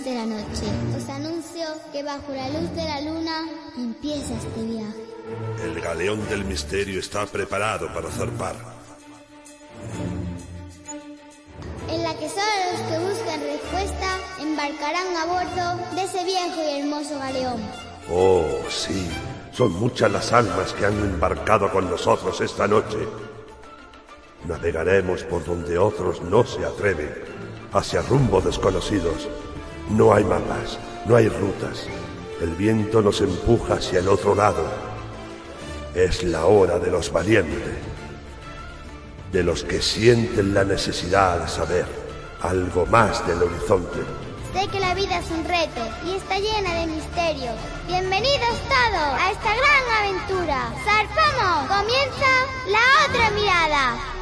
luz de la noche. Os anuncio que bajo la luz de la luna empieza este viaje. El galeón del misterio está preparado para zarpar. En la que solo los que buscan respuesta embarcarán a bordo de ese viejo y hermoso galeón. Oh, sí, son muchas las almas que han embarcado con nosotros esta noche. Navegaremos por donde otros no se atreven, hacia rumbos desconocidos. No hay mapas, no hay rutas. El viento nos empuja hacia el otro lado. Es la hora de los valientes, de los que sienten la necesidad de saber algo más del horizonte. Sé que la vida es un reto y está llena de misterios. Bienvenidos todos a esta gran aventura. ¡Zarpamos! Comienza la otra mirada.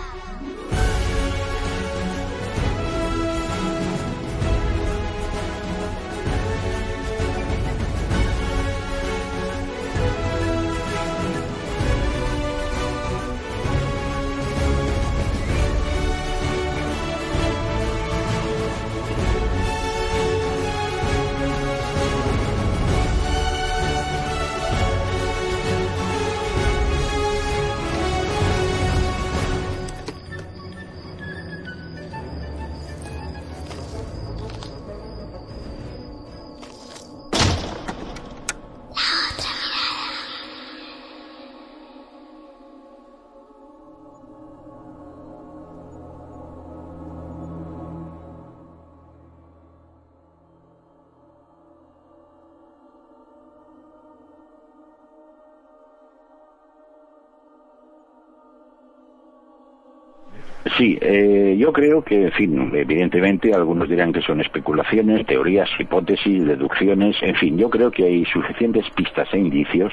Sí, eh, yo creo que, en fin, evidentemente algunos dirán que son especulaciones, teorías, hipótesis, deducciones, en fin, yo creo que hay suficientes pistas e indicios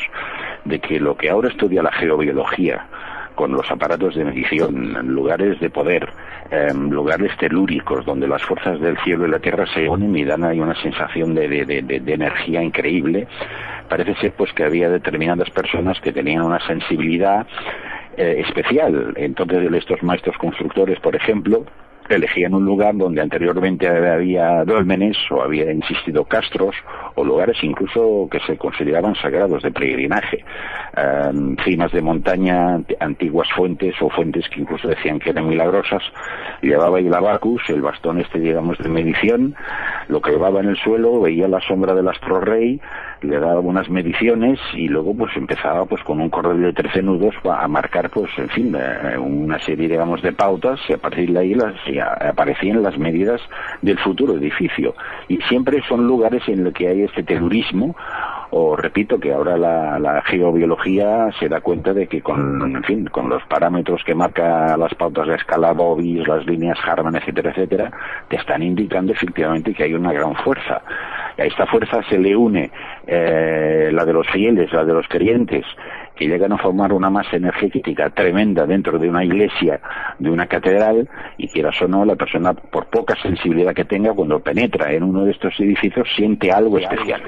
de que lo que ahora estudia la geobiología con los aparatos de medición, lugares de poder, eh, lugares telúricos donde las fuerzas del cielo y la tierra se unen y dan ahí una sensación de, de, de, de energía increíble. Parece ser pues que había determinadas personas que tenían una sensibilidad eh, especial. Entonces estos maestros constructores, por ejemplo, elegían un lugar donde anteriormente había dólmenes o había insistido castros o lugares incluso que se consideraban sagrados de peregrinaje, um, cimas de montaña, antiguas fuentes o fuentes que incluso decían que eran milagrosas, llevaba el abacus, el bastón este digamos de medición, lo clavaba en el suelo, veía la sombra del astro rey, le daba unas mediciones y luego pues empezaba pues con un cordel de 13 nudos a marcar pues en fin una serie digamos de pautas y a partir de ahí las aparecían las medidas del futuro edificio. Y siempre son lugares en los que hay este telurismo o repito que ahora la, la, geobiología se da cuenta de que con en fin con los parámetros que marca las pautas de escala Bobis las líneas Harman etcétera etcétera te están indicando efectivamente que hay una gran fuerza a esta fuerza se le une eh, la de los fieles la de los creyentes que llegan a formar una masa energética tremenda dentro de una iglesia, de una catedral, y quieras o no, la persona, por poca sensibilidad que tenga, cuando penetra en uno de estos edificios, siente algo especial.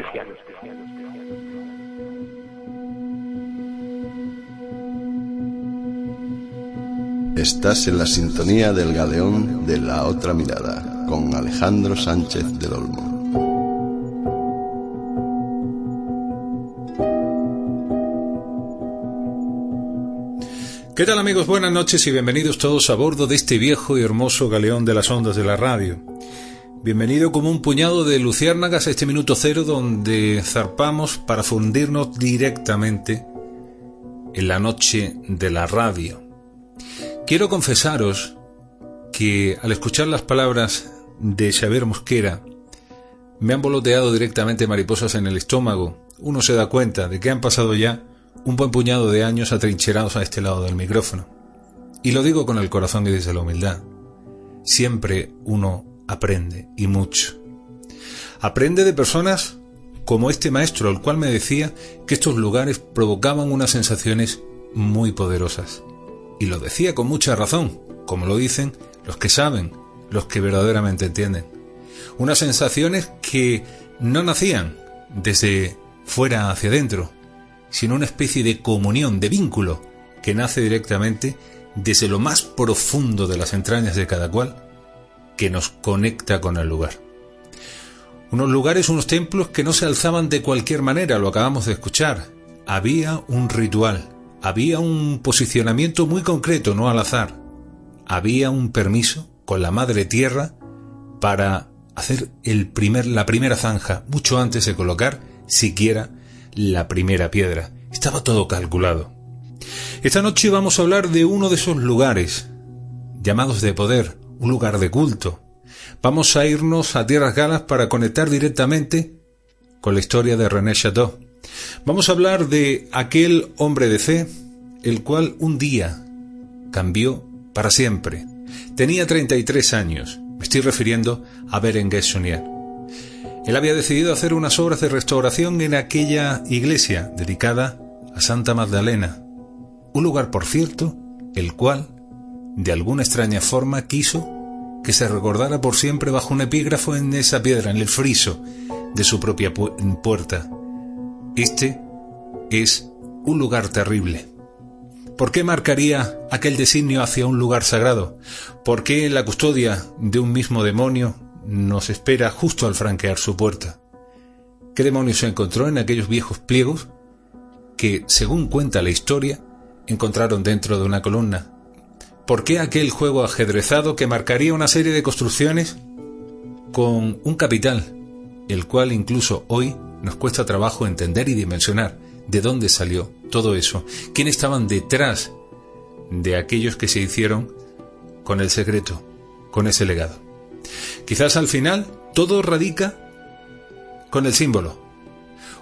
Estás en la sintonía del galeón de la otra mirada, con Alejandro Sánchez del Olmo. ¿Qué tal amigos? Buenas noches y bienvenidos todos a bordo de este viejo y hermoso galeón de las ondas de la radio. Bienvenido como un puñado de luciérnagas a este minuto cero donde zarpamos para fundirnos directamente en la noche de la radio. Quiero confesaros que al escuchar las palabras de Xavier Mosquera me han voloteado directamente mariposas en el estómago. Uno se da cuenta de que han pasado ya un buen puñado de años atrincherados a este lado del micrófono. Y lo digo con el corazón y desde la humildad. Siempre uno aprende, y mucho. Aprende de personas como este maestro, el cual me decía que estos lugares provocaban unas sensaciones muy poderosas. Y lo decía con mucha razón, como lo dicen los que saben, los que verdaderamente entienden. Unas sensaciones que no nacían desde fuera hacia adentro, sino una especie de comunión, de vínculo, que nace directamente desde lo más profundo de las entrañas de cada cual, que nos conecta con el lugar. Unos lugares, unos templos que no se alzaban de cualquier manera, lo acabamos de escuchar. Había un ritual, había un posicionamiento muy concreto, no al azar. Había un permiso con la Madre Tierra para hacer el primer, la primera zanja mucho antes de colocar siquiera la primera piedra. Estaba todo calculado. Esta noche vamos a hablar de uno de esos lugares, llamados de poder, un lugar de culto. Vamos a irnos a Tierras Galas para conectar directamente con la historia de René Chateau. Vamos a hablar de aquel hombre de fe, el cual un día cambió para siempre. Tenía 33 años. Me estoy refiriendo a Berenguer Sonier. Él había decidido hacer unas obras de restauración en aquella iglesia dedicada a Santa Magdalena, un lugar, por cierto, el cual, de alguna extraña forma, quiso que se recordara por siempre bajo un epígrafo en esa piedra, en el friso de su propia puerta. Este es un lugar terrible. ¿Por qué marcaría aquel designio hacia un lugar sagrado? ¿Por qué la custodia de un mismo demonio nos espera justo al franquear su puerta? ¿Qué demonio se encontró en aquellos viejos pliegos que, según cuenta la historia, encontraron dentro de una columna. ¿Por qué aquel juego ajedrezado que marcaría una serie de construcciones con un capital, el cual incluso hoy nos cuesta trabajo entender y dimensionar de dónde salió todo eso? ¿Quién estaban detrás de aquellos que se hicieron con el secreto, con ese legado? Quizás al final todo radica con el símbolo.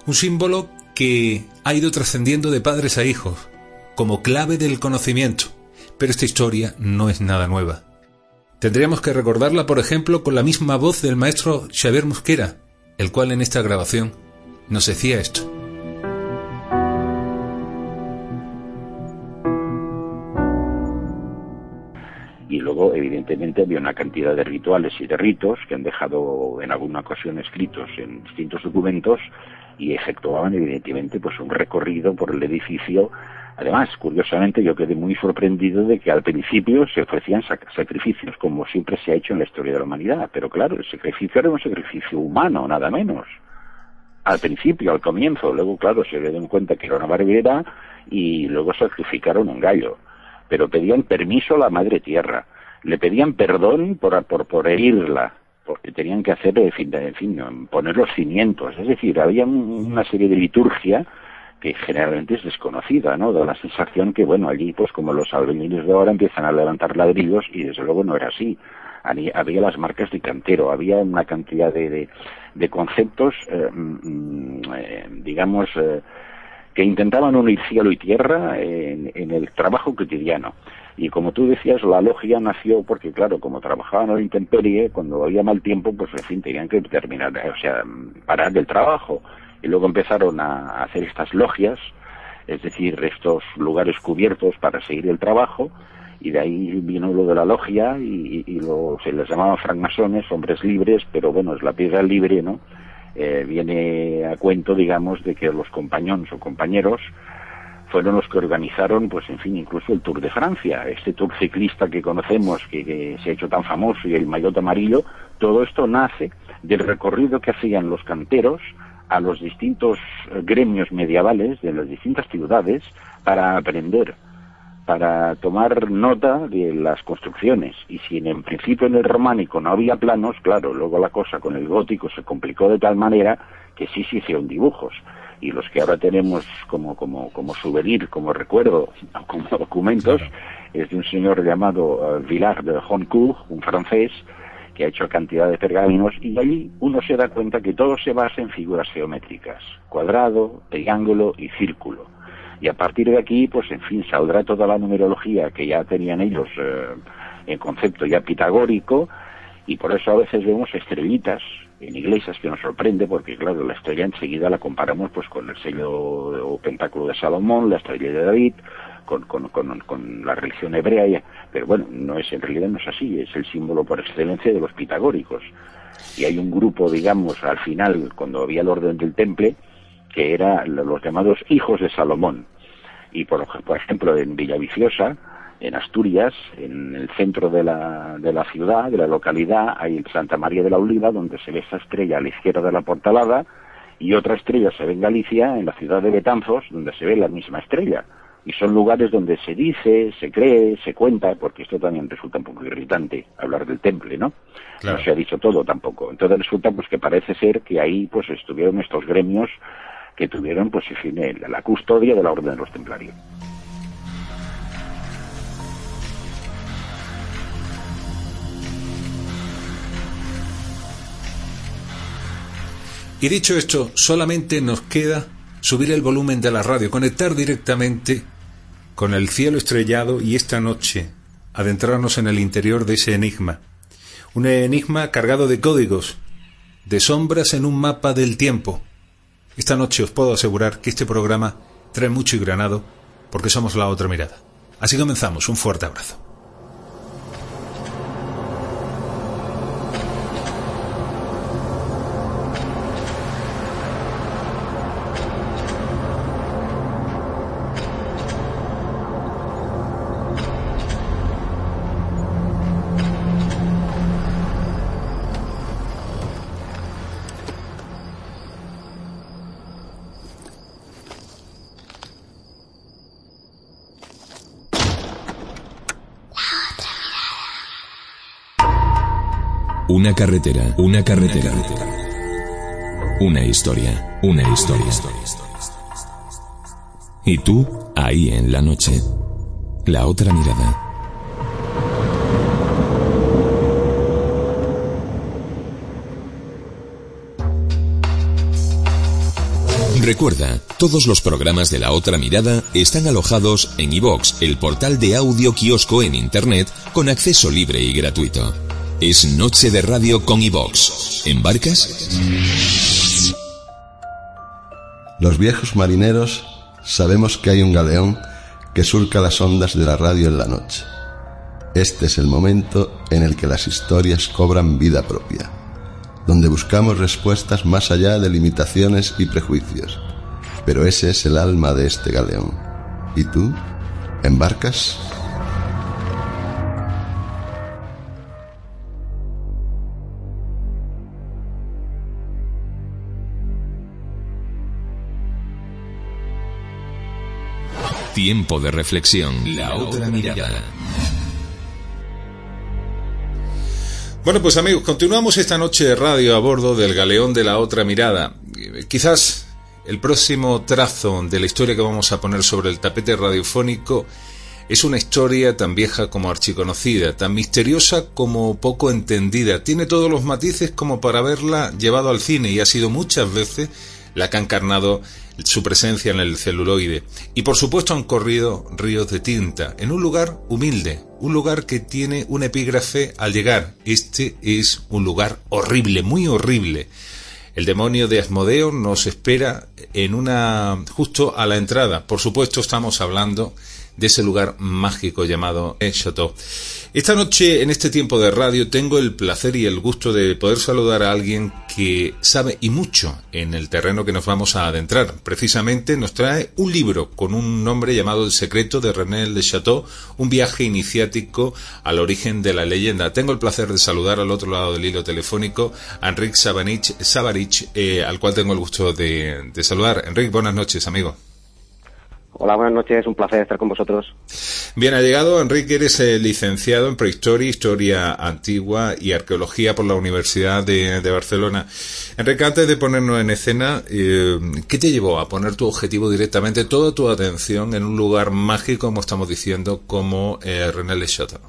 Un símbolo que ha ido trascendiendo de padres a hijos, como clave del conocimiento, pero esta historia no es nada nueva. Tendríamos que recordarla, por ejemplo, con la misma voz del maestro Xavier Mosquera, el cual en esta grabación nos decía esto. y luego evidentemente había una cantidad de rituales y de ritos que han dejado en alguna ocasión escritos en distintos documentos y efectuaban evidentemente pues un recorrido por el edificio Además, curiosamente, yo quedé muy sorprendido de que al principio se ofrecían sacrificios, como siempre se ha hecho en la historia de la humanidad. Pero claro, el sacrificio era un sacrificio humano, nada menos. Al principio, al comienzo. Luego, claro, se dieron cuenta que era una barbaridad y luego sacrificaron un gallo. Pero pedían permiso a la Madre Tierra. Le pedían perdón por, por, por herirla porque tenían que hacer, en fin, en fin, poner los cimientos. Es decir, había una serie de liturgia que generalmente es desconocida, ¿no? Da la sensación que, bueno, allí, pues como los albañiles de ahora empiezan a levantar ladrillos y desde luego no era así. Había las marcas de cantero, había una cantidad de, de, conceptos, eh, mm, eh, digamos, eh, que intentaban unir cielo y tierra en, el trabajo cotidiano. Y como tú decías, la logia nació porque, claro, como trabajaban en la intemperie, cuando había mal tiempo, pues en fin, tenían que terminar, o sea, parar el trabajo y luego empezaron a hacer estas logias, es decir, estos lugares cubiertos para seguir el trabajo, y de ahí vino lo de la logia y, lo, se les llamaban francmasones, hombres libres, pero bueno, es la piedra libre, ¿no? Eh, viene a cuento, digamos, de que los compañones o compañeros fueron los que organizaron, pues en fin, incluso el Tour de Francia, este tour ciclista que conocemos, que, que se ha hecho tan famoso, y el maillot amarillo, todo esto nace del recorrido que hacían los canteros a los distintos gremios medievales de las distintas ciudades para aprender, para tomar nota de las construcciones. Y si en, principio en el románico no había planos, claro, luego la cosa con el gótico se complicó de tal manera que sí se hicieron dibujos. Y los que ahora tenemos como, como, como souvenir, como recuerdo, como documentos, es de un señor llamado uh, Villard de Honcourt, un francés, que ha hecho cantidad de pergaminos y allí uno se da cuenta que todo se basa en figuras geométricas, cuadrado, triángulo y círculo. Y a partir de aquí, pues en fin, saldrá toda la numerología que ya tenían ellos eh, en concepto ya pitagórico y por eso a veces vemos estrellitas en iglesias que nos sorprende porque claro la estrella enseguida la comparamos pues con el sello o pentáculo de Salomón, la estrella de David, con, con, con, la religión hebrea, pero bueno, no es en realidad no es así, es el símbolo por excelencia de los pitagóricos. Y hay un grupo, digamos, al final, cuando había el orden del temple, que era los llamados hijos de Salomón. Y por, por ejemplo, en Villaviciosa, en Asturias, en el centro de la, de la ciudad, de la localidad, hay Santa María de la Oliva, donde se ve esa estrella a la izquierda de la portalada, y otra estrella se ve en Galicia, en la ciudad de Betanzos, donde se ve la misma estrella. Y son lugares donde se dice, se cree, se cuenta, porque esto también resulta un poco irritante, hablar del temple, ¿no? No se ha dicho todo tampoco. Entonces resulta pues que parece ser que ahí pues estuvieron estos gremios que tuvieron pues la custodia de la orden de los templarios. Y dicho esto, solamente nos queda subir el volumen de la radio, conectar directamente con el cielo estrellado y esta noche adentrarnos en el interior de ese enigma. Un enigma cargado de códigos, de sombras en un mapa del tiempo. Esta noche os puedo asegurar que este programa trae mucho y granado porque somos la otra mirada. Así comenzamos. Un fuerte abrazo. Una carretera, una carretera. Una historia, una historia. Y tú, ahí en la noche. La otra mirada. Recuerda, todos los programas de La Otra Mirada están alojados en iVox, el portal de audio kiosco en Internet con acceso libre y gratuito. Es Noche de Radio con iVox. ¿Embarcas? Los viejos marineros sabemos que hay un galeón que surca las ondas de la radio en la noche. Este es el momento en el que las historias cobran vida propia, donde buscamos respuestas más allá de limitaciones y prejuicios. Pero ese es el alma de este galeón. ¿Y tú? ¿Embarcas? Tiempo de reflexión. La otra mirada. Bueno, pues amigos, continuamos esta noche de radio a bordo del galeón de la otra mirada. Quizás el próximo trazo de la historia que vamos a poner sobre el tapete radiofónico es una historia tan vieja como archiconocida, tan misteriosa como poco entendida. Tiene todos los matices como para haberla llevado al cine y ha sido muchas veces la que ha encarnado su presencia en el celuloide. Y por supuesto han corrido ríos de tinta, en un lugar humilde, un lugar que tiene un epígrafe al llegar. Este es un lugar horrible, muy horrible. El demonio de Asmodeo nos espera en una justo a la entrada. Por supuesto estamos hablando de ese lugar mágico llamado. Esta noche, en este tiempo de radio, tengo el placer y el gusto de poder saludar a alguien que sabe y mucho en el terreno que nos vamos a adentrar. Precisamente nos trae un libro con un nombre llamado El secreto de René de Chateau, un viaje iniciático al origen de la leyenda. Tengo el placer de saludar al otro lado del hilo telefónico a Enrique Sabarich, eh, al cual tengo el gusto de saludar. Enrique, buenas noches, amigo. Hola, buenas noches, un placer estar con vosotros. Bien, ha llegado Enrique, eres eh, licenciado en Prehistoria, Historia Antigua y Arqueología por la Universidad de, Barcelona. Enrique, antes de ponernos en escena, eh, ¿qué te llevó a poner tu objetivo directamente, toda tu atención en un lugar mágico, como estamos diciendo, como eh, René Le Chateau?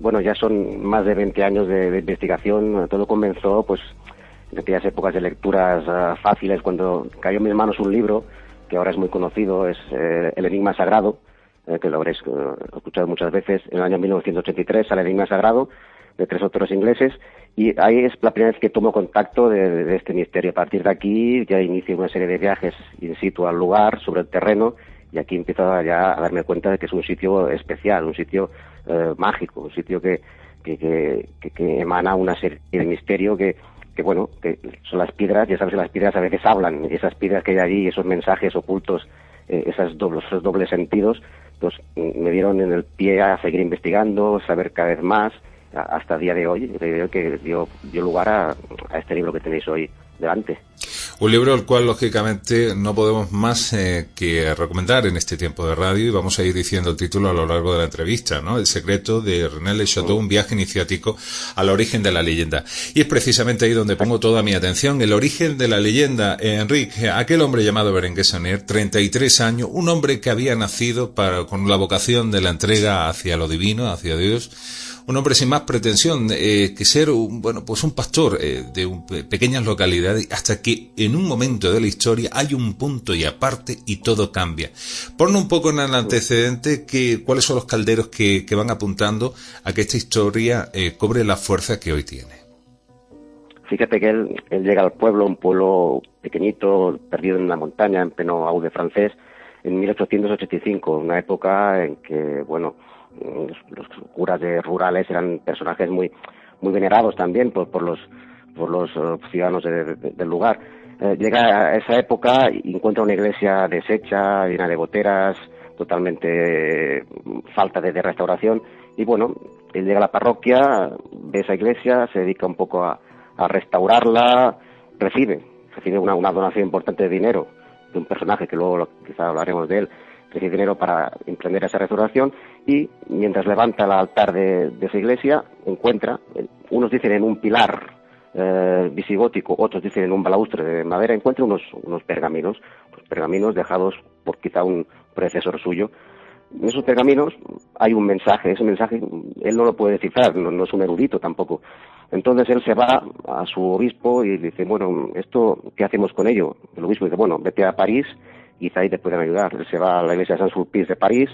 Bueno, ya son más de 20 años de, investigación. Todo comenzó, pues, en aquellas épocas de lecturas ah, fáciles, cuando cayó en mis manos un libro que ahora es muy conocido, es eh, El Enigma Sagrado, eh, que lo habréis eh, escuchado muchas veces. En el año 1983 sale El Enigma Sagrado, de tres autores ingleses, y ahí es la primera vez que tomo contacto de, este misterio. A partir de aquí ya inicio una serie de viajes in situ al lugar, sobre el terreno, y aquí empiezo ya a darme cuenta de que es un sitio especial, un sitio mágico, un sitio que, que, que, que emana una serie de misterio que, que bueno, que son las piedras, ya sabes que las piedras a veces hablan, y esas piedras que hay allí, esos mensajes ocultos eh, esos, dobles, sentidos, pues me dieron en el pie a seguir investigando, saber cada vez más, hasta el día de hoy, que dio, dio lugar a este libro que tenéis hoy delante. Un libro al cual, lógicamente, no podemos más eh, que recomendar en este tiempo de radio y vamos a ir diciendo el título a lo largo de la entrevista, ¿no? El secreto de René Le Chateau, un viaje iniciático al origen de la leyenda. Y es precisamente ahí donde pongo toda mi atención. El origen de la leyenda, Enrique, aquel hombre llamado Berenguer Saner, 33 años, un hombre que había nacido para, con la vocación de la entrega hacia lo divino, hacia Dios, un hombre sin más pretensión eh, que ser un, bueno, pues un pastor eh, de pequeñas localidades hasta que en un momento de la historia hay un punto y aparte y todo cambia. Ponme un poco en el antecedente que, cuáles son los calderos que, van apuntando a que esta historia eh, cobre la fuerza que hoy tiene. Fíjate que él, llega al pueblo, un pueblo pequeñito, perdido en la montaña, en pleno aude francés, en 1885, una época en que, bueno, los, curas de rurales eran personajes muy muy venerados también por, por los por los eh, ciudadanos del lugar. Eh, llega a esa época y encuentra una iglesia deshecha, llena de goteras, totalmente mm, falta de, restauración. Y bueno, él llega a la parroquia, ve esa iglesia, se dedica un poco a, restaurarla, recibe, recibe una, una, donación importante de dinero de un personaje que luego quizá hablaremos de él, recibe dinero para emprender esa restauración y mientras levanta el altar de, esa iglesia encuentra, unos dicen en un pilar eh, visigótico, otros dicen en un balaustre de madera, encuentra unos, unos pergaminos, pergaminos dejados por quizá un predecesor suyo. En esos pergaminos hay un mensaje, ese mensaje él no lo puede descifrar, no, es un erudito tampoco. Entonces él se va a su obispo y dice, bueno, ¿esto qué hacemos con ello? El obispo dice, bueno, vete a París, quizá ahí te pueden ayudar. Se va a la iglesia de Saint-Sulpice de París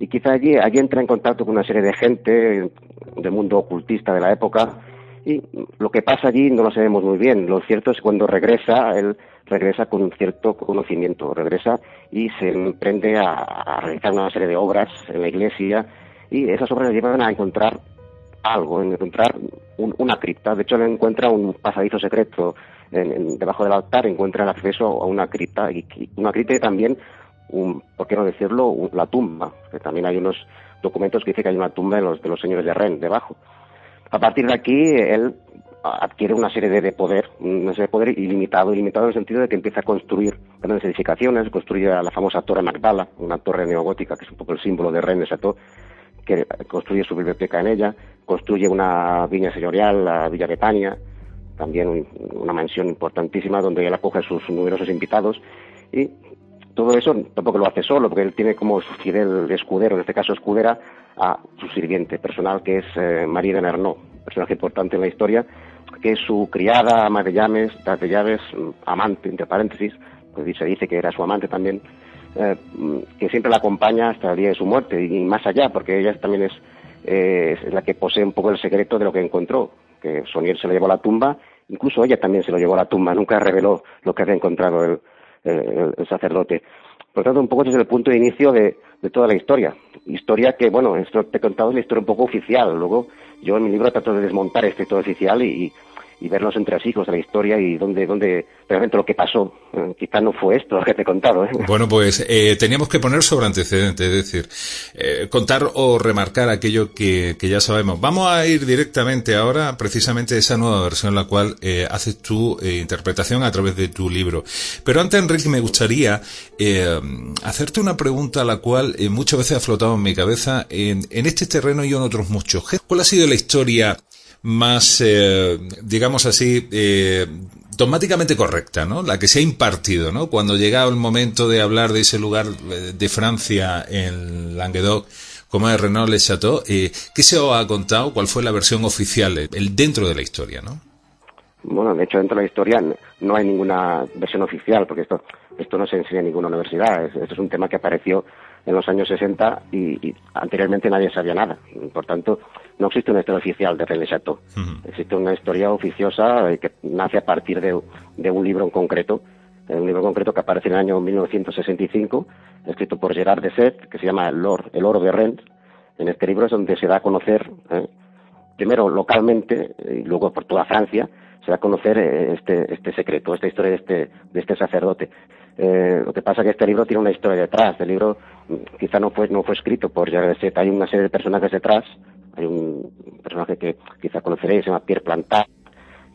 y quizá allí, allí entra en contacto con una serie de gente del mundo ocultista de la época y lo que pasa allí no lo sabemos muy bien. Lo cierto es que cuando regresa, él regresa con un cierto conocimiento, regresa y se emprende a, realizar una serie de obras en la iglesia y esas obras le llevan a encontrar algo, a encontrar una cripta. De hecho, él encuentra un pasadizo secreto debajo del altar, encuentra el acceso a una cripta y una cripta y también un, ¿por qué no decirlo?, la tumba, que también hay unos documentos que dicen que hay una tumba de los, de los señores de Ren debajo. A partir de aquí, él adquiere una serie de, poder, una serie de poder ilimitado, ilimitado en el sentido de que empieza a construir grandes edificaciones, construye la famosa Torre Magdala, una torre neogótica que es un poco el símbolo de Rennes que construye su biblioteca en ella, construye una viña señorial, la Villa Betania, también una mansión importantísima donde él acoge a sus numerosos invitados y todo eso tampoco lo hace solo, porque él tiene como su fidel escudero, en este caso escudera, a su sirviente personal, que es eh, María de Nernaux, personaje importante en la historia, que es su criada, ama de llaves, de llaves, amante, entre paréntesis, pues se dice que era su amante también, eh, que siempre la acompaña hasta el día de su muerte y más allá, porque ella también es, eh, es la que posee un poco el secreto de lo que encontró, que Sonier se lo llevó a la tumba, incluso ella también se lo llevó a la tumba, nunca reveló lo que había encontrado el, el, sacerdote. Por lo tanto, un poco desde el punto de inicio de, de, toda la historia. Historia que, bueno, esto te he contado es historia un poco oficial. Luego, yo en mi libro trato de desmontar este todo oficial y ver los entresijos de la historia y dónde, dónde realmente lo que pasó. Eh, quizá no fue esto lo que te he contado. ¿eh? Bueno, pues eh, teníamos que poner sobre antecedentes, es decir, eh, contar o remarcar aquello que, que, ya sabemos. Vamos a ir directamente ahora precisamente a esa nueva versión, la cual eh, haces tu interpretación a través de tu libro. Pero antes, Enrique, me gustaría hacerte una pregunta la cual muchas veces ha flotado en mi cabeza en, en este terreno y en otros muchos. ¿Cuál ha sido la historia más, eh, digamos así, eh, dogmáticamente correcta, ¿no? La que se ha impartido, ¿no? Cuando llega el momento de hablar de ese lugar eh, de Francia en Languedoc, como es Renault Le eh, ¿qué se os ha contado? ¿Cuál fue la versión oficial, el dentro de la historia, no? Bueno, de hecho, dentro de la historia no hay ninguna versión oficial, porque esto, esto no se enseña en ninguna universidad. Esto es un tema que apareció en los años 60 y, anteriormente nadie sabía nada. Por tanto, no existe una historia oficial de René Chateau. Existe una historia oficiosa eh, que nace a partir de, un libro en concreto, eh, un libro concreto que aparece en el año 1965, escrito por Gerard Deset, que se llama El, el oro de Rennes. En este libro es donde se da a conocer, eh, primero localmente y luego por toda Francia, se da a conocer este, este secreto, esta historia de este, de este sacerdote. Eh, lo que pasa es que este libro tiene una historia detrás. El libro mm, quizá no fue, no fue escrito por Jared Hay una serie de personajes detrás. Hay un personaje que quizá conoceréis, se llama Pierre Plantat,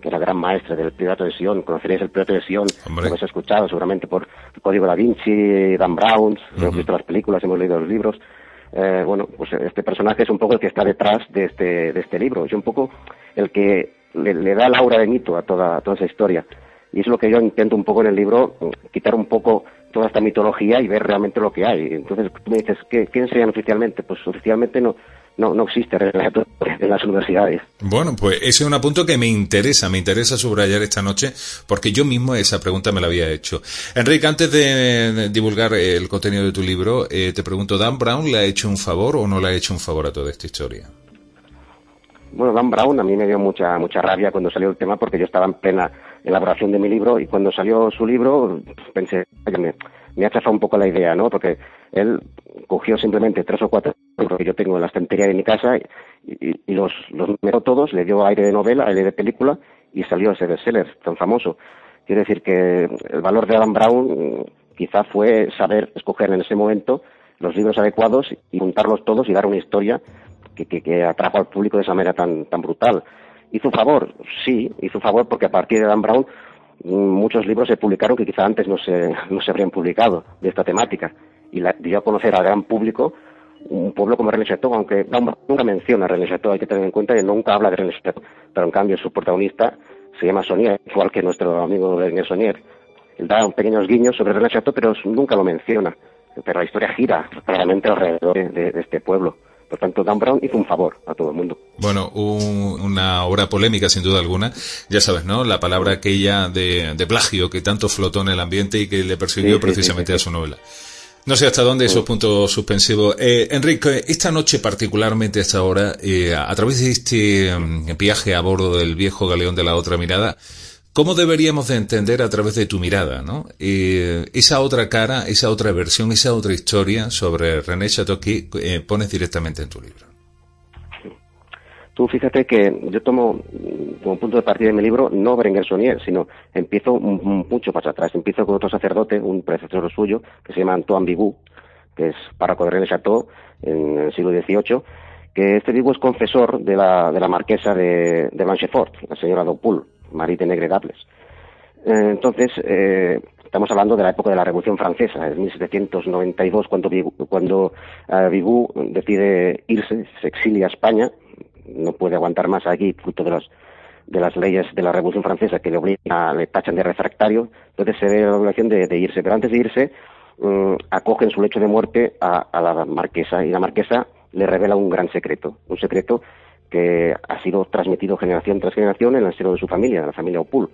que era gran maestre del Pirato de Sion. Conoceréis el Pirato de Sion, lo habéis escuchado seguramente por el Código Da Vinci, Dan Brown, hemos visto las películas, hemos leído los libros. Eh, bueno, pues este personaje es un poco el que está detrás de este, de este libro. Es un poco el que le, da el aura de mito a toda, toda esa historia. Y es lo que yo intento un poco en el libro, quitar un poco toda esta mitología y ver realmente lo que hay. Entonces tú me dices, ¿qué, qué enseñan oficialmente? Pues oficialmente no, no, no existe en las universidades. Bueno, pues ese es un apunto que me interesa, me interesa subrayar esta noche, porque yo mismo esa pregunta me la había hecho. Enrique, antes de divulgar el contenido de tu libro, eh, te pregunto, ¿Dan Brown le ha hecho un favor o no le ha hecho un favor a toda esta historia? Bueno, Dan Brown a mí me dio mucha mucha rabia cuando salió el tema porque yo estaba en plena elaboración de mi libro y cuando salió su libro pensé, me, me ha chafado un poco la idea, ¿no? Porque él cogió simplemente tres o cuatro libros que yo tengo en la estantería de mi casa y, los, los todos, le dio aire de novela, aire de película y salió ese bestseller tan famoso. Quiere decir que el valor de Adam Brown quizá fue saber escoger en ese momento los libros adecuados y juntarlos todos y dar una historia que, atrajo al público de esa manera tan, tan brutal. ¿Hizo favor? Sí, hizo favor porque a partir de Dan Brown mm, muchos libros se publicaron que quizá antes no se, no se habrían publicado de esta temática. Y la, dio a conocer al gran público un pueblo como René Chateau, aunque nunca menciona a René Chateau, hay que tener en cuenta que nunca habla de René Chateau, pero en cambio su protagonista se llama Sonier, igual que nuestro amigo René Sonier. Él da un pequeños guiños sobre René Chateau, pero nunca lo menciona. Pero la historia gira claramente alrededor de este pueblo. Por tanto, Dan Brown hizo un favor a todo el mundo. Bueno, una obra polémica sin duda alguna. Ya sabes, ¿no? La palabra aquella de, plagio que tanto flotó en el ambiente y que le persiguió precisamente a su novela. No sé hasta dónde esos puntos suspensivos. Eh, Enrique, esta noche particularmente, esta hora, eh, a través de este mm, viaje a bordo del viejo galeón de la otra mirada, ¿Cómo deberíamos de entender a través de tu mirada, ¿no? Eh, esa otra cara, esa otra versión, esa otra historia sobre René Chateau que eh, pones directamente en tu libro? Tú fíjate que yo tomo como punto de partida de mi libro no Berenguer Sonier, sino empiezo mucho más atrás. Empiezo con otro sacerdote, un profesor suyo, que se llama Antoine Bibou, que es párroco de René Chateau en el siglo XVIII, que este Bibou es confesor de la, de la marquesa de, de Blanchefort, la señora Dopoul Marie de Negredables. Eh, entonces, eh, estamos hablando de la época de la Revolución Francesa, en 1792, cuando, cuando uh, decide irse, se exilia a España, no puede aguantar más aquí, fruto de, los, de las leyes de la Revolución Francesa que le obligan, le tachan de refractario, entonces se ve la obligación de, irse. Pero antes de irse, um, acoge en su lecho de muerte a, a la marquesa, y la marquesa le revela un gran secreto, un secreto que ha sido transmitido generación tras generación en el seno de su familia, de la familia Opul.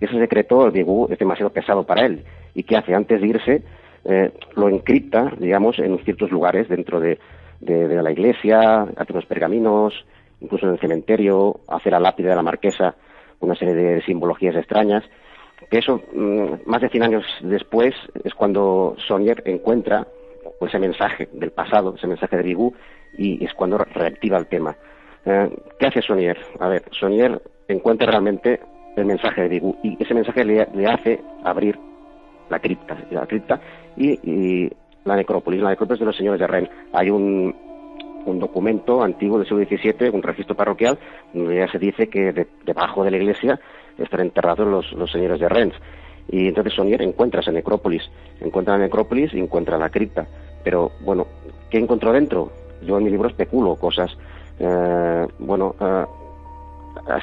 Ese secreto, el Bigu, es demasiado pesado para él. ¿Y qué hace? Antes de irse, eh, lo encripta, digamos, en ciertos lugares dentro de, la iglesia, hace unos pergaminos, incluso en el cementerio, hace la lápida de la marquesa, una serie de simbologías extrañas. Que eso, mm, más de 100 años después, es cuando Sonier encuentra ese mensaje del pasado, ese mensaje de Bigu, y es cuando reactiva el tema. Eh, ¿Qué hace Sonier? A ver, Sonier encuentra realmente el mensaje de Bigu y ese mensaje le, hace abrir la cripta, la cripta y, la necrópolis, la necrópolis de los señores de Rennes. Hay un, un documento antiguo del siglo XVII, un registro parroquial, donde ya se dice que debajo de la iglesia están enterrados los, los señores de Rennes. Y entonces Sonier encuentra esa necrópolis, encuentra la necrópolis y encuentra la cripta. Pero bueno, ¿qué encontró dentro? Yo en mi libro especulo cosas eh, bueno, eh,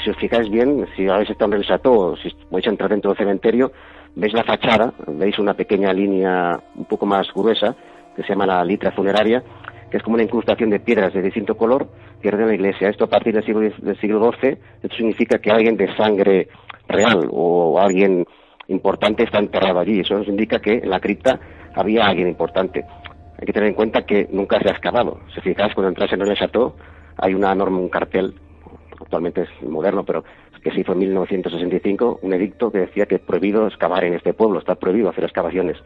si os fijáis bien, si habéis estado en el Chateau, si vais a entrar dentro del cementerio, veis la fachada, veis una pequeña línea un poco más gruesa, que se llama la litra funeraria, que es como una incrustación de piedras de distinto color que en la iglesia. Esto a partir del siglo, del siglo XII, esto significa que alguien de sangre real o alguien importante está enterrado allí. Eso nos indica que en la cripta había alguien importante. Hay que tener en cuenta que nunca se ha excavado. Si fijáis, cuando entras en el Chateau, hay una norma, un cartel, actualmente es moderno, pero que se hizo en 1965, un edicto que decía que es prohibido excavar en este pueblo, está prohibido hacer excavaciones.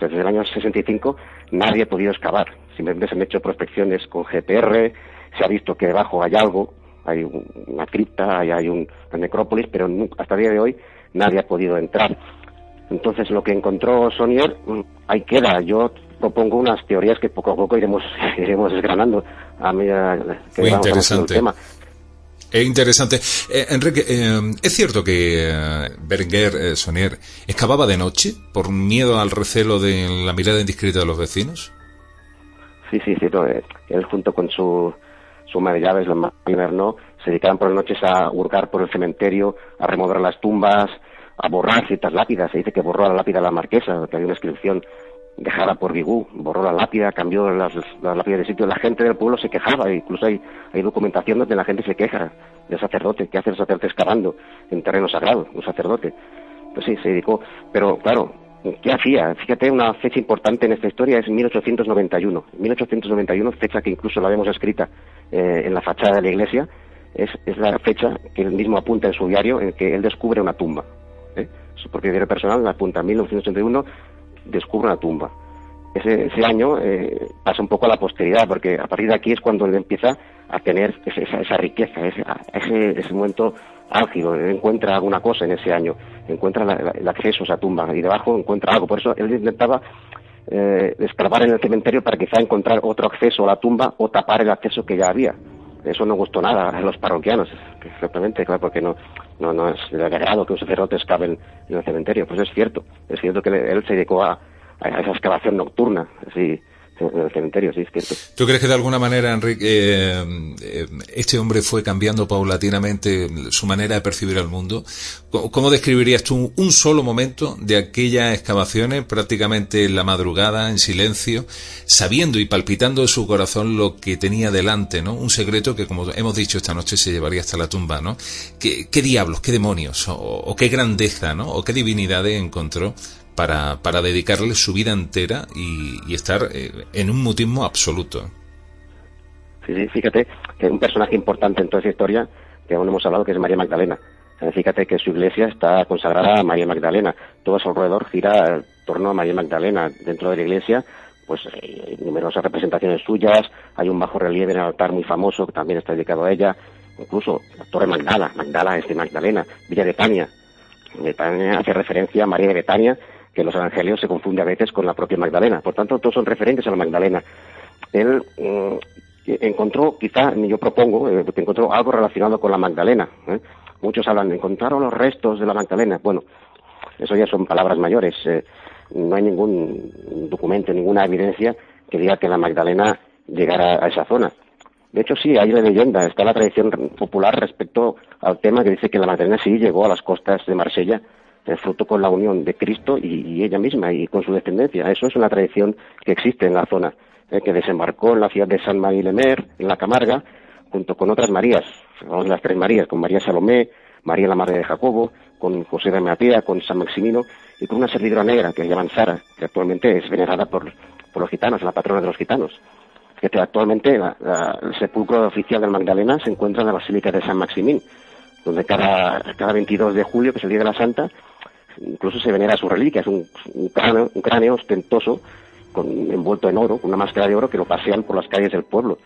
Desde el año 65 nadie ha podido excavar. Simplemente se han hecho prospecciones con GPR, se ha visto que debajo hay algo, hay una cripta, hay, hay un, una necrópolis, pero hasta el día de hoy nadie ha podido entrar. Entonces, lo que encontró Sonier, mm, ahí queda. Yo propongo unas teorías que poco a poco iremos, iremos desgranando a medida que Muy vamos interesante. el tema. Es interesante. Eh, Enrique, eh, ¿es cierto que eh, Berenguer eh, Sonier excavaba de noche por miedo al recelo de la mirada indiscreta de los vecinos? Sí, sí, cierto. eh, Él junto con su, su madre llaves, la no, se dedicaban por las noches a hurgar por el cementerio, a remover las tumbas, a borrar ciertas lápidas. Se dice que borró la lápida de la marquesa, que había una inscripción dejada por Guigú, borró la lápida, cambió las, las lápidas de sitio. La gente del pueblo se quejaba, incluso hay, hay documentación donde la gente se queja del sacerdote, que hace el sacerdote excavando en terreno sagrado, un sacerdote. Pues sí, se dedicó. Pero claro, ¿qué hacía? Fíjate, una fecha importante en esta historia es 1891. 1891, fecha que incluso la vemos escrita eh, en la fachada de la iglesia, es, es la fecha que él mismo apunta en su diario en que él descubre una tumba. ¿eh? Su propio diario personal apunta 1981, descubre una tumba. Ese, ese año eh, pasa un poco a la posteridad, porque a partir de aquí es cuando él empieza a tener esa, esa riqueza, ese, ese, ese momento álgido, él encuentra alguna cosa en ese año, encuentra la- la- el acceso a esa tumba y debajo encuentra algo. Por eso él intentaba eh, escarbar en el cementerio para quizá encontrar otro acceso a la tumba o tapar el acceso que ya había. Eso no gustó nada a los parroquianos, exactamente, claro, porque no, no, no es de agrado que un sacerdote excave en, el cementerio. Pues es cierto, es cierto que él se dedicó a, a esa excavación nocturna, así, el cementerio, es cierto. ¿Tú crees que de alguna manera, Enrique, eh, eh, este hombre fue cambiando paulatinamente su manera de percibir el mundo? ¿Cómo, describirías tú un, solo momento de aquellas excavaciones, prácticamente en la madrugada, en silencio, sabiendo y palpitando en su corazón lo que tenía delante, ¿no? Un secreto que, como hemos dicho esta noche, se llevaría hasta la tumba, ¿no? ¿Qué, qué diablos, qué demonios, o, o qué grandeza, ¿no? O qué divinidades encontró para, para dedicarle su vida entera y, estar eh, en un mutismo absoluto. Sí, fíjate que un personaje importante en toda esa historia, que aún hemos hablado, que es María Magdalena. Eh, Fíjate que su iglesia está consagrada a María Magdalena. Todo a su alrededor gira en torno a María Magdalena. Dentro de la iglesia, pues hay numerosas representaciones suyas. Hay un bajo relieve en el altar muy famoso que también está dedicado a ella. Incluso la Torre Magdala, Magdala es de Magdalena, Villa de Betania. Betania hace referencia a María de Betania, que los evangelios se confunde a veces con la propia Magdalena. Por tanto, todos son referentes a la Magdalena. Él mm, encontró, quizá, yo propongo, eh, encontró algo relacionado con la Magdalena. ¿eh? Muchos hablan, encontraron los restos de la Magdalena. Bueno, eso ya son palabras mayores. eh, no hay ningún documento, ninguna evidencia que diga que la Magdalena llegara a esa zona. De hecho, sí, hay una leyenda, está la tradición popular respecto al tema que dice que la Magdalena sí llegó a las costas de Marsella, eh, fruto con la unión de Cristo y, ella misma y con su descendencia. Eso es una tradición que existe en la zona, eh, que desembarcó en la ciudad de San Marie-Lemer, en la Camarga, junto con otras Marías, vamos, las tres Marías, con María Salomé, María la Madre de Jacobo, con José de Matea, con San Maximino y con una servidora negra que llaman Sara, que actualmente es venerada por, los gitanos, la patrona de los gitanos. Que actualmente la- el sepulcro oficial del Magdalena se encuentra en la Basílica de San Maximín, donde cada, cada 22 de julio, que es el Día de la Santa, incluso se venera su reliquia, es un, un cráneo, un cráneo ostentoso, con, envuelto en oro, una máscara de oro que lo pasean por las calles del pueblo.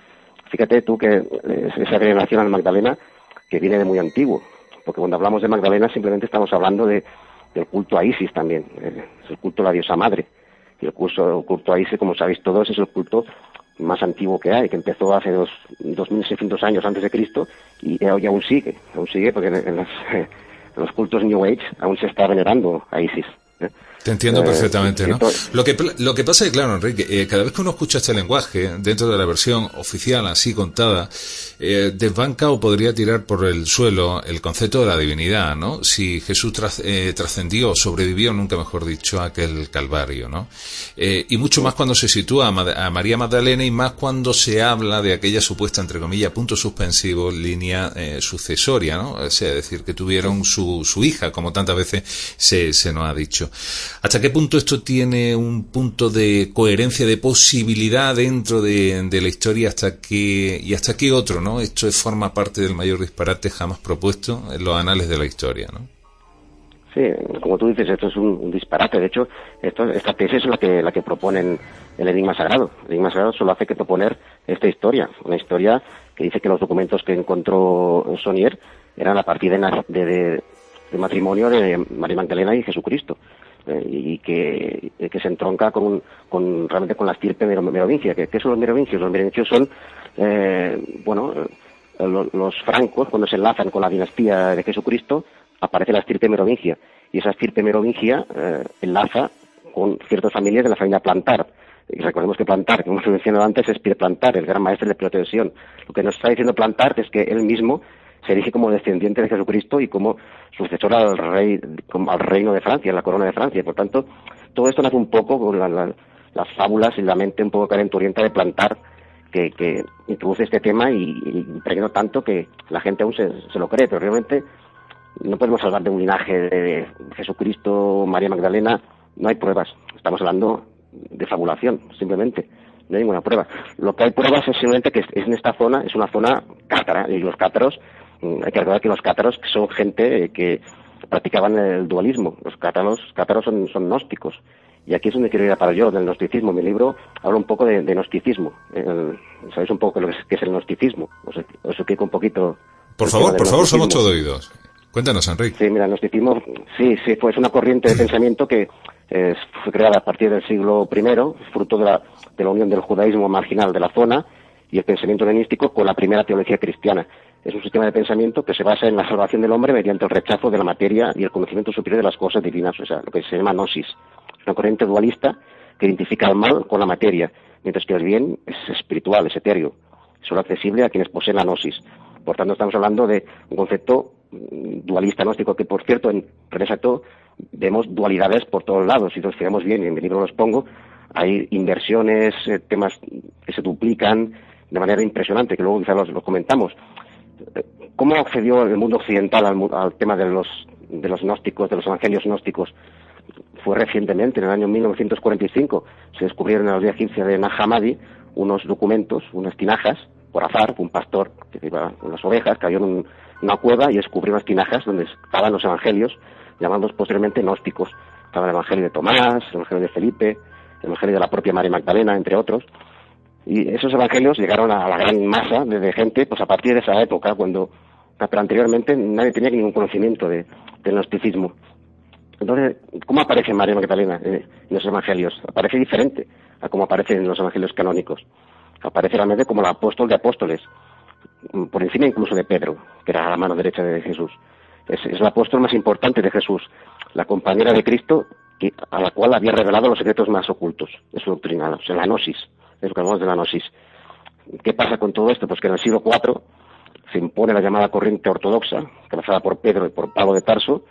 Fíjate tú que eh, esa veneración al Magdalena que viene de muy antiguo, porque cuando hablamos de Magdalena simplemente estamos hablando de, del culto a Isis también, eh, es el culto a la diosa madre. Y el culto, a Isis, como sabéis todos, es el culto más antiguo que hay, que empezó hace dos, 2600 años antes de Cristo y, y aún sigue, aún sigue porque en, las, los cultos New Age aún se está venerando a Isis. ¿eh? Te entiendo Eh, perfectamente, ¿no? Lo que, lo que pasa es que, claro, Enrique, eh, cada vez que uno escucha este lenguaje, dentro de la versión oficial, así contada, eh, desbanca o podría tirar por el suelo el concepto de la divinidad, ¿no? Si Jesús eh, trascendió, sobrevivió, nunca mejor dicho, a aquel calvario, ¿no? Eh, y mucho más cuando se sitúa a, Ma- a María Magdalena y más cuando se habla de aquella supuesta, entre comillas, punto suspensivo, línea eh, sucesoria, ¿no? O sea, decir, que tuvieron su, su hija, como tantas veces se, se nos ha dicho. ¿Hasta qué punto esto tiene un punto de coherencia, de posibilidad dentro de, la historia hasta que, y hasta qué otro, ¿no? Esto forma parte del mayor disparate jamás propuesto en los anales de la historia, ¿no? Sí, como tú dices, esto es un, disparate. De hecho, esto, esta tesis es la que, la que proponen el Enigma Sagrado. El Enigma Sagrado solo hace que proponer esta historia. Una historia que dice que los documentos que encontró Sonier eran a partir de, de- de matrimonio de María Magdalena y Jesucristo. Eh, y que, que, se entronca con, con, realmente con la estirpe merovingia. ¿Qué, son los merovingios? Los merovingios son, eh, bueno, eh, los francos, cuando se enlazan con la dinastía de Jesucristo, aparece la estirpe merovingia. Y esa estirpe merovingia enlaza con ciertas familias de la familia Plantar. Y recordemos que Plantar, como hemos mencionado antes, es Plantar, el gran maestro de Pilotensión. Lo que nos está diciendo Plantar es que él mismo se erige como descendiente de Jesucristo y como sucesor al rey, al reino de Francia, la corona de Francia. Por tanto, todo esto nace un poco con las fábulas y la mente un poco calentorienta de plantar que, que introduce este tema y, y tanto que la gente aún se, lo cree, pero realmente no podemos hablar de un linaje de Jesucristo, María Magdalena, no hay pruebas. Estamos hablando de fabulación, simplemente. No hay ninguna prueba. Lo que hay pruebas es simplemente que en esta zona es una zona cátara y los cátaros hay que recordar que los cátaros son gente que practicaban el dualismo. Los cátaros, cátaros son, son gnósticos. Y aquí es donde quiero ir a parar yo, del gnosticismo. Mi libro habla un poco de, gnosticismo. ¿Sabéis un poco lo que es, el gnosticismo? Os, os explico un poquito. Por favor, por favor, somos todo oídos. Cuéntanos, Enrique. Sí, mira, el gnosticismo, sí, sí, fue una corriente de pensamiento que fue creada a partir del siglo I, fruto de la, de la unión del judaísmo marginal de la zona y el pensamiento helenístico con la primera teología cristiana es un sistema de pensamiento que se basa en la salvación del hombre mediante el rechazo de la materia y el conocimiento superior de las cosas divinas, o sea, lo que se llama gnosis. Es una corriente dualista que identifica el mal con la materia, mientras que el bien es espiritual, es etéreo, solo accesible a quienes poseen la gnosis. Por tanto, estamos hablando de un concepto dualista gnóstico que, por cierto, en René vemos dualidades por todos lados. Si nos fijamos bien, y en mi libro los pongo, hay inversiones, eh, temas que se duplican de manera impresionante, que luego quizás los comentamos. ¿Cómo accedió el mundo occidental al, tema de los, de los gnósticos, de los evangelios gnósticos? Fue recientemente, en el año 1945, se descubrieron en la día 15 de Nahamadi unos documentos, unas tinajas, por azar, un pastor que iba con las ovejas, cayó en una cueva y descubrió unas tinajas donde estaban los evangelios, llamados posteriormente gnósticos. Estaba el evangelio de Tomás, el evangelio de Felipe, el evangelio de la propia María Magdalena, entre otros. Y esos evangelios llegaron a la gran masa de, gente pues a partir de esa época, cuando pero anteriormente nadie tenía ningún conocimiento de, del gnosticismo. Entonces, ¿cómo aparece María Magdalena en los evangelios? Aparece diferente a cómo aparece en los evangelios canónicos. Aparece realmente como el apóstol de apóstoles, por encima incluso de Pedro, que era la mano derecha de Jesús. Es, es el apóstol más importante de Jesús, la compañera de Cristo a la cual había revelado los secretos más ocultos de su doctrina, o sea, la gnosis es lo que hablamos de la gnosis. ¿Qué pasa con todo esto? Pues que en el siglo IV se impone la llamada corriente ortodoxa, trazada por Pedro y por Pablo de Tarso,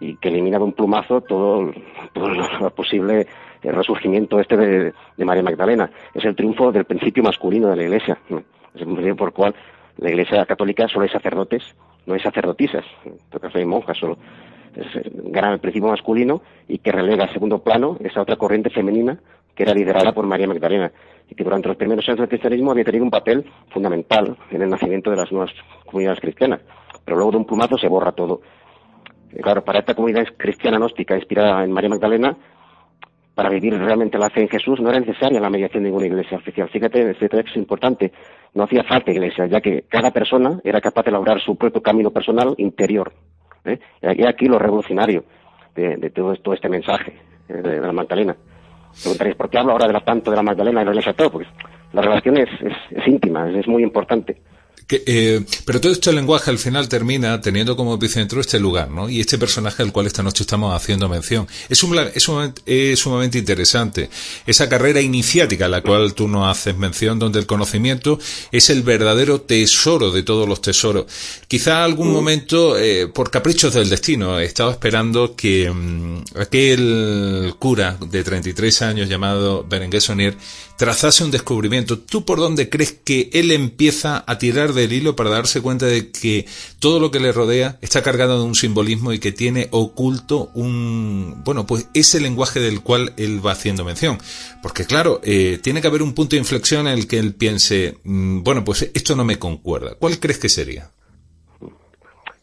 y que elimina de un plumazo todo, todo lo posible el resurgimiento este de, María Magdalena. Es el triunfo del principio masculino de la Iglesia. Es el principio por el cual la Iglesia católica solo hay sacerdotes, no hay sacerdotisas, en todo caso hay monjas solo. Es, gana el principio masculino y que relega a segundo plano esa otra corriente femenina que era liderada por María Magdalena y que durante los primeros años del cristianismo había tenido un papel fundamental en el nacimiento de las nuevas comunidades cristianas. Pero luego de un plumazo se borra todo. claro, para esta comunidad cristiana gnóstica inspirada en María Magdalena, para vivir realmente la fe en Jesús no era necesaria la mediación de ninguna iglesia oficial. Fíjate, este texto es importante. No hacía falta iglesia, ya que cada persona era capaz de lograr su propio camino personal interior. ¿Eh? Y aquí lo revolucionario de, todo, este mensaje eh, de la Magdalena. Preguntaréis, ¿por qué hablo ahora de la, tanto de la Magdalena y la Iglesia todo? Porque la relación es, es íntima, es muy importante. Eh, pero todo este lenguaje al final termina teniendo como epicentro este lugar, ¿no? Y este personaje al cual esta noche estamos haciendo mención. Es, un, es, sumamente, interesante. Esa carrera iniciática a la cual tú nos haces mención, donde el conocimiento es el verdadero tesoro de todos los tesoros. Quizá algún mm. momento, eh, por caprichos del destino, estaba esperando que mm, aquel cura de 33 años llamado Berenguer Sonier trazase un descubrimiento. ¿Tú por dónde crees que él empieza a tirar del hilo para darse cuenta de que todo lo que le rodea está cargado de un simbolismo y que tiene oculto un, bueno, pues ese lenguaje del cual él va haciendo mención? Porque claro, eh, tiene que haber un punto de inflexión en el que él piense, mm, bueno, pues esto no me concuerda. ¿Cuál crees que sería?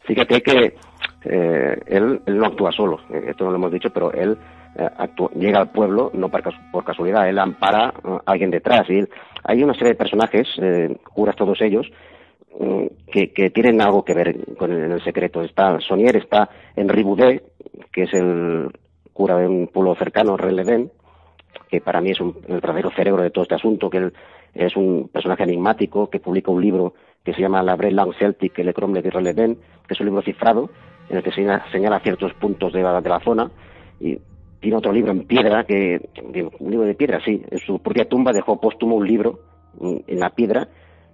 Fíjate que eh, él, él, no actúa solo, eh, esto no lo hemos dicho, pero él eh, llega al pueblo no por, casualidad, él ampara a alguien detrás. Y hay una serie de personajes, curas todos ellos, mm, que, tienen algo que ver con el, secreto. Está Sonier, está Henri Boudet, que es el cura de un pueblo cercano, Releden, que para mí es un, el verdadero cerebro de todo este asunto, que él es un personaje enigmático que publica un libro que se llama La Brel Lang Celtic, el Cromle de Releden, que es un libro cifrado en el que señala, ciertos puntos de la, de la zona y tiene otro libro en piedra, que un libro de piedra, sí, en su propia tumba dejó póstumo un libro en la piedra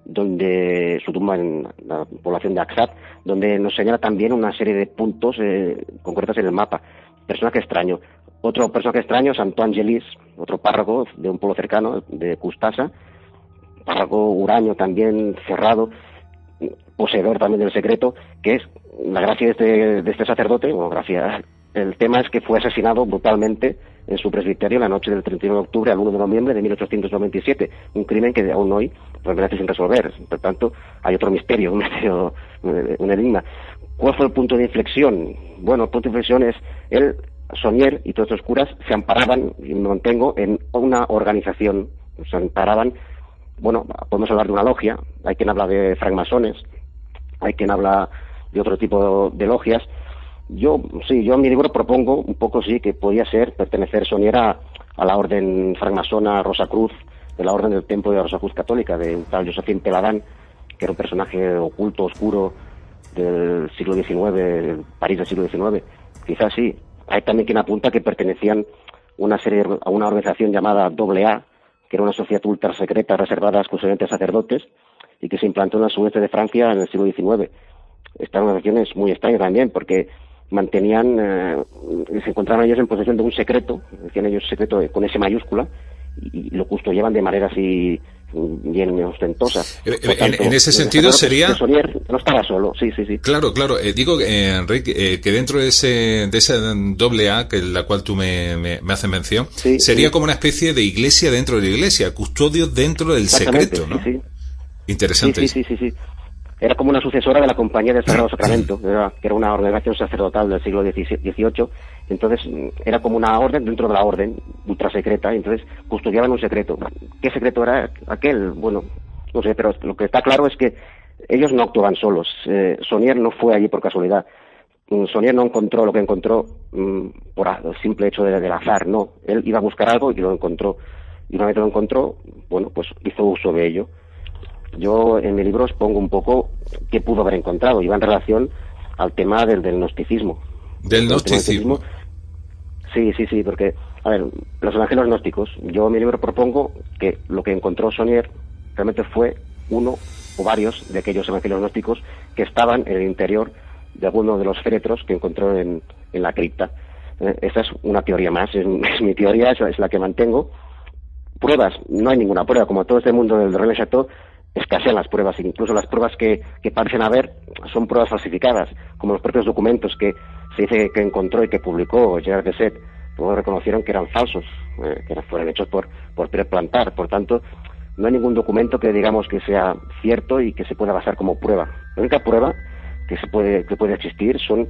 donde su tumba en la población de Aksat, donde nos señala también una serie de puntos eh, concretos en el mapa. Personaje extraño. Otro personaje extraño es Antoine Gelis, otro párroco de un pueblo cercano, de Custasa, párroco huraño también cerrado, poseedor también del secreto, que es la gracia de este, de este sacerdote, bueno, gracia, el tema es que fue asesinado brutalmente en su presbiterio la noche del 31 de octubre al 1 de noviembre de 1897, un crimen que aún hoy permanece sin resolver. Por tanto, hay otro misterio, un, misterio, un enigma. ¿Cuál fue el punto de inflexión? Bueno, el punto de inflexión es él, Sonier y todos estos curas se amparaban, y me mantengo, en una organización, se amparaban, bueno, podemos hablar de una logia, hay quien habla de francmasones, hay quien habla de otro tipo de logias, yo, sí, yo en mi libro propongo un poco, sí, que podía ser pertenecer Soniera a la orden francmasona Rosa Cruz, de la orden del Templo de la Rosa Cruz Católica, de un tal Josephine Peladán, que era un personaje oculto, oscuro del siglo XIX, París del siglo XIX. Quizás sí. Hay también quien apunta que pertenecían una serie, a una organización llamada AA, que era una sociedad ultra secreta reservada exclusivamente a sacerdotes y que se implantó en el sudeste de Francia en el siglo XIX. Esta organización es muy extraña también porque mantenían, eh, se encontraban ellos en posesión de un secreto, decían ellos secreto con S mayúscula, y, lo custodiaban de manera así bien ostentosa. Eh, en, ese sentido sería... no estaba solo, sí, sí, sí. Claro, claro. Eh, digo, eh, Enrique, que dentro de ese, de ese doble A, que la cual tú me, me, haces mención, sería como una especie de iglesia dentro de la iglesia, custodio dentro del secreto, ¿no? Interesante. sí, sí, sí. sí era como una sucesora de la Compañía del Sagrado Sacramento, que era una organización sacerdotal del siglo XVIII, entonces era como una orden dentro de la orden, ultra secreta, entonces custodiaban un secreto. ¿Qué secreto era aquel? Bueno, no sé, pero lo que está claro es que ellos no actuaban solos. Eh, Sonier no fue allí por casualidad. Mm, Sonier no encontró lo que encontró mm, por el simple hecho del azar, no. Él iba a buscar algo y lo encontró. Y una vez lo encontró, bueno, pues hizo uso de ello. Yo en mi libro expongo un poco qué pudo haber encontrado y va en relación al tema del, del gnosticismo. ¿Del gnosticismo? Sí, sí, sí, porque, a ver, los evangelios gnósticos, yo en mi libro propongo que lo que encontró Sonier realmente fue uno o varios de aquellos evangelios gnósticos que estaban en el interior de alguno de los féretros que encontró en, en la cripta. Eh, esa es una teoría más, es, mi teoría, es, es la que mantengo. Pruebas, no hay ninguna prueba, como todo este mundo del René Chateau, escasean las pruebas, incluso las pruebas que, que parecen haber son pruebas falsificadas, como los propios documentos que se dice que encontró y que publicó Gerard de Set, luego reconocieron que eran falsos, eh, que fueron hechos por, por Plantar. Por tanto, no hay ningún documento que digamos que sea cierto y que se pueda basar como prueba. La única prueba que se puede, que puede existir son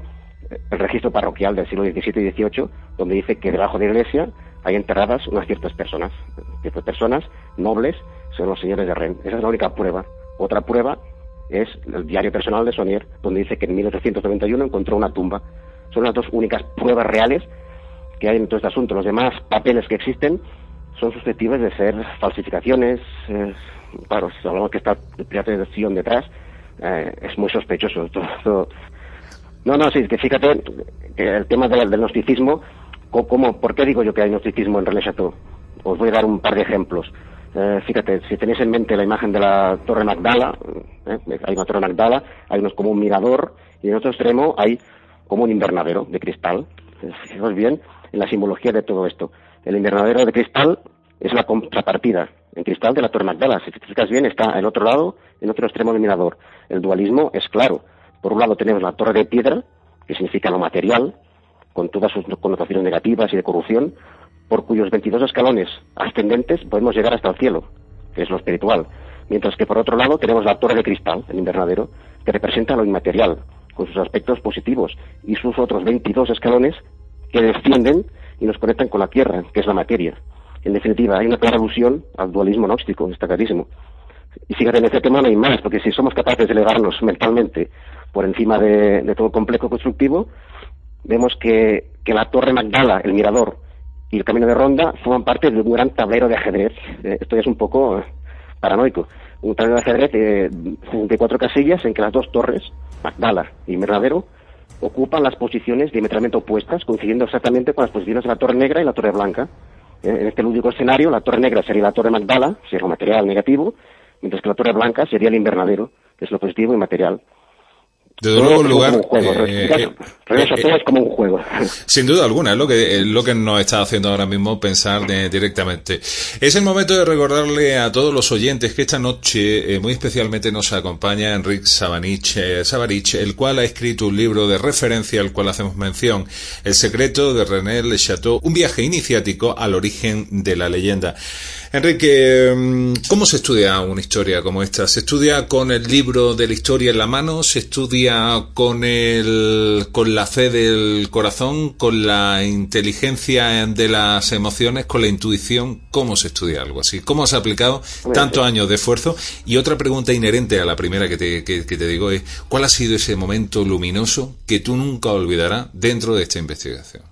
el registro parroquial del siglo XVII y XVIII, donde dice que debajo de la iglesia hay enterradas unas ciertas personas, ciertas personas nobles, son los señores de Rennes. Esa es la única prueba. Otra prueba es el diario personal de Sonier, donde dice que en 1891 encontró una tumba. Son las dos únicas pruebas reales que hay en todo este asunto. Los demás papeles que existen son susceptibles de ser falsificaciones. claro, si hablamos que está el Sion detrás, eh, es muy sospechoso. No, no, sí, que fíjate el tema del, del gnosticismo ¿Cómo, ¿Por qué digo yo que hay gnosticismo en René Chateau? Os voy a dar un par de ejemplos. Eh, fíjate, si tenéis en mente la imagen de la Torre Magdala, eh, hay una Torre Magdala, hay unos como un mirador, y en otro extremo hay como un invernadero de cristal. Eh, fijaos bien en la simbología de todo esto. El invernadero de cristal es la contrapartida en cristal de la Torre Magdala. Si te fijas bien, está en otro lado, en otro extremo del mirador. El dualismo es claro. Por un lado tenemos la torre de piedra, que significa lo material, con todas sus connotaciones negativas y de corrupción, por cuyos 22 escalones ascendentes podemos llegar hasta el cielo, que es lo espiritual. Mientras que por otro lado tenemos la torre de cristal, el invernadero, que representa lo inmaterial, con sus aspectos positivos, y sus otros 22 escalones que descienden y nos conectan con la tierra, que es la materia. En definitiva, hay una clara alusión al dualismo gnóstico, está clarísimo. Y fíjate, en este tema no hay más, porque si somos capaces de elevarnos mentalmente por encima de, todo complejo constructivo, vemos que, que la Torre Magdala, el Mirador y el Camino de Ronda forman parte de un gran tablero de ajedrez. Eh, esto ya es un poco paranoico. Un tablero de ajedrez de cuatro casillas en que las dos torres, Magdala y Invernadero, ocupan las posiciones diametralmente opuestas, coincidiendo exactamente con las posiciones de la Torre Negra y la Torre Blanca. En este lúdico escenario, la Torre Negra sería la Torre Magdala, sería un material negativo, mientras que la Torre Blanca sería el invernadero, que es lo positivo y material. Desde luego un lugar... Eh, eh, eh, es como un juego. Sin duda alguna, es lo que, lo que nos está haciendo ahora mismo pensar directamente. Es el momento de recordarle a todos los oyentes que esta noche muy especialmente nos acompaña Enrique Sabanich, Sabarich, el cual ha escrito un libro de referencia al cual hacemos mención, El secreto de René Le Chateau, un viaje iniciático al origen de la leyenda. Enrique, mm, ¿cómo se estudia una historia como esta? ¿Se estudia con el libro de la historia en la mano? ¿Se estudia con el, con la fe del corazón? ¿Con la inteligencia de las emociones? ¿Con la intuición? ¿Cómo se estudia algo así? ¿Cómo has aplicado tantos años de esfuerzo? Y otra pregunta inherente a la primera que te, que te digo es, ¿cuál ha sido ese momento luminoso que tú nunca olvidarás dentro de esta investigación?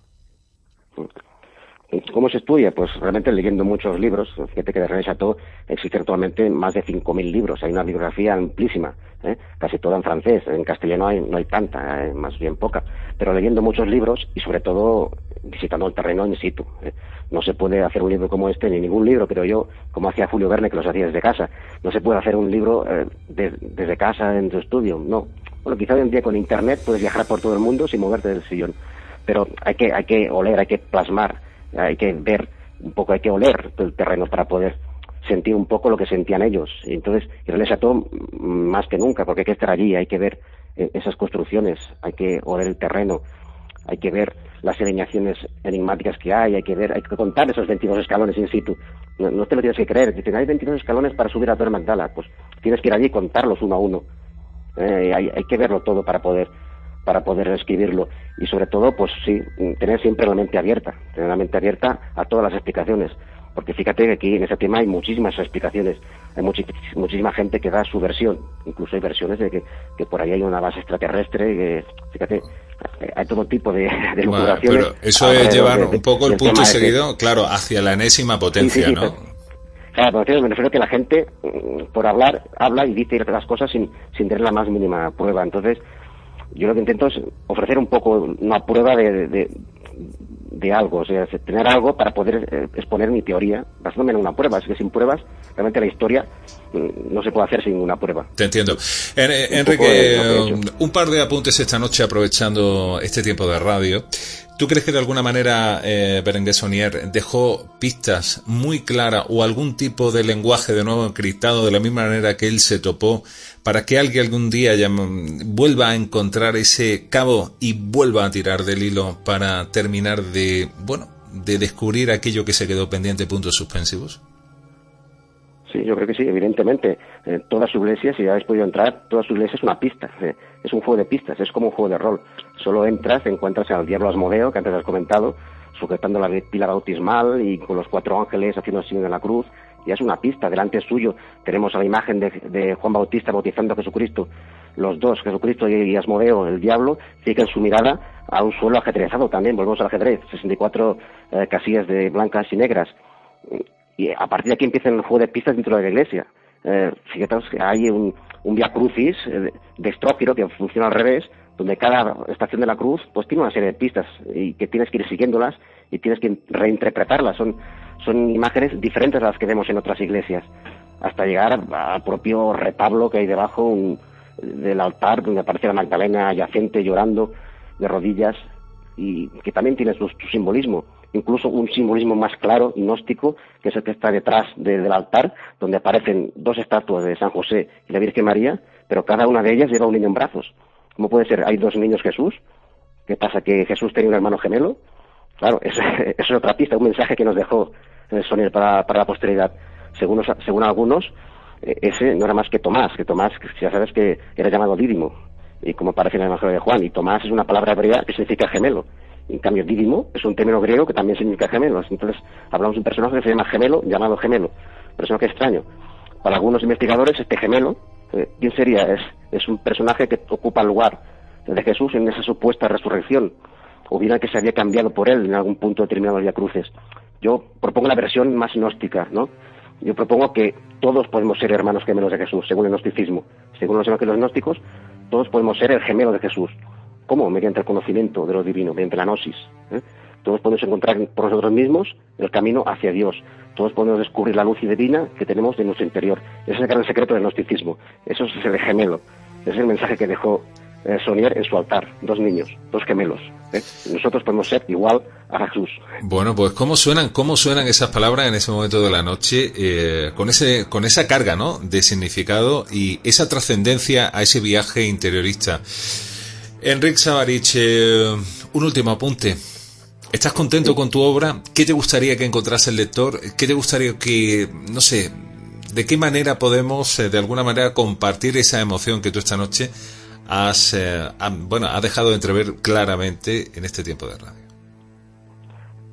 ¿Cómo se estudia? Pues realmente leyendo muchos libros. Fíjate que de René Chateau existe actualmente más de 5.000 libros. Hay una bibliografía amplísima, ¿eh? casi toda en francés. En castellano hay, no hay tanta, ¿eh? más bien poca. Pero leyendo muchos libros y sobre todo visitando el terreno in situ. ¿eh? No se puede hacer un libro como este, ni ningún libro, creo yo, como hacía Julio Verne, que los hacía desde casa. No se puede hacer un libro desde casa en tu estudio, no. Bueno, quizá hoy en día con Internet puedes viajar por todo el mundo sin moverte del sillón. Pero hay que, hay que oler, hay que plasmar hay que ver un poco, hay que oler el terreno para poder sentir un poco lo que sentían ellos. Entonces, a todo más que nunca, porque hay que estar allí, hay que ver eh, esas construcciones, hay que oler el terreno, hay que ver las alineaciones enigmáticas que hay, hay que ver, hay que contar esos 22 escalones in situ. No, te lo tienes que creer, dicen, hay 22 escalones para subir a Torre Magdala, pues tienes que ir allí y contarlos uno a uno. Eh, hay, hay que verlo todo para poder para poder escribirlo y sobre todo pues sí tener siempre la mente abierta tener la mente abierta a todas las explicaciones. Porque fíjate que aquí en ese tema hay muchísimas explicaciones. Hay muchísima gente que da su versión. Incluso hay versiones de que, que por ahí hay una base extraterrestre que, fíjate hay todo tipo de, de pero eso es llevar un poco el punto seguido claro hacia la enésima potencia ¿no? Claro, me refiero a que la gente, mm, por hablar, habla y dice las cosas sin, sin tener la más mínima prueba. Entonces, yo lo que intento es ofrecer un poco una prueba de, de, algo, o sea, tener algo para poder eh, exponer mi teoría, basándome en una prueba. Es que sin pruebas, realmente la historia mm, no se puede hacer sin una prueba. Te entiendo. Enrique, un par de apuntes esta noche aprovechando este tiempo de radio. ¿Tú crees que de alguna manera eh, Berenguer Sonier dejó pistas muy claras o algún tipo de lenguaje de nuevo encriptado de la misma manera que él se topó para que alguien algún día vuelva a encontrar ese cabo y vuelva a tirar del hilo para terminar de, bueno, de descubrir aquello que se quedó pendiente, puntos suspensivos? Sí, yo creo que sí, evidentemente. Eh, toda su iglesia, si habéis podido entrar, toda su iglesia es una pista. Eh, es un juego de pistas, es como un juego de rol. Solo entras, encuentras al diablo Asmodeo, que antes has comentado, sujetando la pila bautismal y con los cuatro ángeles haciendo el signo de la cruz. Y es una pista, delante suyo tenemos a la imagen de, Juan Bautista bautizando a Jesucristo. Los dos, Jesucristo y, Asmodeo, el diablo, fijan su mirada a un suelo ajedrezado también, volvemos al ajedrez, 64 eh, casillas de blancas y negras y a partir de aquí empieza el juego de pistas dentro de la iglesia. Eh, fíjate hay un, un via crucis eh, de estrófilo que funciona al revés, donde cada estación de la cruz pues tiene una serie de pistas y que tienes que ir siguiéndolas y tienes que reinterpretarlas. Son, son imágenes diferentes a las que vemos en otras iglesias, hasta llegar al propio retablo que hay debajo del altar, donde aparece la Magdalena yacente llorando de rodillas y que también tiene su simbolismo incluso un simbolismo más claro, gnóstico, que es el que está detrás del altar, donde aparecen dos estatuas de San José y la Virgen María, pero cada una de ellas lleva un niño en brazos. ¿Cómo puede ser? Hay dos niños Jesús. ¿Qué pasa? ¿Que Jesús tenía un hermano gemelo? Claro, eso es otra pista, un mensaje que nos dejó Sonier para, para la posteridad. Según, según algunos, eh, ese no era más que Tomás, que Tomás, ya sabes que era llamado Dídimo, y como aparece en el Evangelio de Juan, y Tomás es una palabra hebrea que significa gemelo. En cambio, dídimo es un término griego que también significa gemelos. Entonces, hablamos de un personaje que se llama gemelo, llamado gemelo. Personaje extraño. Para algunos investigadores, este gemelo, eh, ¿quién sería? Es, es un personaje que ocupa el lugar de Jesús en esa supuesta resurrección. o bien que se había cambiado por él en algún punto determinado de Cruces. Yo propongo la versión más gnóstica, ¿no? Yo propongo que todos podemos ser hermanos gemelos de Jesús, según el gnosticismo. Según los evangelios gnósticos, todos podemos ser el gemelo de Jesús. ¿Cómo? Mediante el conocimiento de lo divino, mediante la gnosis. ¿eh? Todos podemos encontrar por nosotros mismos el camino hacia Dios. Todos podemos descubrir la luz divina que tenemos de nuestro interior. Ese es el gran secreto del gnosticismo. Eso es el gemelo. Ese es el mensaje que dejó eh, Sonier en su altar. Dos niños, dos gemelos. ¿eh? Nosotros podemos ser igual a Jesús. Bueno, pues cómo suenan, cómo suenan esas palabras en ese momento de la noche, eh, con ese, con esa carga, ¿no? De significado y esa trascendencia a ese viaje interiorista. Enrique Savarich, un último apunte. ¿Estás contento con tu obra? ¿Qué te gustaría que encontrase el lector? ¿Qué te gustaría que, no sé, de qué manera podemos, de alguna manera, compartir esa emoción que tú esta noche has, eh, bueno, ha dejado de entrever claramente en este tiempo de radio?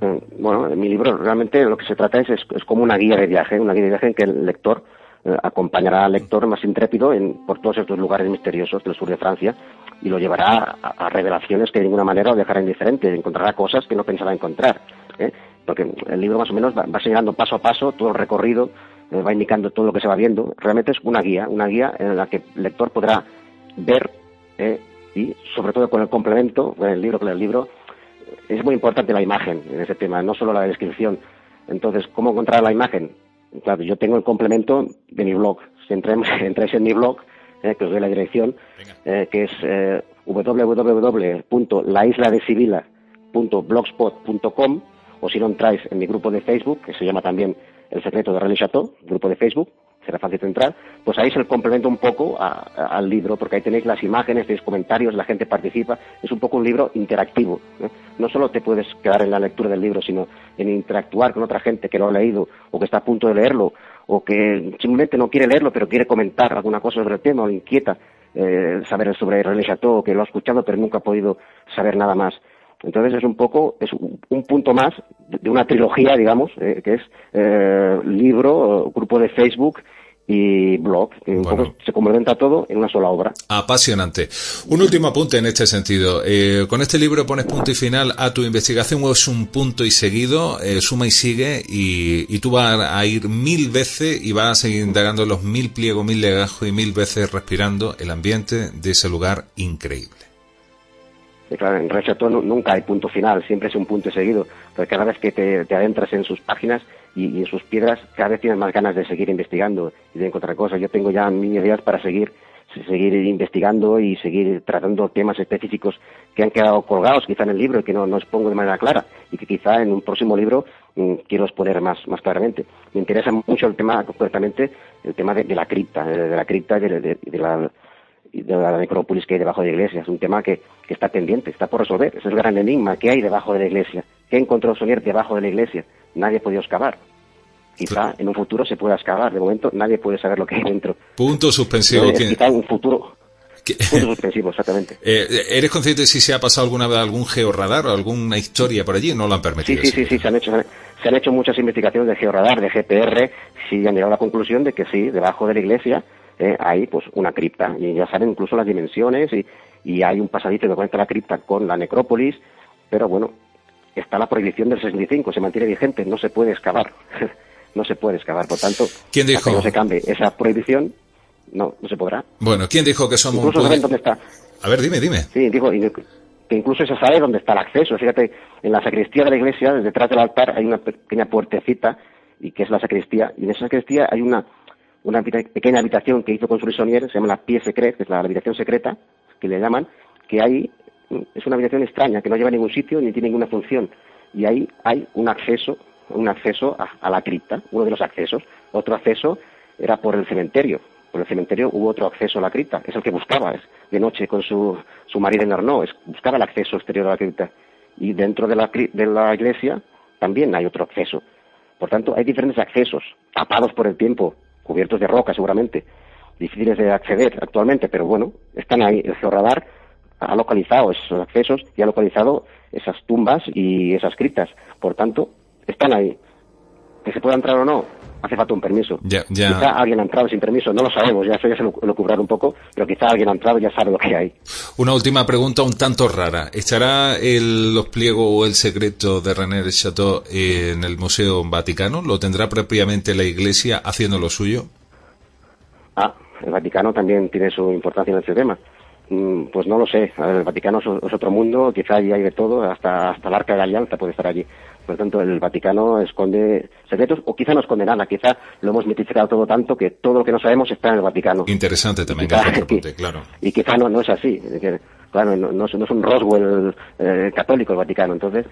Mm, bueno, en mi libro realmente lo que se trata es, es, como una guía de viaje, una guía de viaje en que el lector eh, acompañará al lector más intrépido en, por todos estos lugares misteriosos del sur de Francia y lo llevará a, revelaciones que de ninguna manera lo dejará indiferente, encontrará cosas que no pensaba encontrar. ¿eh? Porque el libro más o menos va, señalando paso a paso todo el recorrido, va indicando todo lo que se va viendo. Realmente es una guía, una guía en la que el lector podrá ver ¿eh? y sobre todo con el complemento, con el libro, con el libro, es muy importante la imagen en ese tema, no solo la descripción. Entonces, ¿cómo encontrar la imagen? Claro, yo tengo el complemento de mi blog. Si entráis, en mi blog, eh, que os doy la dirección, eh, que es eh, www.laisladesibila.blogspot.com o si no entráis en mi grupo de Facebook, que se llama también El Secreto de René Chateau, grupo de Facebook, será fácil de entrar, pues ahí se el complemento un poco al libro, porque ahí tenéis las imágenes, tenéis comentarios, la gente participa, es un poco un libro interactivo. ¿eh? No solo te puedes quedar en la lectura del libro, sino en interactuar con otra gente que lo ha leído o que está a punto de leerlo o que simplemente no quiere leerlo pero quiere comentar alguna cosa sobre el tema o le inquieta eh, saber sobre René Chateau, que lo ha escuchado pero nunca ha podido saber nada más. Entonces es un poco, es un, punto más de una trilogía, digamos, eh, que es eh, libro, grupo de Facebook y blog, poco se complementa todo en una sola obra. Apasionante. Un último apunte en este sentido. Eh, ¿Con este libro pones punto y final a tu investigación o es un punto y seguido, suma y sigue, y, tú vas a ir mil veces y vas a seguir indagando los mil pliegos, mil legajos y mil veces respirando el ambiente de ese lugar increíble? claro, en Rechato nunca hay punto final, siempre es un punto seguido, pero cada vez que te, adentras en sus páginas y, en sus piedras, cada vez tienes más ganas de seguir investigando y de encontrar cosas. Yo tengo ya mil ideas para seguir seguir investigando y seguir tratando temas específicos que han quedado colgados quizá en el libro y que no, no expongo de manera clara y que quizá en un próximo libro mm, quiero exponer más, más claramente. Me interesa mucho el tema, concretamente, el tema de, la cripta, de, la cripta de, de la de necrópolis que hay debajo de la iglesia. Es un tema que, está pendiente, está por resolver. Es el gran enigma. ¿Qué hay debajo de la iglesia? ¿Qué encontró Sonier debajo de la iglesia? Nadie ha podido excavar. Quizá en un futuro se pueda excavar. De momento nadie puede saber lo que hay dentro. Punto suspensivo. quizá en un futuro. Punto suspensivo, exactamente. Eh, ¿Eres consciente si se ha pasado alguna vez algún georradar o alguna historia por allí? No lo han permitido. Sí, sí, sí, sí, se han hecho, se han hecho muchas investigaciones de georradar, de GPR, y han llegado a la conclusión de que sí, debajo de la iglesia eh, hay pues una cripta y ya saben incluso las dimensiones y, hay un pasadizo que conecta la cripta con la necrópolis, pero bueno, está la prohibición del 65, se mantiene vigente, no se puede excavar, no se puede excavar, por tanto, ¿quién dijo? que no se cambie esa prohibición, no, no se podrá. Bueno, ¿quién dijo que somos incluso saben dónde está. A ver, dime, dime. Sí, dijo que incluso se sabe dónde está el acceso. Fíjate, en la sacristía de la iglesia, detrás del altar, hay una pequeña puertecita, y que es la sacristía, y en esa sacristía hay una una pequeña habitación que hizo construir Sonier, se llama la Piece Secret, que es la habitación secreta, que le llaman, que ahí es una habitación extraña, que no lleva a ningún sitio ni tiene ninguna función. Y ahí hay un acceso, un acceso a, la cripta, uno de los accesos. Otro acceso era por el cementerio. Por el cementerio hubo otro acceso a la cripta, es el que buscaba, de noche con su, su marido en Arnaud, buscaba el acceso exterior a la cripta. Y dentro de la, de la iglesia también hay otro acceso. Por tanto, hay diferentes accesos, tapados por el tiempo, cubiertos de roca seguramente, difíciles de acceder actualmente, pero bueno, están ahí. El georradar ha localizado esos accesos y ha localizado esas tumbas y esas criptas. Por tanto, están ahí. Que se pueda entrar o no, hace falta un permiso. Ya, ya. Quizá alguien ha entrado sin permiso, no lo sabemos, ya eso ya se lo, lo cubrará un poco, pero quizá alguien ha entrado y ya sabe lo que hay. Una última pregunta un tanto rara. ¿Estará el, los pliegos o el secreto de René de Chateau en el Museo Vaticano? ¿Lo tendrá propiamente la Iglesia haciendo lo suyo? Ah, el Vaticano también tiene su importancia en este tema. Mm, Pues no lo sé. A ver, el Vaticano es, otro mundo, quizá allí hay de todo, hasta, hasta el Arca de la Alianza puede estar allí. Por lo tanto, el Vaticano esconde secretos, o quizá no esconde nada, quizá lo hemos mitificado todo tanto que todo lo que no sabemos está en el Vaticano. Interesante también que Quizá- contrapunte, claro. Y quizá no, no es así. es que, claro, no, no es, no es un Roswell eh, católico el Vaticano, entonces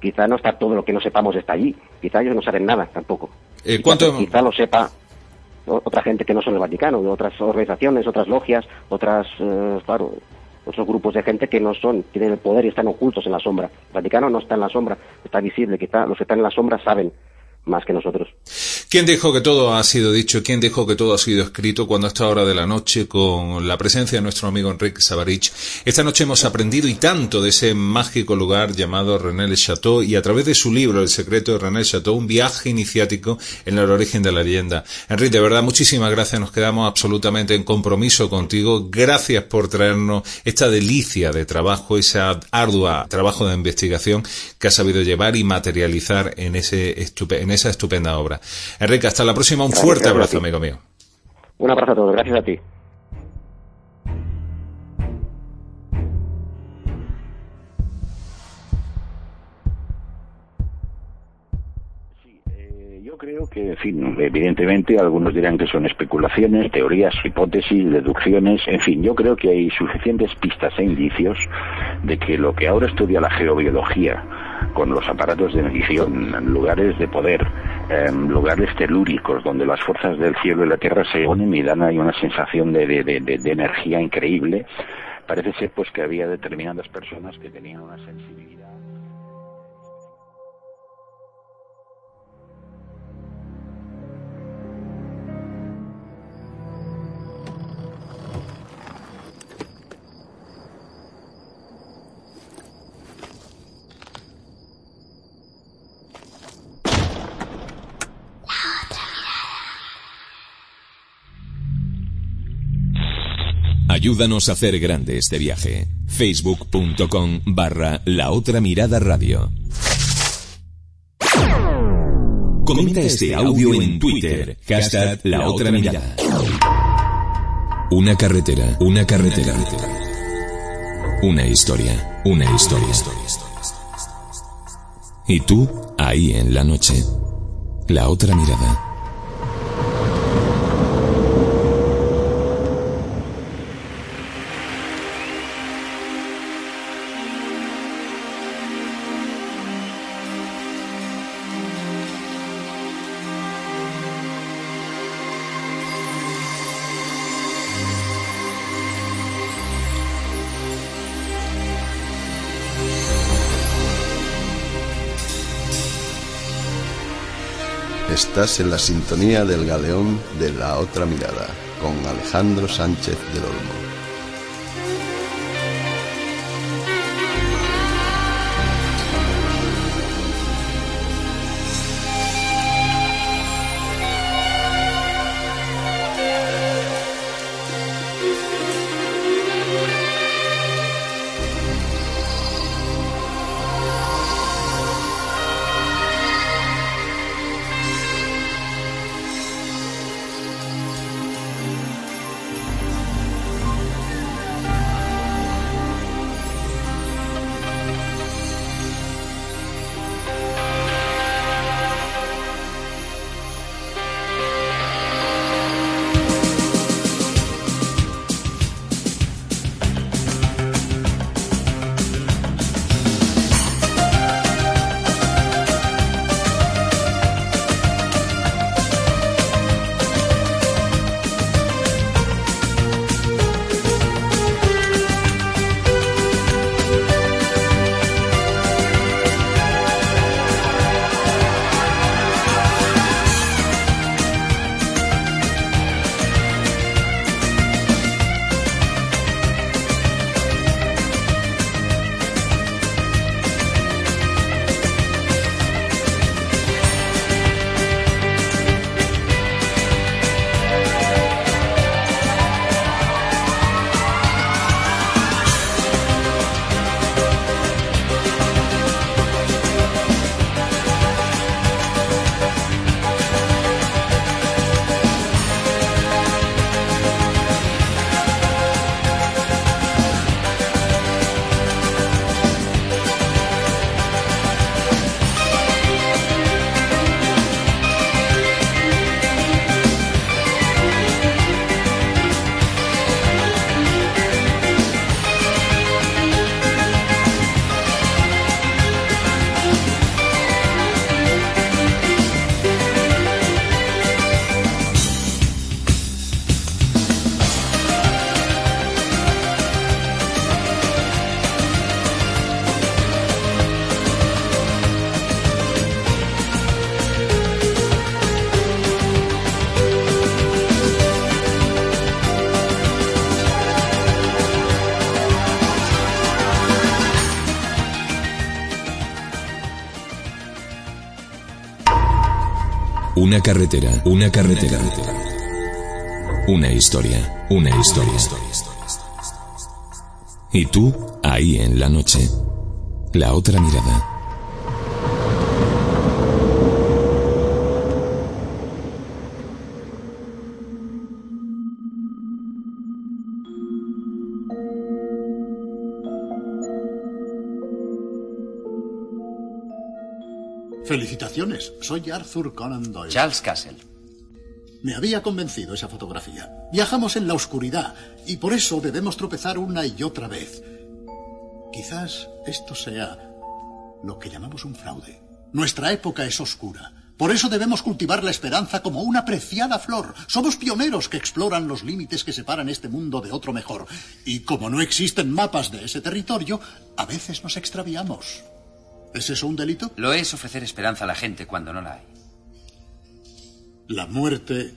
quizá no está todo lo que no sepamos está allí. Quizá ellos no saben nada tampoco. Eh, Quizá- ¿cuánto- quizá lo sepa otra gente que no son el Vaticano, otras organizaciones, otras logias, otras, eh, claro, otros grupos de gente que no son, tienen el poder y están ocultos en la sombra. El Vaticano no está en la sombra, está visible, quizá los que están en la sombra saben más que nosotros. ¿Quién dijo que todo ha sido dicho? ¿Quién dijo que todo ha sido escrito cuando a esta hora de la noche, con la presencia de nuestro amigo Enrique Sabarich, esta noche hemos aprendido y tanto de ese mágico lugar llamado René Le Chateau y a través de su libro El secreto de René Le Chateau, un viaje iniciático en el origen de la leyenda. Enrique, de verdad, muchísimas gracias. Nos quedamos absolutamente en compromiso contigo. Gracias por traernos esta delicia de trabajo, esa ardua trabajo de investigación que has sabido llevar y materializar en, ese estupe- en esa estupenda obra. Enrique, hasta la próxima. Un Gracias, fuerte gracias abrazo, amigo mío. Un abrazo a todos, gracias a ti. Eh, Yo creo que, en fin, evidentemente algunos dirán que son especulaciones, teorías, hipótesis, deducciones, en fin, yo creo que hay suficientes pistas e indicios de que lo que ahora estudia la geobiología con los aparatos de medición, lugares de poder, lugares telúricos donde las fuerzas del cielo y la tierra se unen y dan ahí una sensación de- de- de- de energía increíble, parece ser pues que había determinadas personas que tenían una sensibilidad. Ayúdanos a hacer grande este viaje. Facebook.com barra La Otra Mirada Radio. Comenta este audio en Twitter. Hashtag La Otra Mirada. Una carretera, una carretera. Una historia, una historia. Y tú, ahí en la noche. La Otra Mirada. Estás en la sintonía del galeón de la otra mirada con Alejandro Sánchez del Olmo. Una carretera, una carretera. Una historia, una historia. Y tú, ahí en la noche. La otra mirada. Soy Arthur Conan Doyle. Charles Castle. Me había convencido esa fotografía. Viajamos en la oscuridad y por eso debemos tropezar una y otra vez. Quizás esto sea lo que llamamos un fraude. Nuestra época es oscura. Por eso debemos cultivar la esperanza como una preciada flor. Somos pioneros que exploran los límites que separan este mundo de otro mejor. Y como no existen mapas de ese territorio, a veces nos extraviamos. ¿Es eso un delito? Lo es ofrecer esperanza a la gente cuando no la hay. ¿La muerte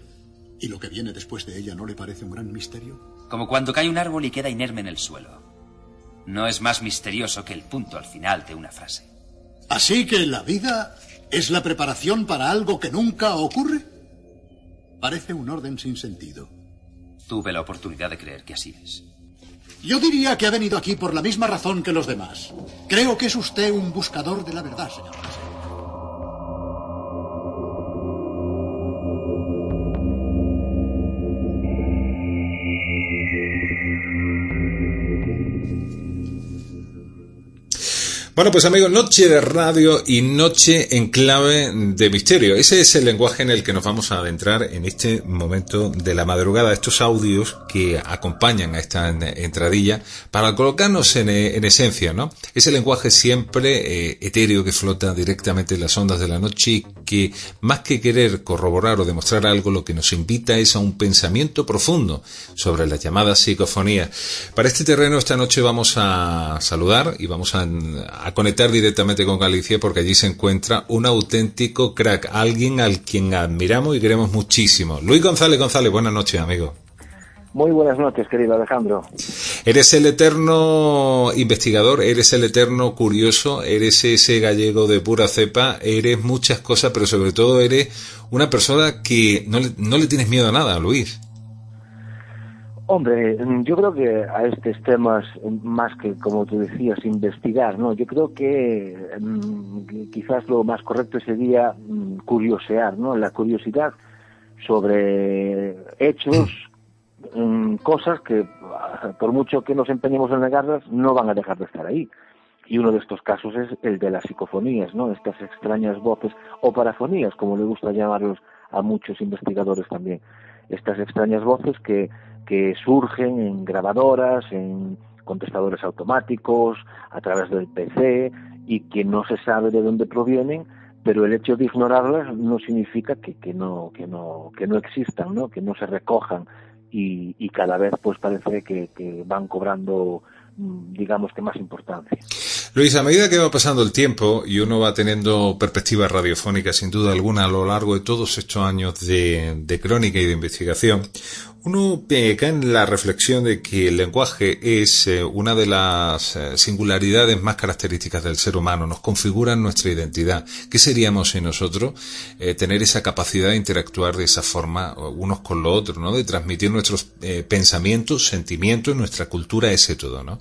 y lo que viene después de ella no le parece un gran misterio? Como cuando cae un árbol y queda inerme en el suelo. No es más misterioso que el punto al final de una frase. Así que la vida es la preparación para algo que nunca ocurre. Parece un orden sin sentido. Tuve la oportunidad de creer que así es. Yo diría que ha venido aquí por la misma razón que los demás. Creo que es usted un buscador de la verdad, señor. Bueno, pues amigos, noche de radio y noche en clave de misterio. Ese es el lenguaje en el que nos vamos a adentrar en este momento de la madrugada, estos audios que acompañan a esta entradilla para colocarnos en, esencia, ¿no? Ese lenguaje siempre eh, etéreo que flota directamente en las ondas de la noche y que más que querer corroborar o demostrar algo, lo que nos invita es a un pensamiento profundo sobre las llamadas psicofonías. Para este terreno esta noche vamos a saludar y vamos a a conectar directamente con Galicia porque allí se encuentra un auténtico crack, alguien al quien admiramos y queremos muchísimo. Luis González González, buenas noches, amigo. Muy buenas noches, querido Alejandro. Eres el eterno investigador, eres el eterno curioso, eres ese gallego de pura cepa, eres muchas cosas, pero sobre todo eres una persona que no le, no le tienes miedo a nada, Luis. Hombre, yo creo que a estos temas, más que, como tú decías, investigar, ¿no? Yo creo que mm, quizás lo más correcto sería mm, curiosear, ¿no? La curiosidad sobre hechos, mm, cosas que, por mucho que nos empeñemos en negarlas, no van a dejar de estar ahí. Y uno de estos casos es el de las psicofonías, ¿no? Estas extrañas voces, o parafonías, como le gusta llamarlos a muchos investigadores también. Estas extrañas voces que que surgen en grabadoras, en contestadores automáticos, a través del PC y que no se sabe de dónde provienen, pero el hecho de ignorarlas no significa que, que no que no que no existan, ¿no? que no se recojan y, y cada vez pues parece que, que van cobrando mm, digamos que más importancia. Luis, a medida que va pasando el tiempo y uno va teniendo perspectiva radiofónica, sin duda alguna, a lo largo de todos estos años de, de crónica y de investigación, uno cae en la reflexión de que el lenguaje es eh, una de las eh, singularidades más características del ser humano, nos configura nuestra identidad. ¿Qué seríamos si nosotros eh, tener esa capacidad de interactuar de esa forma unos con los otros, ¿no? de transmitir nuestros pensamientos, sentimientos, nuestra cultura, ese todo? ¿no?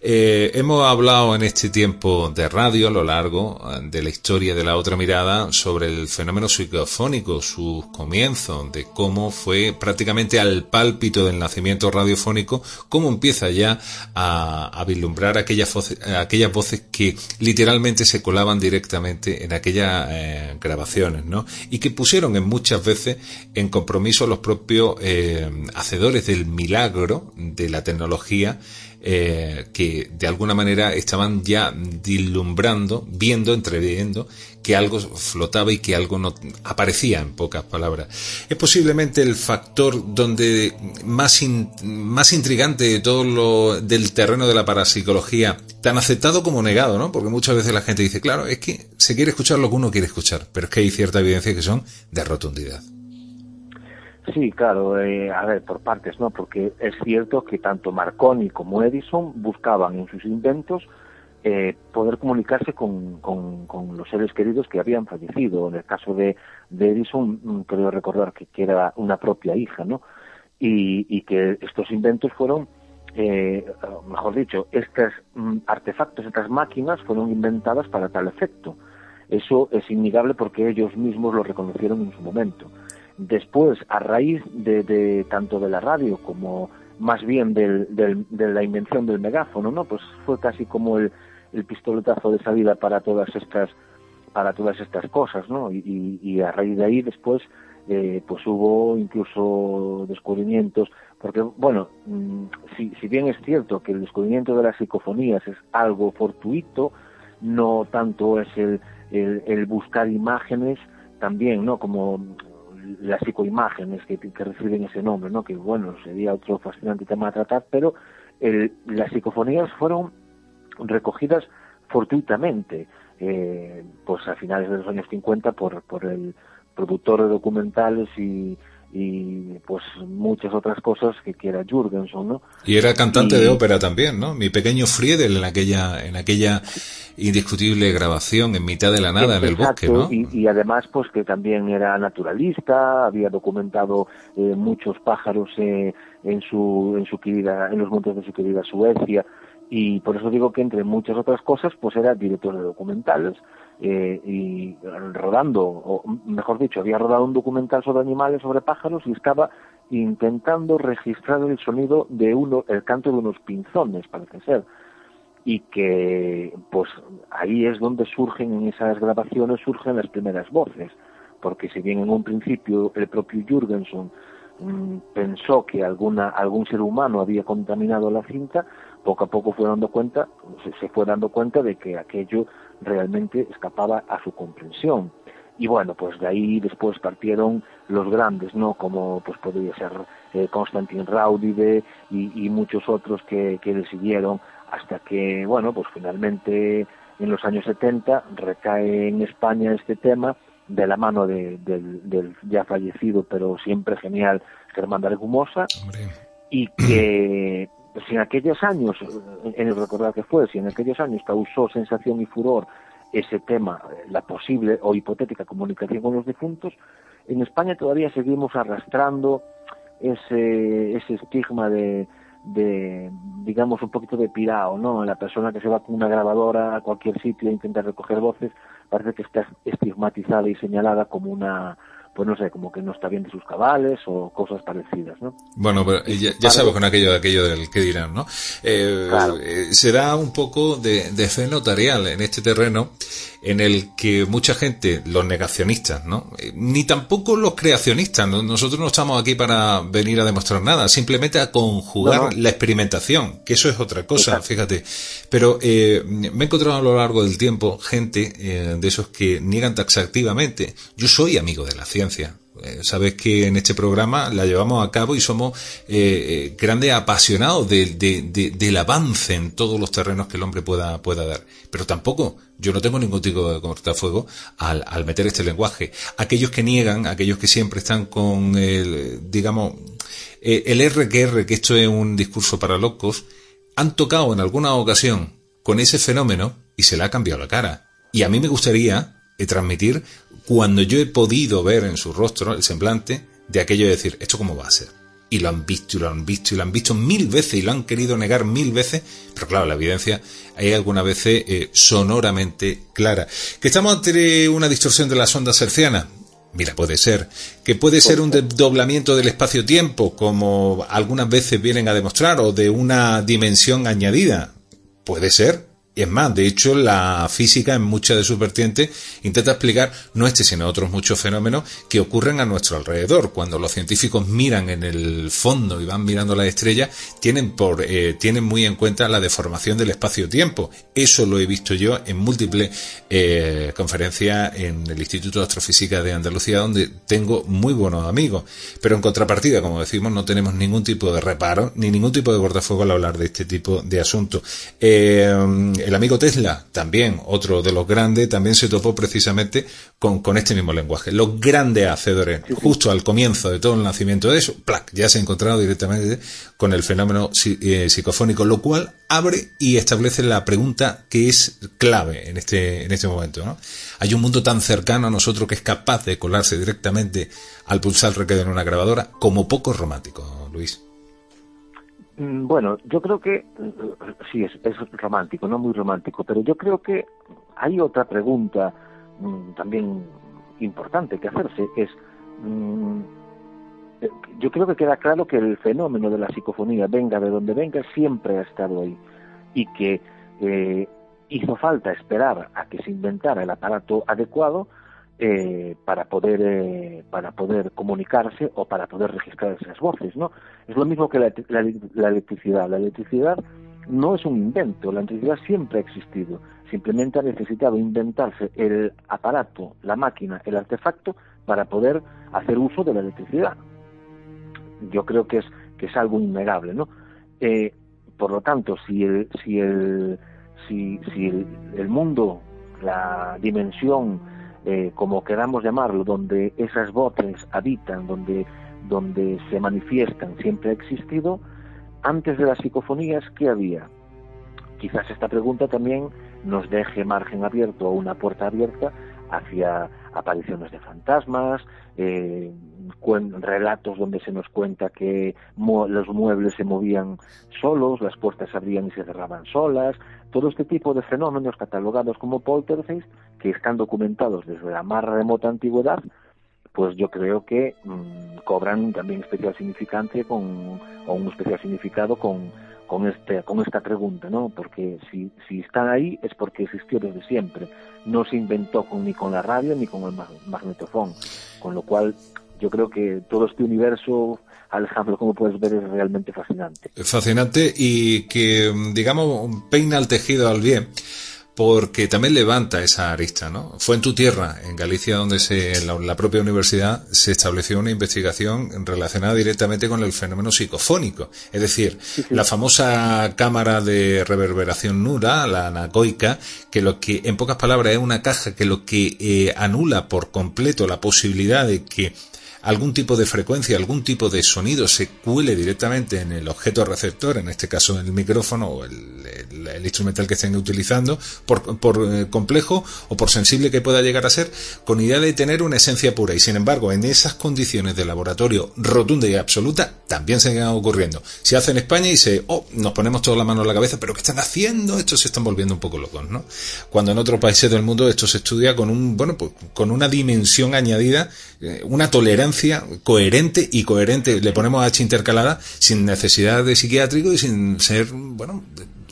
hemos hablado en este tiempo de radio a lo largo de la historia de la otra mirada sobre el fenómeno psicofónico, sus comienzos, de cómo fue prácticamente al pálpito del nacimiento radiofónico, cómo empieza ya a, vislumbrar aquellas voces, aquellas voces que literalmente se colaban directamente en aquellas eh, grabaciones, ¿no? Y que pusieron en muchas veces en compromiso los propios eh, hacedores del milagro de la tecnología eh, que de alguna manera estaban ya dislumbrando, viendo, entreviendo que algo flotaba y que algo no aparecía en pocas palabras. Es posiblemente el factor donde más, más intrigante de todo lo del terreno de la parapsicología, tan aceptado como negado, ¿no? Porque muchas veces la gente dice, claro, es que se quiere escuchar lo que uno quiere escuchar, pero es que hay cierta evidencia que son de rotundidad. Sí, claro, eh, a ver, por partes, ¿no? Porque es cierto que tanto Marconi como Edison buscaban en sus inventos eh, poder comunicarse con, con, los seres queridos que habían fallecido. En el caso de, de Edison, mm, creo recordar que, que, era una propia hija, ¿no? Y, que estos inventos fueron, eh, mejor dicho, estos mm, artefactos, estas máquinas fueron inventadas para tal efecto. Eso es innegable porque ellos mismos lo reconocieron en su momento. Después, a raíz de, de tanto de la radio como más bien del, del, de la invención del megáfono, ¿no? Pues fue casi como el, el pistoletazo de salida para todas estas para todas estas cosas, ¿no? Y, a raíz de ahí después eh, pues hubo incluso descubrimientos, porque bueno, mm, si, si bien es cierto que el descubrimiento de las psicofonías es algo fortuito, no tanto es el, el, buscar imágenes también, ¿no? Como las psicoimágenes que, reciben ese nombre, ¿no? Que bueno, sería otro fascinante tema a tratar, pero el, las psicofonías fueron recogidas fortuitamente, eh, pues a finales de los años 50 por, por el productor de documentales y, y pues muchas otras cosas que, quiera era Jurgenson, ¿no? Y era cantante de ópera también, ¿no? Mi pequeño Friedel en aquella, en aquella indiscutible grabación en mitad de la nada en el bosque, ¿no? Y, además pues que también era naturalista, había documentado eh, muchos pájaros eh, en su en su querida, en los montes de su querida Suecia, y por eso digo que entre muchas otras cosas pues era director de documentales eh, y rodando o mejor dicho había rodado un documental sobre animales sobre pájaros y estaba intentando registrar el sonido de uno el canto de unos pinzones parece ser. Y que pues ahí es donde surgen en esas grabaciones surgen las primeras voces. Porque si bien en un principio el propio Jürgenson mm, pensó que alguna algún ser humano había contaminado la cinta poco a poco fue dando cuenta, se, fue dando cuenta de que aquello realmente escapaba a su comprensión. Y bueno, pues de ahí después partieron los grandes, ¿no? Como pues podría ser eh, Constantin Raudide y, muchos otros que, que le siguieron hasta que, bueno, pues finalmente en los años 70 recae en España este tema de la mano del, del, ya fallecido pero siempre genial Germán de Argumosa y que si en aquellos años, en el recordar que fue, si en aquellos años causó sensación y furor ese tema, la posible o hipotética comunicación con los difuntos, en España todavía seguimos arrastrando ese, ese estigma de, de, digamos, un poquito de pirao, ¿no? La persona que se va con una grabadora a cualquier sitio e intenta recoger voces, parece que está estigmatizada y señalada como una pues no sé, como que no está bien de sus cabales o cosas parecidas, ¿no? Bueno, pero ya, sabes con aquello, aquello del que dirán, ¿no? Eh, eh, se da un poco de, de fe notarial en este terreno en el que mucha gente, los negacionistas, ¿no? Eh, ni tampoco los creacionistas, nosotros no estamos aquí para venir a demostrar nada, simplemente a conjugar la experimentación, que eso es otra cosa, fíjate. Pero eh, me he encontrado a lo largo del tiempo gente eh, de esos que niegan taxativamente. Yo soy amigo de la ciencia, eh, sabes que en este programa la llevamos a cabo y somos eh, eh, grandes apasionados del avance en todos los terrenos que el hombre pueda, pueda dar. Pero tampoco, yo no tengo ningún tipo de cortafuego al, al meter este lenguaje. Aquellos que niegan, aquellos que siempre están con el, digamos, el RQR, que esto es un discurso para locos, han tocado en alguna ocasión con ese fenómeno y se le ha cambiado la cara. Y a mí me gustaría transmitir cuando yo he podido ver en su rostro el semblante de aquello de decir, ¿esto cómo va a ser? Y lo han visto y lo han visto y lo han visto mil veces y lo han querido negar mil veces, pero claro, la evidencia hay algunas veces eh, sonoramente clara. ¿Que estamos ante una distorsión de las ondas hercianas? Mira, puede ser. Que puede ser un desdoblamiento del espacio-tiempo, como algunas veces vienen a demostrar, o de una dimensión añadida. Puede ser. Y es más, de hecho, la física en muchas de sus vertientes intenta explicar no este, sino otros muchos fenómenos que ocurren a nuestro alrededor. Cuando los científicos miran en el fondo y van mirando las estrellas, tienen, por, eh, tienen muy en cuenta la deformación del espacio-tiempo. Eso lo he visto yo en múltiples eh, conferencias en el Instituto de Astrofísica de Andalucía, donde tengo muy buenos amigos. Pero en contrapartida, como decimos, no tenemos ningún tipo de reparo ni ningún tipo de cortafuego al hablar de este tipo de asuntos. Eh, el amigo Tesla, también otro de los grandes, también se topó precisamente con, con este mismo lenguaje. Los grandes hacedores, justo al comienzo de todo el nacimiento de eso, ¡plac! ya se ha encontrado directamente con el fenómeno eh, psicofónico, lo cual abre y establece la pregunta que es clave en este, en este momento. ¿no? Hay un mundo tan cercano a nosotros que es capaz de colarse directamente al pulsar requedo en una grabadora como poco romántico, Luis. Mm, bueno, yo creo que mm, sí, es, romántico, no muy romántico, pero yo creo que hay otra pregunta mm, también importante que hacerse, es, yo creo que queda claro que el fenómeno de la psicofonía, venga de donde venga, siempre ha estado ahí y que eh, hizo falta esperar a que se inventara el aparato adecuado eh, para poder eh, para poder comunicarse o para poder registrar esas voces no es lo mismo que la, electricidad. La electricidad no es un invento la electricidad siempre ha existido. Simplemente ha necesitado inventarse el aparato la máquina el artefacto para poder hacer uso de la electricidad. Yo creo que es que es algo innegable no eh, por lo tanto si el si el si, si el mundo la dimensión eh, como queramos llamarlo, donde esas voces habitan, donde, donde se manifiestan, siempre ha existido, antes de las psicofonías, ¿qué había? Quizás esta pregunta también nos deje margen abierto o una puerta abierta hacia apariciones de fantasmas, eh, relatos donde se nos cuenta que los muebles se movían solos, las puertas se abrían y se cerraban solas, todo este tipo de fenómenos catalogados como poltergeist, que están documentados desde la más remota antigüedad, pues yo creo que mm, cobran también especial significancia con, o un especial significado con, con, este, con esta pregunta, ¿no? Porque si, si están ahí es porque existió desde siempre. No se inventó con, ni con la radio ni con el magnetofón. Con lo cual, yo creo que todo este universo Alejandro, como puedes ver, es realmente fascinante. Fascinante y que, digamos, peina el tejido al bien porque también levanta esa arista, ¿no? Fue en tu tierra, en Galicia, donde se, en la, propia universidad se estableció una investigación relacionada directamente con el fenómeno psicofónico. Es decir, la famosa cámara de reverberación nula, la anacoica, que lo que, en pocas palabras, es una caja que lo que eh, anula por completo la posibilidad de que algún tipo de frecuencia, algún tipo de sonido se cuele directamente en el objeto receptor, en este caso el micrófono o el, instrumental que estén utilizando, por, eh, complejo o por sensible que pueda llegar a ser, con idea de tener una esencia pura. Y sin embargo, en esas condiciones de laboratorio rotunda y absoluta, también se van ocurriendo. Se hace en España y se, oh, nos ponemos toda la mano en la cabeza, pero ¿qué están haciendo? Estos se están volviendo un poco locos, ¿no? Cuando en otros países del mundo esto se estudia con un, bueno, pues con una dimensión añadida, eh, una tolerancia coherente y coherente. Le ponemos H intercalada sin necesidad de psiquiátrico y sin ser, bueno,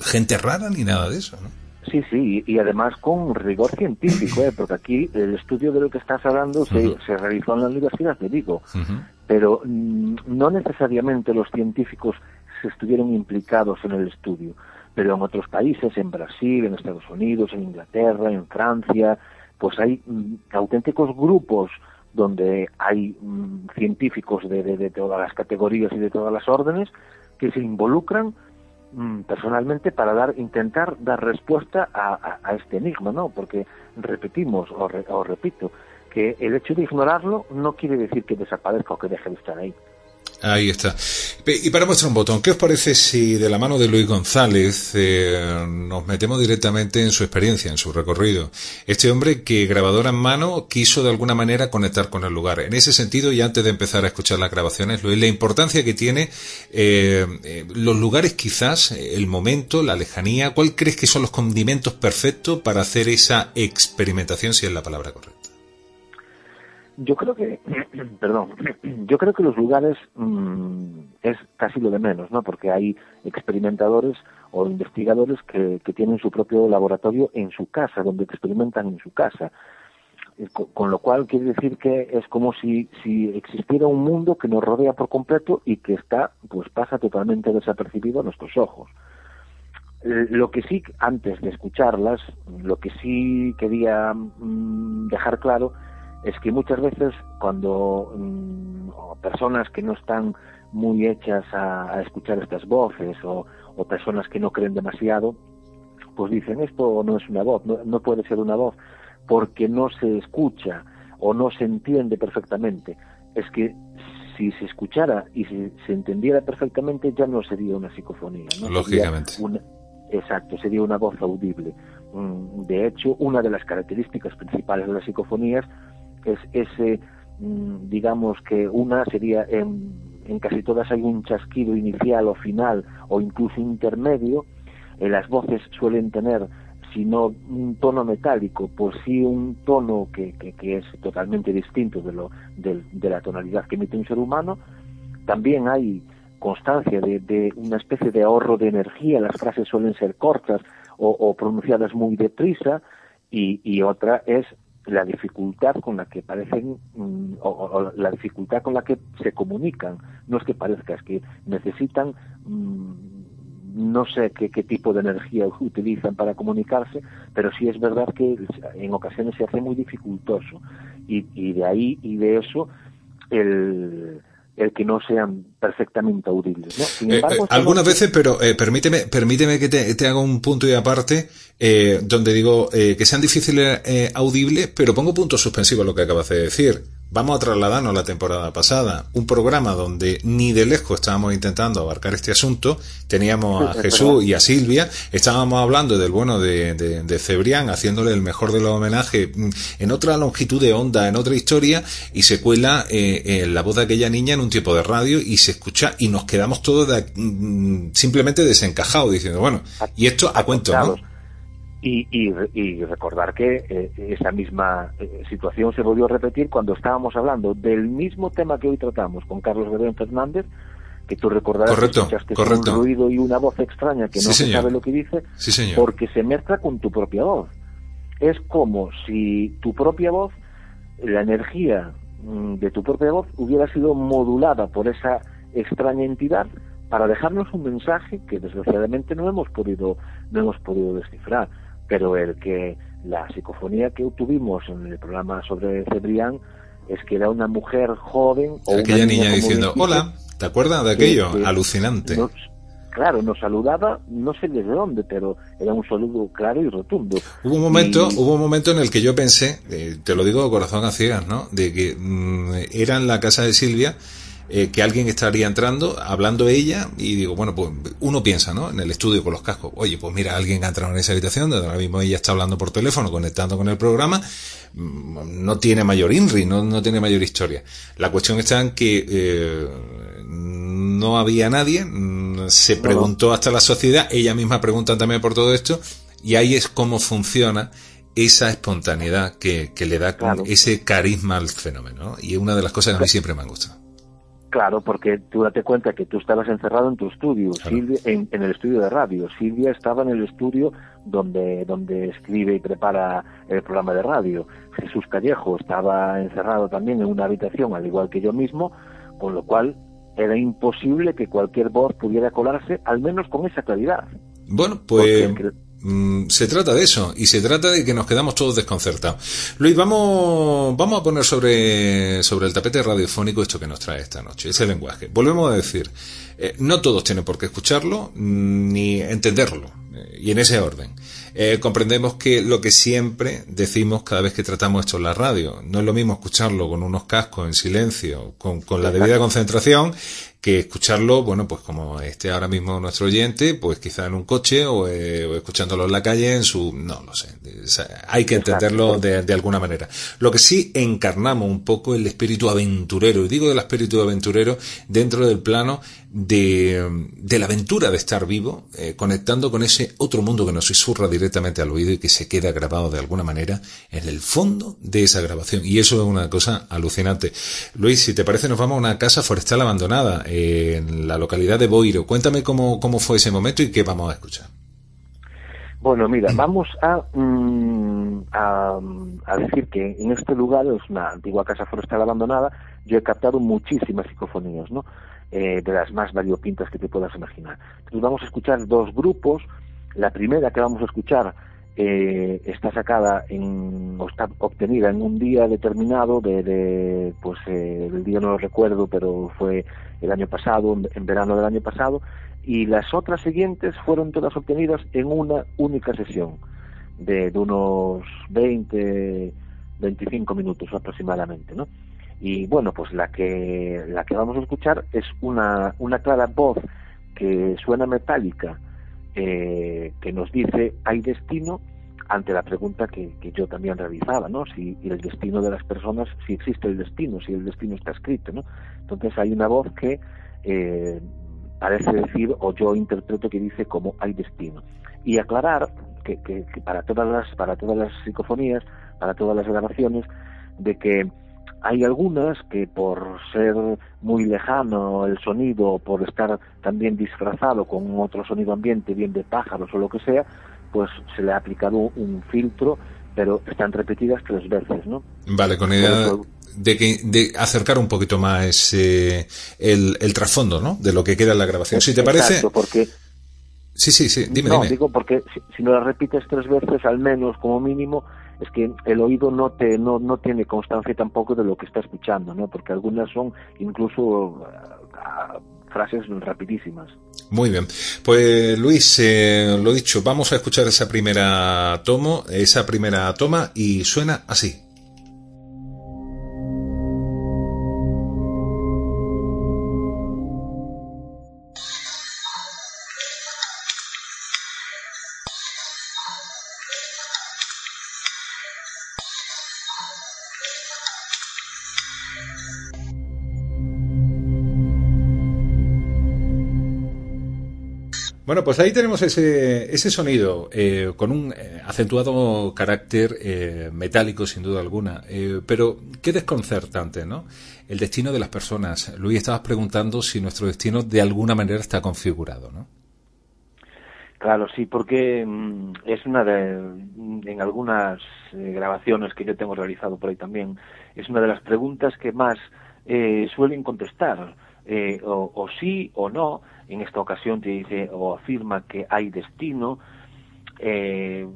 gente rara ni nada de eso, ¿no? Sí, sí, y además con rigor científico, ¿eh? porque aquí el estudio de lo que estás hablando se, se realizó en la Universidad de Vigo, pero mm, no necesariamente los científicos se estuvieron implicados en el estudio, pero en otros países, en Brasil, en Estados Unidos, en Inglaterra, en Francia, pues hay mm, auténticos grupos donde hay mm, científicos de, todas las categorías y de todas las órdenes que se involucran personalmente para dar intentar dar respuesta a, este enigma, ¿no? Porque repetimos o, o repito que el hecho de ignorarlo no quiere decir que desaparezca o que deje de estar ahí. Ahí está. Y para mostrar un botón, ¿qué os parece si de la mano de Luis González eh, nos metemos directamente en su experiencia, en su recorrido? Este hombre que grabadora en mano quiso de alguna manera conectar con el lugar. En ese sentido, y antes de empezar a escuchar las grabaciones, Luis, la importancia que tiene eh, eh, los lugares quizás, el momento, la lejanía, ¿cuál crees que son los condimentos perfectos para hacer esa experimentación, si es la palabra correcta? Yo creo que, perdón, yo creo que los lugares mm, es casi lo de menos, ¿no? Porque hay experimentadores o investigadores que, que, tienen su propio laboratorio en su casa, donde experimentan en su casa. Eh, con, lo cual quiere decir que es como si, si existiera un mundo que nos rodea por completo y que está, pues pasa totalmente desapercibido a nuestros ojos. Eh, lo que sí, antes de escucharlas, lo que sí quería mm, dejar claro es que muchas veces cuando mm, personas que no están muy hechas a, escuchar estas voces o, personas que no creen demasiado, pues dicen, esto no es una voz, no, puede ser una voz, porque no se escucha o no se entiende perfectamente. Es que si se escuchara y si se entendiera perfectamente ya no sería una psicofonía. Lógicamente. exacto, sería una voz audible. Mm, de hecho, una de las características principales de las psicofonías es ese, mm, digamos que una sería en, casi todas hay un chasquido inicial o final o incluso intermedio. Eh, las voces suelen tener si no un tono metálico, pues sí un tono que, que, es totalmente distinto de, lo, de, de, la tonalidad que emite un ser humano. También hay constancia de, una especie de ahorro de energía, las frases suelen ser cortas o, pronunciadas muy deprisa, y, otra es la dificultad con la que parecen mm, o, la dificultad con la que se comunican no es que parezca es que necesitan mm, no sé qué, tipo de energía utilizan para comunicarse, pero sí es verdad que en ocasiones se hace muy dificultoso. Y, y de ahí y de eso el, el que no sean perfectamente audibles. Sin eh, embargo, eh, algunas veces, pero eh, permíteme, permíteme que te, haga un punto y aparte, donde digo que sean difíciles audibles, pero pongo punto suspensivo a lo que acabas de decir. Vamos a trasladarnos a la temporada pasada, un programa donde ni de lejos estábamos intentando abarcar este asunto, teníamos a Jesús y a Silvia, estábamos hablando del bueno de, de, Cebrián, haciéndole el mejor de los homenajes mm, en otra longitud de onda, en otra historia, y se cuela eh, la voz de aquella niña en un tiempo de radio y se escucha y nos quedamos todos mm, simplemente desencajados diciendo, bueno, y esto a cuento, ¿no? Y, y, recordar que eh, esa misma eh, situación se volvió a repetir cuando estábamos hablando del mismo tema que hoy tratamos con Carlos Berén Fernández, que tú recordarás correcto, que un ruido y una voz extraña que no se sabe lo que dice, porque se mezcla con tu propia voz. Es como si tu propia voz, la energía mm, de tu propia voz hubiera sido modulada por esa extraña entidad para dejarnos un mensaje que desgraciadamente no hemos podido no hemos podido descifrar pero el que la psicofonía que tuvimos en el programa sobre Cebrián es que era una mujer joven o aquella niña, diciendo hola ¿te acuerdas de aquello? alucinante claro, nos saludaba, no sé desde dónde, pero era un saludo claro y rotundo. Hubo un momento, hubo un momento en el que yo pensé, eh, te lo digo de corazón a ciegas, ¿no? De que mm, era en la casa de Silvia eh, que alguien estaría entrando, hablando ella, y digo, bueno, pues uno piensa, ¿no? En el estudio con los cascos, oye, pues mira, alguien ha entrado en esa habitación, donde ahora mismo ella está hablando por teléfono, conectando con el programa, mm, no tiene mayor INRI, no, no tiene mayor historia. La cuestión está en que eh, no había nadie, mm, se preguntó hasta la sociedad, ella misma pregunta también por todo esto, y ahí es cómo funciona esa espontaneidad que, que le da ese carisma al fenómeno. Y es una de las cosas que a mí siempre me han gustado. Claro, porque tú date cuenta que tú estabas encerrado en tu estudio, Silvia, en, el estudio de radio. Silvia estaba en el estudio donde, donde escribe y prepara el programa de radio. Jesús Callejo estaba encerrado también en una habitación, al igual que yo mismo, con lo cual era imposible que cualquier voz pudiera colarse, al menos con esa claridad. Bueno, pues... se trata de eso y se trata de que nos quedamos todos desconcertados. Luis, vamos, vamos a poner sobre, sobre el tapete radiofónico esto que nos trae esta noche, ese lenguaje. Volvemos a decir, eh, no todos tienen por qué escucharlo ni entenderlo, eh, y en ese orden. Eh, comprendemos que lo que siempre decimos cada vez que tratamos esto en la radio, no es lo mismo escucharlo con unos cascos en silencio, con, con la debida concentración, que escucharlo, bueno, pues como esté ahora mismo nuestro oyente, pues quizá en un coche o, eh, escuchándolo en la calle, en su, no lo sé, hay que entenderlo de, de, alguna manera. Lo que sí encarnamos un poco el espíritu aventurero, y digo del espíritu aventurero dentro del plano de, de la aventura de estar vivo, eh, conectando con ese otro mundo que nos susurra directamente al oído y que se queda grabado de alguna manera en el fondo de esa grabación. Y eso es una cosa alucinante. Luis, si te parece, nos vamos a una casa forestal abandonada en la localidad de Boiro. Cuéntame cómo, cómo fue ese momento y qué vamos a escuchar. Bueno, mira, vamos mm, a, a, decir que en este lugar es una antigua casa forestal abandonada. Yo he captado muchísimas psicofonías, ¿no? Eh, de las más variopintas que te puedas imaginar. Entonces vamos a escuchar dos grupos. La primera que vamos a escuchar eh, está sacada en, o está obtenida en un día determinado de, pues eh, el día no lo recuerdo, pero fue el año pasado, en verano del año pasado, y las otras siguientes fueron todas obtenidas en una única sesión de, unos 20, 25 minutos aproximadamente, ¿no? Y bueno, pues la que, la que vamos a escuchar es una, una clara voz que suena metálica, eh, que nos dice hay destino ante la pregunta que, que, yo también realizaba, ¿no? Si el destino de las personas, si existe el destino, si el destino está escrito, ¿no? Entonces hay una voz que eh, parece decir, o yo interpreto que dice como hay destino. Y aclarar que, para todas las, para todas las psicofonías, para todas las grabaciones, de que hay algunas que por ser muy lejano el sonido, por estar también disfrazado con otro sonido ambiente, bien de pájaros o lo que sea, pues se le ha aplicado un filtro, pero están repetidas tres veces, ¿no? Vale, con idea de, que, de acercar un poquito más eh, el, el trasfondo, ¿no? De lo que queda en la grabación. Si te parece... Exacto, porque... Sí, sí, sí, dime, no, dime. digo porque si, si no la repites tres veces, al menos como mínimo, es que el oído no te no, no tiene constancia tampoco de lo que está escuchando, ¿no? Porque algunas son incluso uh, frases rapidísimas. Muy bien. Pues Luis, eh, lo dicho, vamos a escuchar esa primera tomo, esa primera toma y suena así. Bueno, pues ahí tenemos ese, ese sonido eh, con un eh, acentuado carácter eh, metálico, sin duda alguna. Eh, pero qué desconcertante, ¿no? El destino de las personas. Luis, estabas preguntando si nuestro destino de alguna manera está configurado, ¿no? Claro, sí, porque mm, es una de, en algunas eh, grabaciones que yo tengo realizado por ahí también, es una de las preguntas que más suelen contestar, o, o sí o no, en esta ocasión te dice o afirma que hay destino. Eh,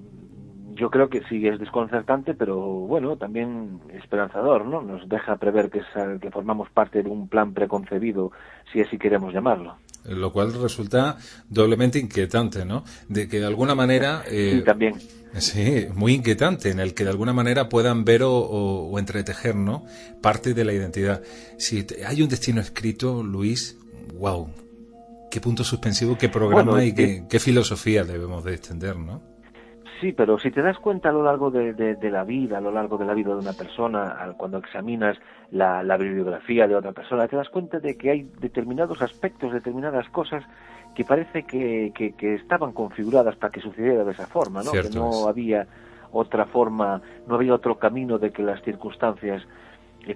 yo creo que sí es desconcertante, pero bueno, también esperanzador, ¿no? Nos deja prever que, es, que formamos parte de un plan preconcebido, si así queremos llamarlo. Lo cual resulta doblemente inquietante, ¿no? De que de alguna manera... Eh, sí, también. Sí, muy inquietante, en el que de alguna manera puedan ver o, o, o entretejer, ¿no? Parte de la identidad. Si hay un destino escrito, Luis, wow, qué punto suspensivo, qué programa bueno, y qué, qué, filosofía debemos de extender, ¿no? Sí, pero si te das cuenta a lo largo de, de, de, la vida, a lo largo de la vida de una persona, cuando examinas la, la, bibliografía de otra persona, te das cuenta de que hay determinados aspectos, determinadas cosas que parece que, que, que estaban configuradas para que sucediera de esa forma, ¿no? Cierto que no es. había otra forma, no había otro camino de que las circunstancias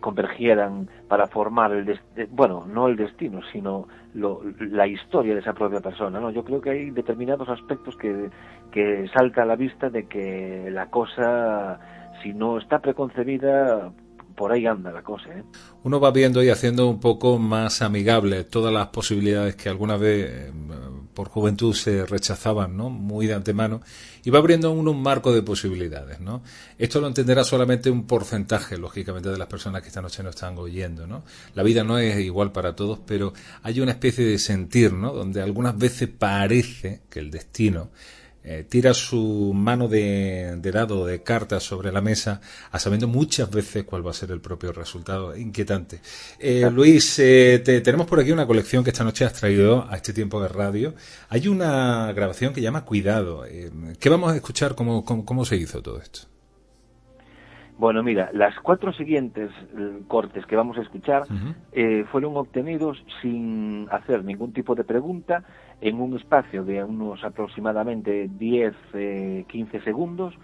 convergieran para formar el bueno, no el destino, sino lo, la historia de esa propia persona, ¿no? Yo creo que hay determinados aspectos que, que salta a la vista de que la cosa, si no está preconcebida, por ahí anda la cosa, ¿eh? Uno va viendo y haciendo un poco más amigable todas las posibilidades que alguna vez eh, por juventud se rechazaban, ¿no? Muy de antemano y va abriendo uno un marco de posibilidades, ¿no? Esto lo entenderá solamente un porcentaje, lógicamente, de las personas que esta noche nos están oyendo, ¿no? La vida no es igual para todos, pero hay una especie de sentir, ¿no? Donde algunas veces parece que el destino eh, tira su mano de, de dado de cartas sobre la mesa, a sabiendo muchas veces cuál va a ser el propio resultado. Inquietante. Eh, Luis, eh, te, tenemos por aquí una colección que esta noche has traído a este tiempo de radio. Hay una grabación que llama Cuidado. Eh, ¿Qué vamos a escuchar? ¿Cómo, cómo, cómo se hizo todo esto? Bueno, mira, las cuatro siguientes eh, cortes que vamos a escuchar uh -huh. eh, fueron obtenidos sin hacer ningún tipo de pregunta en un espacio de unos aproximadamente 10, eh, 15 segundos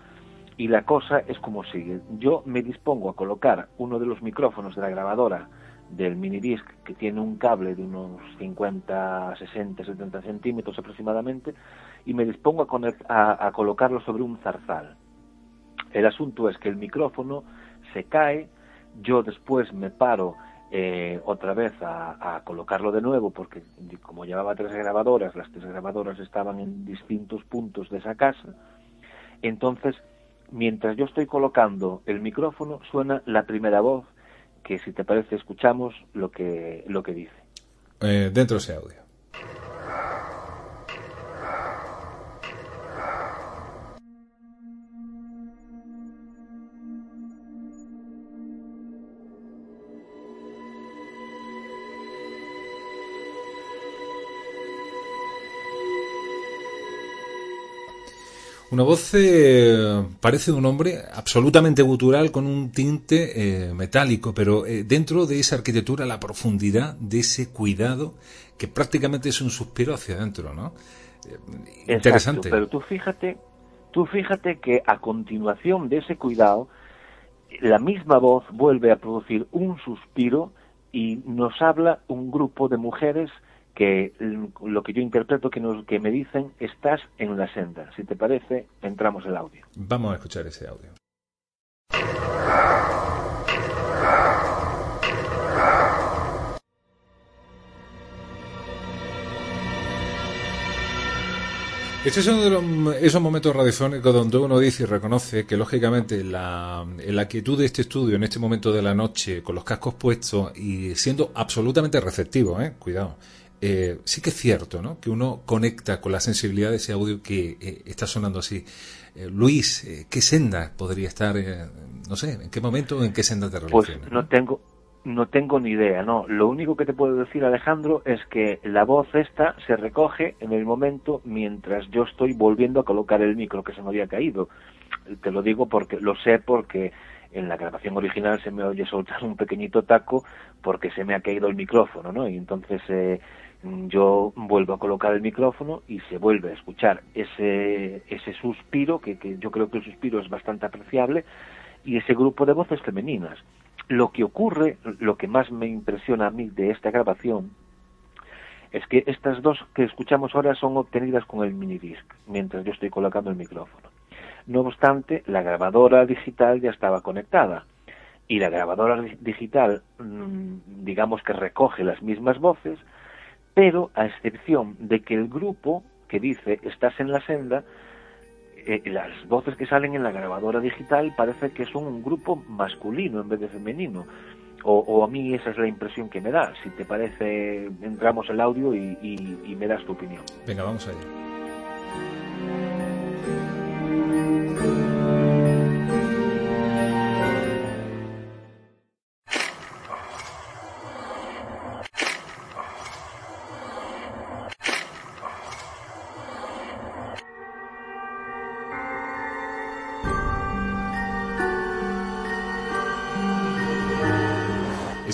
y la cosa es como sigue. Yo me dispongo a colocar uno de los micrófonos de la grabadora del minidisc que tiene un cable de unos 50, 60, 70 centímetros aproximadamente y me dispongo a, a, a colocarlo sobre un zarzal el asunto es que el micrófono se cae, yo después me paro eh, otra vez a, colocarlo de nuevo porque como llevaba tres grabadoras, las tres grabadoras estaban en distintos puntos de esa casa, entonces mientras yo estoy colocando el micrófono suena la primera voz que si te parece escuchamos lo que, lo que dice. Eh, dentro de ese audio. Una voz eh, parece de un hombre absolutamente gutural con un tinte eh, metálico, pero eh, dentro de esa arquitectura la profundidad de ese cuidado que prácticamente es un suspiro hacia adentro, ¿no? interesante. pero tú fíjate, tú fíjate que a continuación de ese cuidado, la misma voz vuelve a producir un suspiro y nos habla un grupo de mujeres que lo que yo interpreto que, nos, que me dicen, estás en la senda. Si te parece, entramos el audio. Vamos a escuchar ese audio. Este es uno de esos momentos radiofónicos donde uno dice y reconoce que, lógicamente, la, la quietud de este estudio en este momento de la noche, con los cascos puestos y siendo absolutamente receptivo, ¿eh? cuidado, eh, sí que es cierto, ¿no? Que uno conecta con la sensibilidad de ese audio que eh, está sonando así. Eh, Luis, ¿qué senda podría estar? no sé, ¿en qué momento, en qué senda te pues relaciona? Pues no tengo, no tengo ni idea, no. Lo único que te puedo decir, Alejandro, es que la voz esta se recoge en el momento mientras yo estoy volviendo a colocar el micro que se me había caído. Te lo digo porque lo sé porque en la grabación original se me oye soltar un pequeñito taco porque se me ha caído el micrófono, ¿no? Y entonces eh, yo vuelvo a colocar el micrófono y se vuelve a escuchar ese, ese suspiro, que, que, yo creo que el suspiro es bastante apreciable, y ese grupo de voces femeninas. Lo que ocurre, lo que más me impresiona a mí de esta grabación, es que estas dos que escuchamos ahora son obtenidas con el minidisc, mientras yo estoy colocando el micrófono. No obstante, la grabadora digital ya estaba conectada y la grabadora digital, mm, digamos que recoge las mismas voces, pero a excepción de que el grupo que dice estás en la senda, eh, las voces que salen en la grabadora digital parece que son un grupo masculino en vez de femenino. O, a mí esa es la impresión que me da. Si te parece, entramos el audio y, y me das tu opinión. Venga, vamos allá.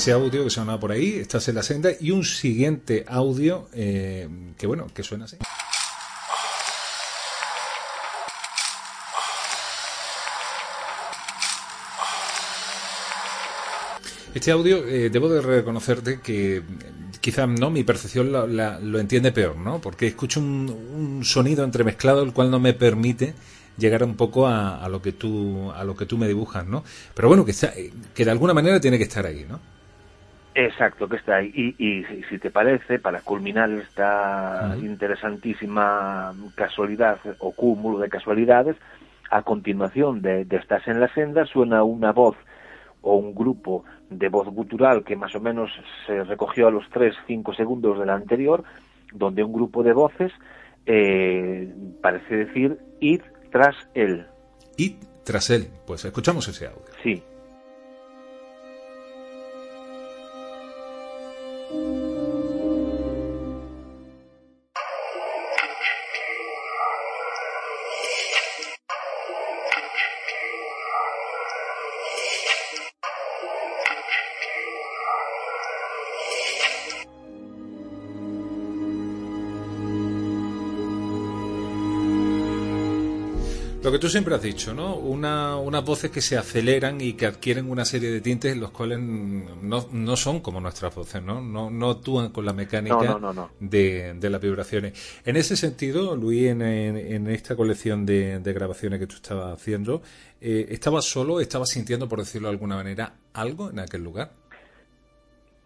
Ese audio que sonaba por ahí, estás en la senda, y un siguiente audio eh, que bueno, que suena así. Este audio, eh, debo de reconocerte que quizás no, mi percepción lo, entiende peor, ¿no? Porque escucho un, sonido entremezclado el cual no me permite llegar un poco a, a, lo que tú a lo que tú me dibujas, ¿no? Pero bueno, que, está, que de alguna manera tiene que estar ahí, ¿no? Exacto, que está ahí. Y, si te parece, para culminar esta interesantísima casualidad o cúmulo de casualidades, a continuación de, Estás en la senda suena una voz o un grupo de voz gutural que más o menos se recogió a los 3-5 segundos de la anterior, donde un grupo de voces eh, parece decir id tras él. Id tras él. Pues escuchamos ese audio. Sí. Tú siempre has dicho, ¿no? Una, unas voces que se aceleran y que adquieren una serie de tintes los cuales no, no son como nuestras voces, ¿no? No, no actúan con la mecánica de, de, las vibraciones. En ese sentido, Luis, en, en, esta colección de, de, grabaciones que tú estabas haciendo, eh, ¿estabas solo, estabas sintiendo, por decirlo de alguna manera, algo en aquel lugar?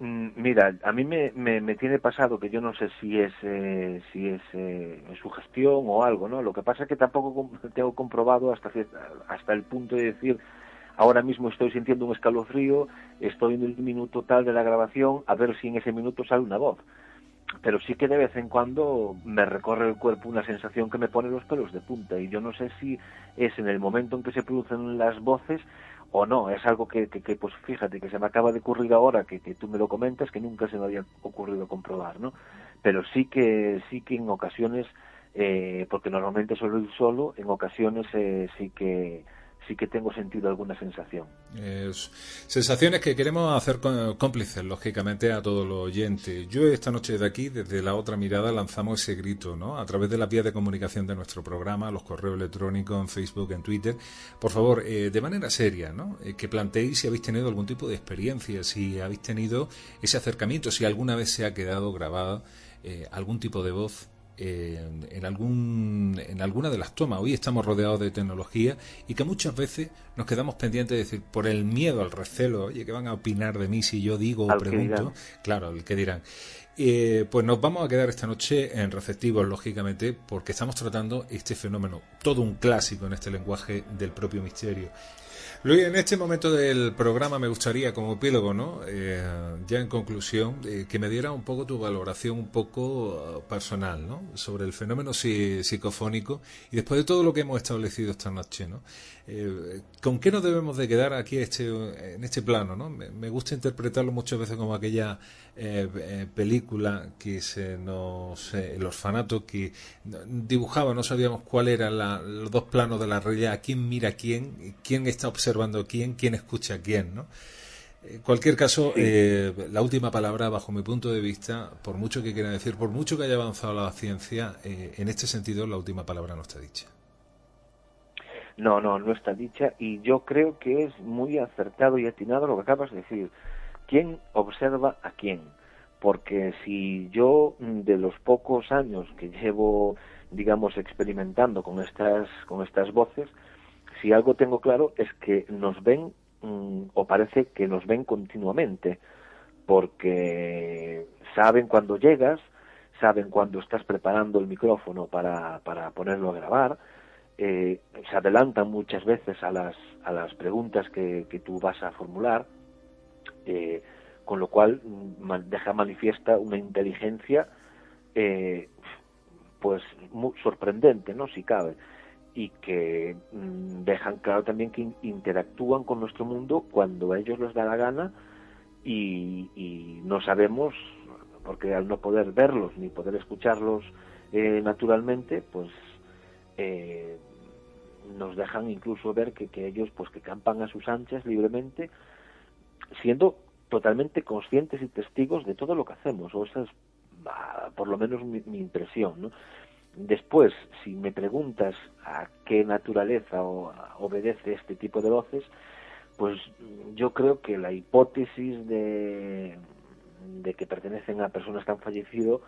Mm, mira, a mí me, me, tiene pasado que yo no sé si es eh, si es eh, gestión o algo, ¿no? Lo que pasa es que tampoco tengo comprobado hasta hasta el punto de decir ahora mismo estoy sintiendo un escalofrío, estoy en el minuto tal de la grabación, a ver si en ese minuto sale una voz. Pero sí que de vez en cuando me recorre el cuerpo una sensación que me pone los pelos de punta y yo no sé si es en el momento en que se producen las voces o no, es algo que, que, pues fíjate, que se me acaba de ocurrir ahora, que, que tú me lo comentas, que nunca se me había ocurrido comprobar, ¿no? Pero sí que, sí que en ocasiones eh, porque normalmente suelo ir solo, en ocasiones eh, sí que sí que tengo sentido alguna sensación. sensaciones que queremos hacer cómplices, lógicamente, a todos los oyentes. Yo esta noche de aquí, desde la otra mirada, lanzamos ese grito, ¿no? A través de la vía de comunicación de nuestro programa, los correos electrónicos, en Facebook, en Twitter. Por favor, eh, de manera seria, ¿no? que planteéis si habéis tenido algún tipo de experiencia, si habéis tenido ese acercamiento, si alguna vez se ha quedado grabada algún tipo de voz en, algún, en alguna de las tomas. Hoy estamos rodeados de tecnología y que muchas veces nos quedamos pendientes de decir, por el miedo al recelo, oye, ¿qué van a opinar de mí si yo digo o pregunto? Claro, el que dirán. Eh, pues nos vamos a quedar esta noche en receptivos, lógicamente, porque estamos tratando este fenómeno, todo un clásico en este lenguaje del propio misterio. Luis, en este momento del programa me gustaría, como epílogo, ¿no? Eh, ya en conclusión, eh, que me diera un poco tu valoración un poco uh, personal, ¿no? Sobre el fenómeno psicofónico y después de todo lo que hemos establecido esta noche, ¿no? Eh, ¿Con qué nos debemos de quedar aquí este, en este plano? ¿no? Me, gusta interpretarlo muchas veces como aquella eh, eh, película que se nos, el orfanato que dibujaba, no sabíamos cuál eran los dos planos de la realidad, quién mira a quién, quién está observando a quién, quién escucha a quién. ¿no? En cualquier caso, la última palabra, bajo mi punto de vista, por mucho que quiera decir, por mucho que haya avanzado la ciencia, en este sentido, la última palabra no está dicha. No, no, no está dicha y yo creo que es muy acertado y atinado lo que acabas de decir. ¿Quién observa a quién? Porque si yo mm, de los pocos años que llevo, digamos, experimentando con estas, con estas voces, si algo tengo claro es que nos ven mm, o parece que nos ven continuamente, porque saben cuando llegas, saben cuando estás preparando el micrófono para, para ponerlo a grabar, eh, se adelantan muchas veces a las, a las preguntas que, que tú vas a formular, eh, con lo cual mm, deja manifiesta una inteligencia eh, pues muy sorprendente, ¿no? Si cabe y que mm, dejan claro también que interactúan con nuestro mundo cuando a ellos les da la gana y, y no sabemos, porque al no poder verlos ni poder escucharlos naturalmente, pues eh, nos dejan incluso ver que, ellos pues que campan a sus anchas libremente siendo totalmente conscientes y testigos de todo lo que hacemos o esa es ah, por lo menos mi, impresión ¿no? después si me preguntas a qué naturaleza o, obedece este tipo de voces pues yo creo que la hipótesis de que pertenecen a personas que han fallecido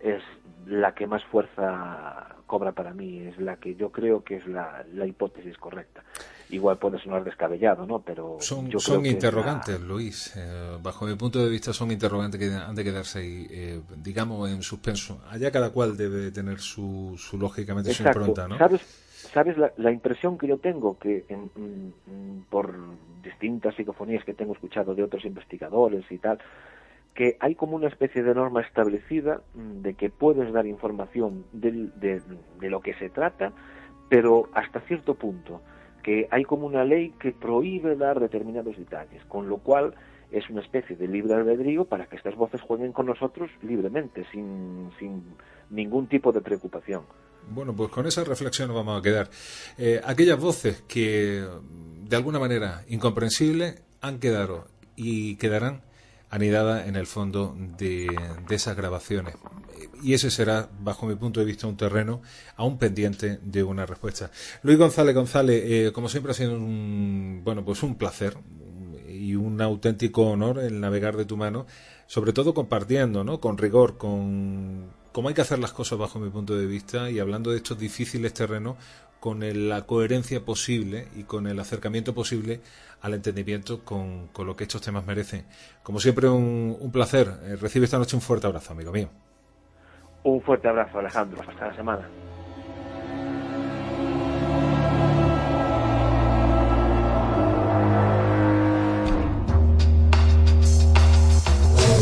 es la que más fuerza cobra para mí, es la que yo creo que es la, la hipótesis correcta. Igual puede sonar descabellado, ¿no? Pero son, yo son interrogantes, Luis. Eh, bajo mi punto de vista son interrogantes que han de quedarse ahí, eh, digamos, en suspenso. Allá cada cual debe tener su, su lógicamente su impronta, ¿no? ¿Sabes, sabes la, la, impresión que yo tengo que por distintas psicofonías que tengo escuchado de otros investigadores y tal, que hay como una especie de norma establecida mm, de que puedes dar información de, de, lo que se trata, pero hasta cierto punto, que hay como una ley que prohíbe dar determinados detalles, con lo cual es una especie de libre albedrío para que estas voces jueguen con nosotros libremente, sin, sin ningún tipo de preocupación. Bueno, pues con esa reflexión nos vamos a quedar. Eh, aquellas voces que, de alguna manera, incomprensibles, han quedado y quedarán anidada en el fondo de, esas grabaciones. Y ese será, bajo mi punto de vista, un terreno aún pendiente de una respuesta. Luis González González, eh, como siempre ha sido un, bueno, pues un placer y un auténtico honor el navegar de tu mano, sobre todo compartiendo, ¿no? Con rigor, con cómo hay que hacer las cosas bajo mi punto de vista y hablando de estos difíciles terrenos con la coherencia posible y con el acercamiento posible al entendimiento con, con lo que estos temas merecen. Como siempre, un, un placer. Eh, recibe esta noche un fuerte abrazo, amigo mío. Un fuerte abrazo, Alejandro. Hasta la semana.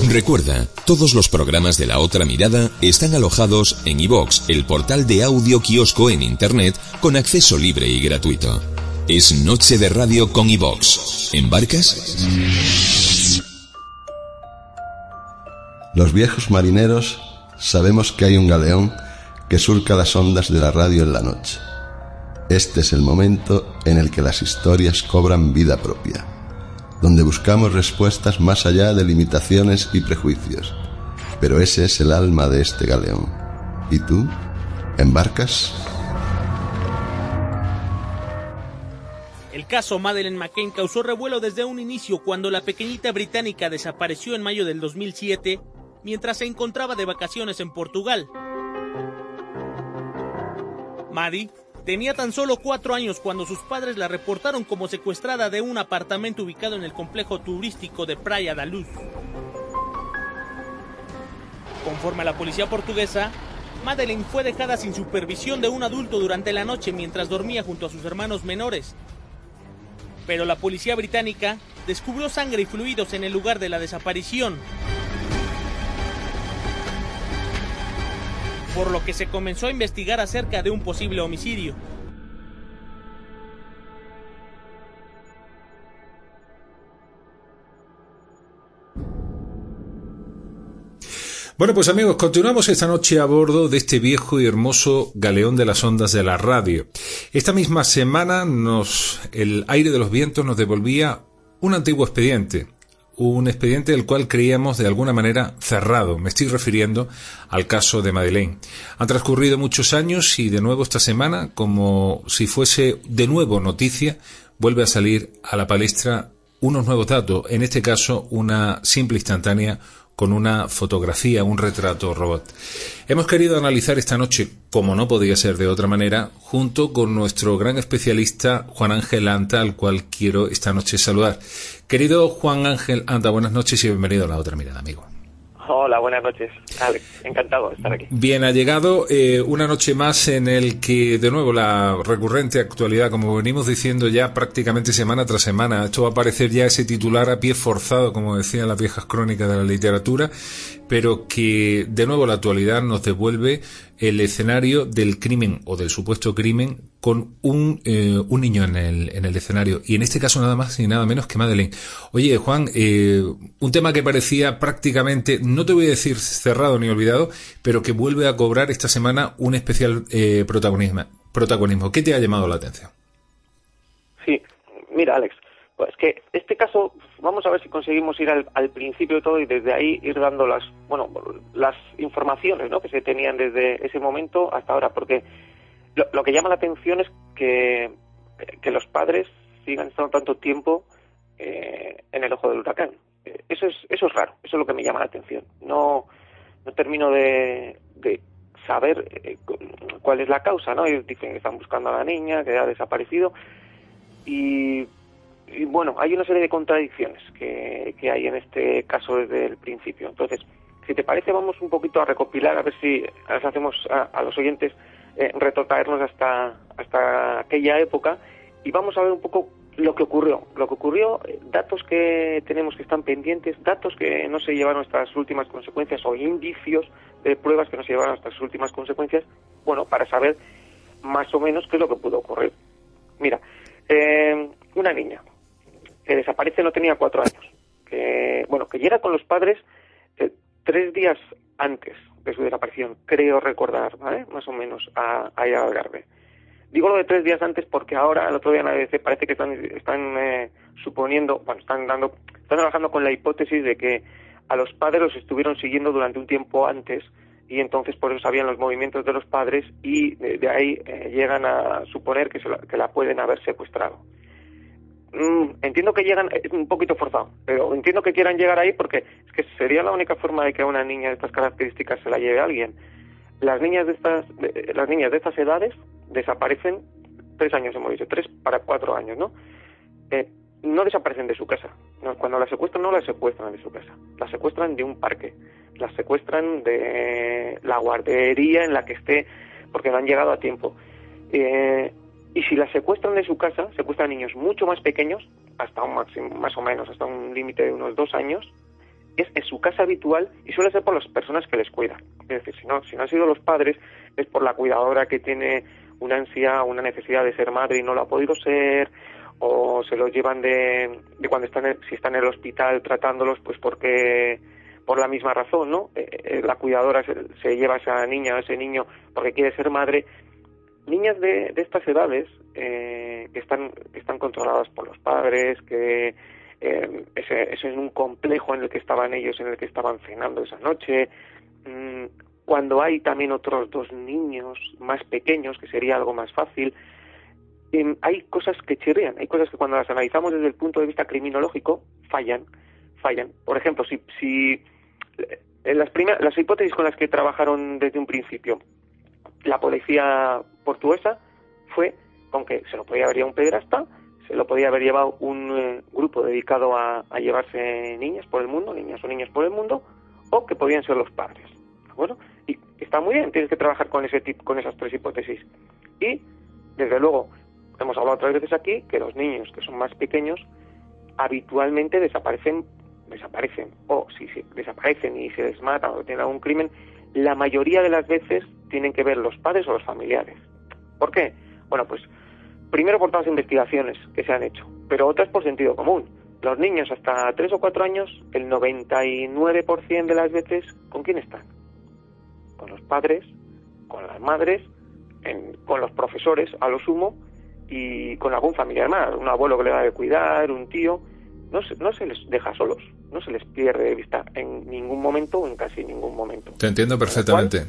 Recuerda, todos los programas de La Otra Mirada están alojados en iVox, el portal de audio kiosco en Internet con acceso libre y gratuito. Es Noche de Radio con iVox. ¿Embarcas? Los viejos marineros sabemos que hay un galeón que surca las ondas de la radio en la noche. Este es el momento en el que las historias cobran vida propia, donde buscamos respuestas más allá de limitaciones y prejuicios. Pero ese es el alma de este galeón. ¿Y tú? ¿Embarcas? El caso Madeleine McCain causó revuelo desde un inicio cuando la pequeñita británica desapareció en mayo del 2007 mientras se encontraba de vacaciones en Portugal. Maddie tenía tan solo cuatro años cuando sus padres la reportaron como secuestrada de un apartamento ubicado en el complejo turístico de Praia da Luz. Conforme a la policía portuguesa, Madeleine fue dejada sin supervisión de un adulto durante la noche mientras dormía junto a sus hermanos menores. Pero la policía británica descubrió sangre y fluidos en el lugar de la desaparición. Por lo que se comenzó a investigar acerca de un posible homicidio. Bueno, pues amigos, continuamos esta noche a bordo de este viejo y hermoso galeón de las ondas de la radio. Esta misma semana nos, el aire de los vientos nos devolvía un antiguo expediente, un expediente del cual creíamos de alguna manera cerrado. Me estoy refiriendo al caso de Madeleine. Han transcurrido muchos años y de nuevo esta semana, como si fuese de nuevo noticia, vuelve a salir a la palestra unos nuevos datos, en este caso una simple instantánea con una fotografía, un retrato robot. Hemos querido analizar esta noche, como no podía ser de otra manera, junto con nuestro gran especialista Juan Ángel Anta, al cual quiero esta noche saludar. Querido Juan Ángel Anta, buenas noches y bienvenido a la otra mirada, amigo. Hola, buenas noches. Alex, encantado de estar aquí. Bien, ha llegado eh, una noche más en el que, de nuevo, la recurrente actualidad, como venimos diciendo ya prácticamente semana tras semana, esto va a aparecer ya ese titular a pie forzado, como decían las viejas crónicas de la literatura, pero que, de nuevo, la actualidad nos devuelve el escenario del crimen o del supuesto crimen con un, eh, un niño en el, en el escenario. Y en este caso nada más y nada menos que Madeleine. Oye, Juan, eh, un tema que parecía prácticamente, no te voy a decir cerrado ni olvidado, pero que vuelve a cobrar esta semana un especial eh, protagonismo, protagonismo. ¿Qué te ha llamado la atención? Sí, mira, Alex, pues que este caso, vamos a ver si conseguimos ir al, principio de todo y desde ahí ir dando las, bueno, las informaciones ¿no? que se tenían desde ese momento hasta ahora, porque lo, que llama la atención es que, que, los padres sigan estando tanto tiempo eh, en el ojo del huracán. Eh, eso es, eso es raro, eso es lo que me llama la atención. No, no termino de, de saber eh, cuál es la causa, ¿no? Ellos dicen que están buscando a la niña, que ha desaparecido, y y bueno, hay una serie de contradicciones que, que hay en este caso desde el principio. Entonces, si te parece, vamos un poquito a recopilar, a ver si hacemos a, los oyentes eh, retrotraernos hasta, hasta aquella época y vamos a ver un poco lo que ocurrió. Lo que ocurrió, eh, datos que tenemos que están pendientes, datos que no se llevaron hasta las últimas consecuencias o indicios de pruebas que no se llevaron hasta las últimas consecuencias, bueno, para saber más o menos qué es lo que pudo ocurrir. Mira, eh, una niña, que desaparece no tenía cuatro años. Que, bueno, que llega con los padres eh, tres días antes de su desaparición, creo recordar, ¿vale? Más o menos, a, a Algarve. Digo lo de tres días antes porque ahora, el otro día en la ABC, parece que están, están eh, suponiendo, bueno, están dando, están trabajando con la hipótesis de que a los padres los estuvieron siguiendo durante un tiempo antes y entonces por eso sabían los movimientos de los padres y de, ahí eh, llegan a suponer que, que la pueden haber secuestrado. Mm, entiendo que llegan, es un poquito forzado, pero entiendo que quieran llegar ahí porque es que sería la única forma de que a una niña de estas características se la lleve alguien. Las niñas de estas, las niñas de estas edades desaparecen tres años, hemos dicho, tres para cuatro años, ¿no? Eh, no desaparecen de su casa. cuando las secuestran, no las secuestran de su casa. Las secuestran de un parque. Las secuestran de la guardería en la que esté, porque no han llegado a tiempo. Eh, y si la secuestran de su casa, secuestran niños mucho más pequeños, hasta un máximo, más o menos, hasta un límite de unos dos años, es en su casa habitual y suele ser por las personas que les cuidan. Es decir, si no, si no han sido los padres, es por la cuidadora que tiene una ansia, una necesidad de ser madre y no lo ha podido ser, o se los llevan de, de cuando están, si están en el hospital tratándolos, pues porque por la misma razón, ¿no? Eh, eh, la cuidadora se, lleva a esa niña o a ese niño porque quiere ser madre. Niñas de, de estas edades eh, que están que están controladas por los padres, que eh, es un complejo en el que estaban ellos, en el que estaban cenando esa noche. Mm, cuando hay también otros dos niños más pequeños, que sería algo más fácil, em, hay cosas que chirrían, hay cosas que cuando las analizamos desde el punto de vista criminológico fallan, fallan. Por ejemplo, si, si en las, las hipótesis con las que trabajaron desde un principio la policía portuguesa fue con que se lo podía haber llevado un pederasta, se lo podía haber llevado un eh, grupo dedicado a, llevarse niñas por el mundo, niñas o niñas por el mundo, o que podían ser los padres. Bueno, y está muy bien, tienes que trabajar con ese tipo, con esas tres hipótesis. Y, desde luego, hemos hablado otras veces aquí que los niños que son más pequeños habitualmente desaparecen desaparecen o si desaparecen y se les mata o tienen algún crimen, la mayoría de las veces tienen que ver los padres o los familiares. ¿Por qué? Bueno, pues primero por todas las investigaciones que se han hecho, pero otras por sentido común. Los niños hasta 3 o 4 años, el 99% de las veces, ¿con quién están? Con los padres, con las madres, con los profesores, a lo sumo, y con algún familiar más, un abuelo que le va a cuidar, un tío, no se, no se les deja solos, no se les pierde de vista en ningún momento o en casi ningún momento. Te entiendo perfectamente.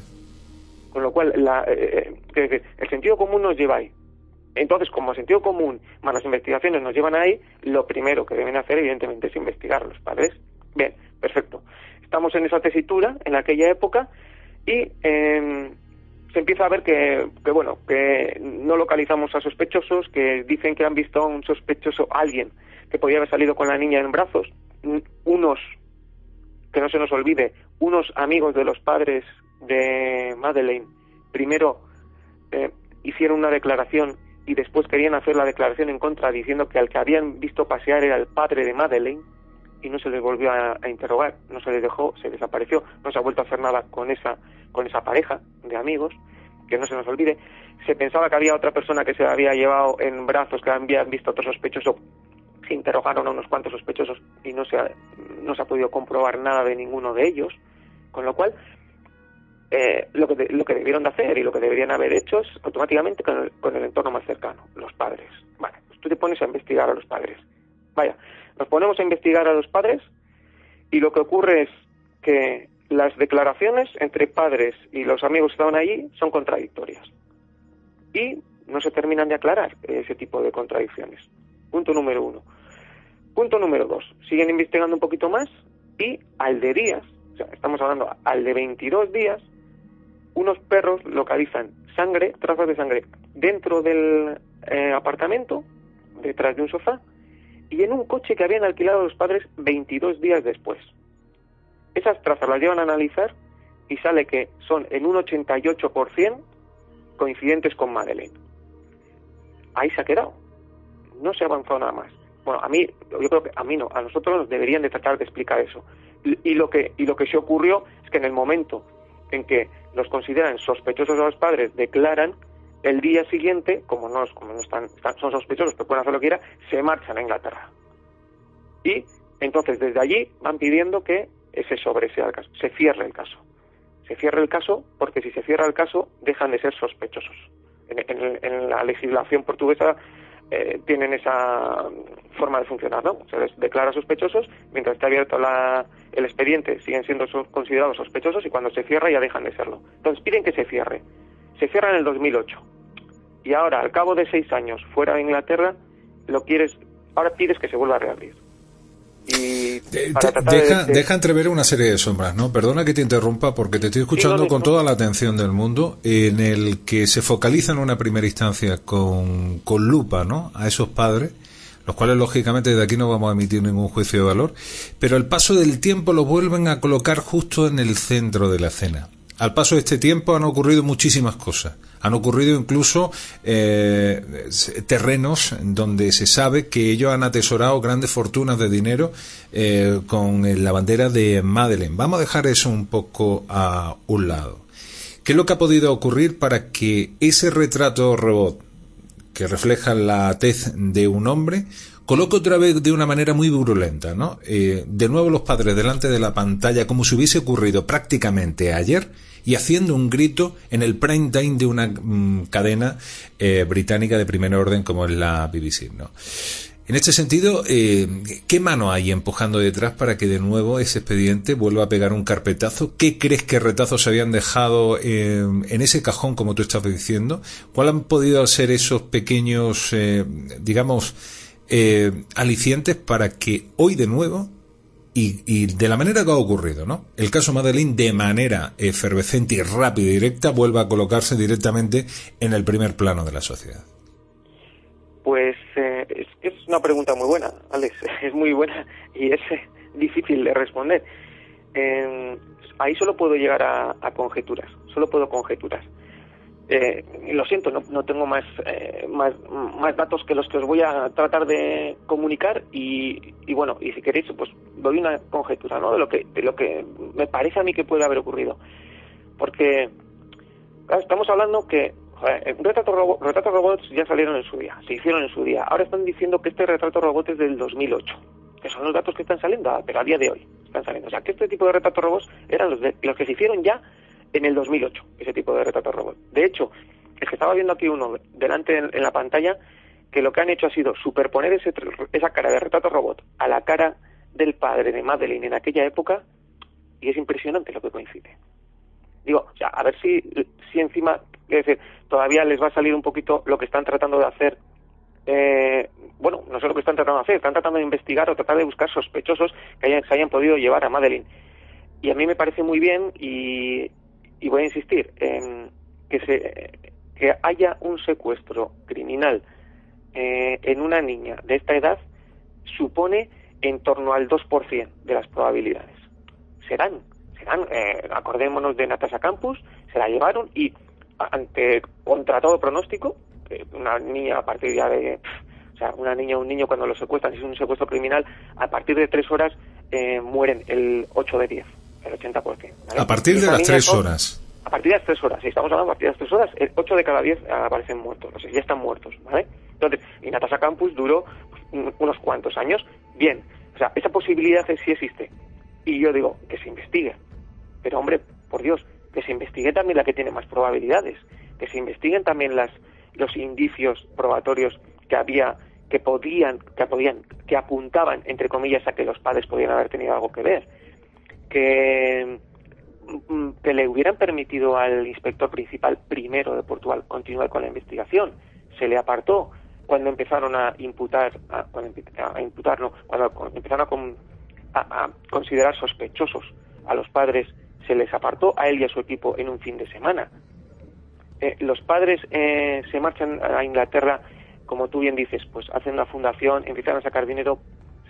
Con lo cual, la, eh, eh, el sentido común nos lleva ahí. Entonces, como sentido común más las investigaciones nos llevan ahí, lo primero que deben hacer, evidentemente, es investigar los padres. Bien, perfecto. Estamos en esa tesitura, en aquella época, y em, se empieza a ver que, que, bueno, que no localizamos a sospechosos, que dicen que han visto a un sospechoso, alguien que podía haber salido con la niña en brazos, unos, que no se nos olvide, unos amigos de los padres de Madeleine, primero eh, hicieron una declaración y después querían hacer la declaración en contra diciendo que al que habían visto pasear era el padre de Madeleine y no se les volvió a, interrogar, no se les dejó, se desapareció, no se ha vuelto a hacer nada con esa, con esa pareja de amigos, que no se nos olvide. Se pensaba que había otra persona que se había llevado en brazos, que habían visto otro sospechoso se interrogaron a unos cuantos sospechosos y no se ha, no se ha podido comprobar nada de ninguno de ellos, con lo cual eh, lo, que lo que debieron de hacer y lo que deberían haber hecho es automáticamente con el, con el entorno más cercano, los padres. Vale, pues tú te pones a investigar a los padres. Vaya, nos ponemos a investigar a los padres y lo que ocurre es que las declaraciones entre padres y los amigos que estaban allí son contradictorias. Y no se terminan de aclarar ese tipo de contradicciones. Punto número uno. Punto número dos, siguen investigando un poquito más y al de días, o sea, estamos hablando al de 22 días, unos perros localizan sangre, trazas de sangre, dentro del eh, apartamento, detrás de un sofá, y en un coche que habían alquilado los padres 22 días después. Esas trazas las llevan a analizar y sale que son en un 88% coincidentes con Madeleine. Ahí se ha quedado. No se ha avanzado nada más bueno, a mí, yo creo que a mí no, a nosotros nos deberían de tratar de explicar eso. Y, lo que y lo que se ocurrió es que en el momento en que los consideran sospechosos a los padres, declaran el día siguiente, como no, como no están, son sospechosos, pero pueden hacer lo que quieran, se marchan a Inglaterra. Y entonces desde allí van pidiendo que se sobresea el caso, se cierre el caso. Se cierre el caso porque si se cierra el caso dejan de ser sospechosos. en la legislación portuguesa eh, tienen esa forma de funcionar, ¿no? Se les declara sospechosos, mientras está abierto el expediente siguen siendo considerados sospechosos y cuando se cierra ya dejan de serlo. Entonces piden que se cierre. Se cierra en el 2008 y ahora, al cabo de seis años fuera de Inglaterra, lo quieres, ahora pides que se vuelva a reabrir. Y deja, entrever una serie de sombras, ¿no? Perdona que te interrumpa porque te estoy escuchando con toda la atención del mundo en el que se focaliza en una primera instancia con, con lupa, ¿no? A esos padres los cuales lógicamente de aquí no vamos a emitir ningún juicio de valor, pero al paso del tiempo los vuelven a colocar justo en el centro de la escena. Al paso de este tiempo han ocurrido muchísimas cosas. Han ocurrido incluso eh, terrenos donde se sabe que ellos han atesorado grandes fortunas de dinero eh, con la bandera de Madeleine. Vamos a dejar eso un poco a un lado. ¿Qué es lo que ha podido ocurrir para que ese retrato robot que refleja la tez de un hombre coloco otra vez de una manera muy virulenta, ¿no? Eh, de nuevo los padres delante de la pantalla, como si hubiese ocurrido prácticamente ayer, y haciendo un grito en el prime time de una mm, cadena eh, británica de primer orden como es la BBC, ¿no? En este sentido, eh, ¿qué mano hay empujando detrás para que de nuevo ese expediente vuelva a pegar un carpetazo? ¿Qué crees que retazos se habían dejado eh, en ese cajón, como tú estabas diciendo? ¿Cuáles han podido ser esos pequeños, digamos, alicientes para que hoy de nuevo y, de la manera que ha ocurrido, ¿no? El caso Madeleine de manera efervescente y rápida y directa vuelva a colocarse directamente en el primer plano de la sociedad. Pues es, es, una pregunta muy buena, Alex, es muy buena y es eh, difícil de responder. ahí solo puedo llegar a, conjeturas, solo puedo conjeturas. Eh, lo siento, no, no tengo más, eh, más, más, datos que los que os voy a tratar de comunicar y, y, bueno, y si queréis, pues doy una conjetura, ¿no? De lo que, de lo que me parece a mí que puede haber ocurrido. Porque estamos hablando que eh, retrato retratos robots ya salieron en su día, se hicieron en su día. Ahora están diciendo que este retrato robot es del 2008, que son los datos que están saliendo, ah, pero a día de hoy están saliendo. O sea, que este tipo de retratos robots eran los, los que se hicieron ya en el 2008, ese tipo de retratos robot. De hecho, es que estaba viendo aquí uno delante en, la pantalla, que lo que han hecho ha sido superponer ese, esa cara de retrato robot a la cara del padre de Madeline en aquella época, y es impresionante lo que coincide. Digo, o sea, a ver si, si encima es decir, todavía les va a salir un poquito lo que están tratando de hacer. Eh, bueno, no sé lo que están tratando de hacer, están tratando de investigar o tratar de buscar sospechosos que hayan, se hayan podido llevar a Madeline. Y a mí me parece muy bien y, voy a insistir en que, se, que haya un secuestro criminal eh, en una niña de esta edad supone en torno al 2% de las probabilidades. Serán, serán, eh, acordémonos de Natasha Campus, se la llevaron y ante contra todo pronóstico, una niña a partir de, o sea, una niña o un niño cuando lo secuestran, si es un secuestro criminal, a partir de tres horas eh, mueren el 8 de 10, el 80%. A partir de las tres horas. A partir de las tres horas, si estamos hablando a partir de las tres horas, el 8 de cada 10 aparecen muertos, o sea, ya están muertos, ¿vale? Entonces, y Natasha Campus duró pues, unos cuantos años, bien, o sea, esa posibilidad sí existe. Y yo digo, que se investigue. Pero hombre, por Dios, que se investigue también la que tiene más probabilidades, que se investiguen también las, los indicios probatorios que había, que podían, que podían, que apuntaban, entre comillas, a que los padres podían haber tenido algo que ver, que, mm, que le hubieran permitido al inspector principal primero de Portugal continuar con la investigación. Se le apartó cuando empezaron a imputar, a, imputarlo, cuando empezaron a, a considerar sospechosos a los padres se les apartó a él y a su equipo en un fin de semana. Eh, los padres eh, se marchan a Inglaterra, como tú bien dices, pues hacen una fundación, empiezan a sacar dinero,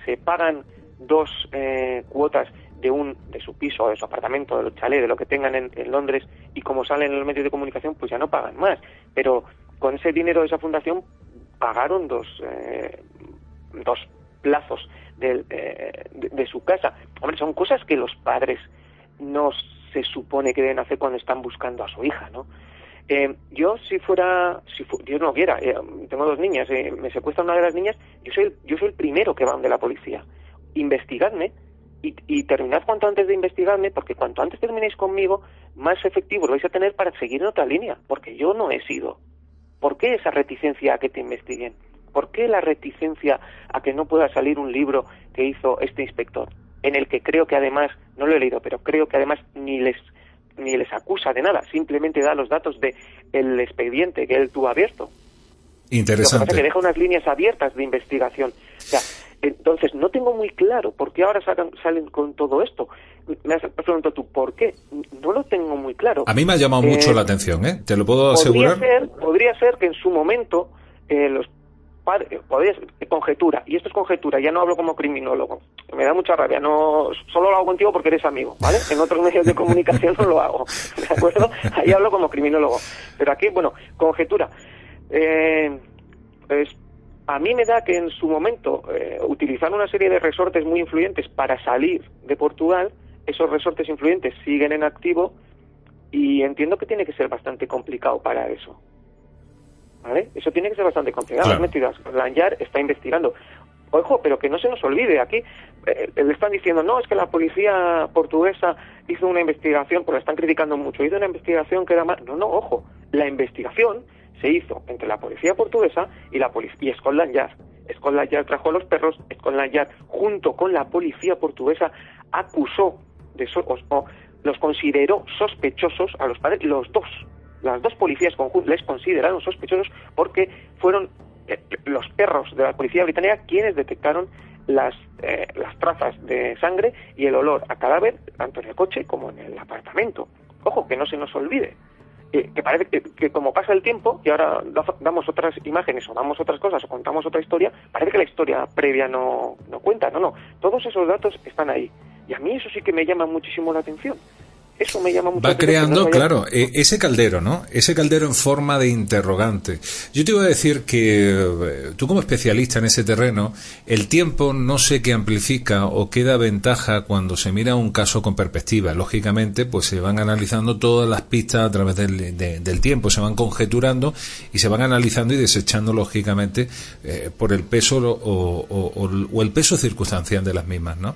se pagan dos eh, cuotas de un de su piso, de su apartamento, del chalet, de lo que tengan en, Londres y como salen en los medios de comunicación, pues ya no pagan más. Pero con ese dinero de esa fundación pagaron dos dos plazos de, de, su casa. Hombre, son cosas que los padres no se supone que deben hacer cuando están buscando a su hija, ¿no? Eh, yo si fuera, si Dios no quiera, eh, tengo dos niñas, eh, me secuestra una de las niñas, yo soy, el, yo soy el primero que va de la policía. Investigadme y, y, terminad cuanto antes de investigarme, porque cuanto antes terminéis conmigo, más efectivo lo vais a tener para seguir en otra línea, porque yo no he sido. ¿Por qué esa reticencia a que te investiguen? ¿Por qué la reticencia a que no pueda salir un libro que hizo este inspector? en el que creo que además, no lo he leído, pero creo que además ni les ni les acusa de nada, simplemente da los datos de el expediente que él tuvo abierto. Interesante. Lo que pasa es que deja unas líneas abiertas de investigación. O sea, entonces no tengo muy claro por qué ahora salen con todo esto. Me has preguntado tú, ¿por qué? No lo tengo muy claro. A mí me ha llamado mucho eh, la atención, ¿eh? Te lo puedo asegurar. Podría ser, podría ser que en su momento eh, los podría conjetura, y esto es conjetura, ya no hablo como criminólogo, me da mucha rabia, no solo lo hago contigo porque eres amigo, ¿vale? En otros medios de comunicación no lo hago, ¿de acuerdo? Ahí hablo como criminólogo, pero aquí, bueno, conjetura. Eh, pues a mí me da que en su momento eh, utilizar una serie de resortes muy influyentes para salir de Portugal, esos resortes influyentes siguen en activo y entiendo que tiene que ser bastante complicado para eso. ¿Vale? Eso tiene que ser bastante complicado. Claro. Lanyar está investigando. ojo, pero que no se nos olvide, aquí eh, le están diciendo, no, es que la policía portuguesa hizo una investigación, porque la están criticando mucho, hizo una investigación que era mal. No, no, ojo, la investigación se hizo entre la policía portuguesa y la policía y Scotland Yard. Scotland Yard trajo a los perros, Scotland Yard junto con la policía portuguesa acusó de o, los consideró sospechosos a los padres, los dos, las dos policías conjuntas les consideraron sospechosos porque fueron eh, los perros de la policía británica quienes detectaron las, eh, las trazas de sangre y el olor a cadáver tanto en el coche como en el apartamento. Ojo, que no se nos olvide. Que parece que, como pasa el tiempo y ahora damos otras imágenes o damos otras cosas o contamos otra historia, parece que la historia previa no, no cuenta. No, no. Todos esos datos están ahí. Y a mí eso sí que me llama muchísimo la atención. Eso me llama mucho Va creando, claro, e, ese caldero, ¿no? Ese caldero en forma de interrogante. Yo te iba a decir que eh, tú como especialista en ese terreno, el tiempo no sé qué amplifica o qué da ventaja cuando se mira un caso con perspectiva. Lógicamente, pues se van analizando todas las pistas a través del, tiempo, se van conjeturando y se van analizando y desechando, lógicamente, eh, por el peso o, el peso circunstancial de las mismas, ¿no?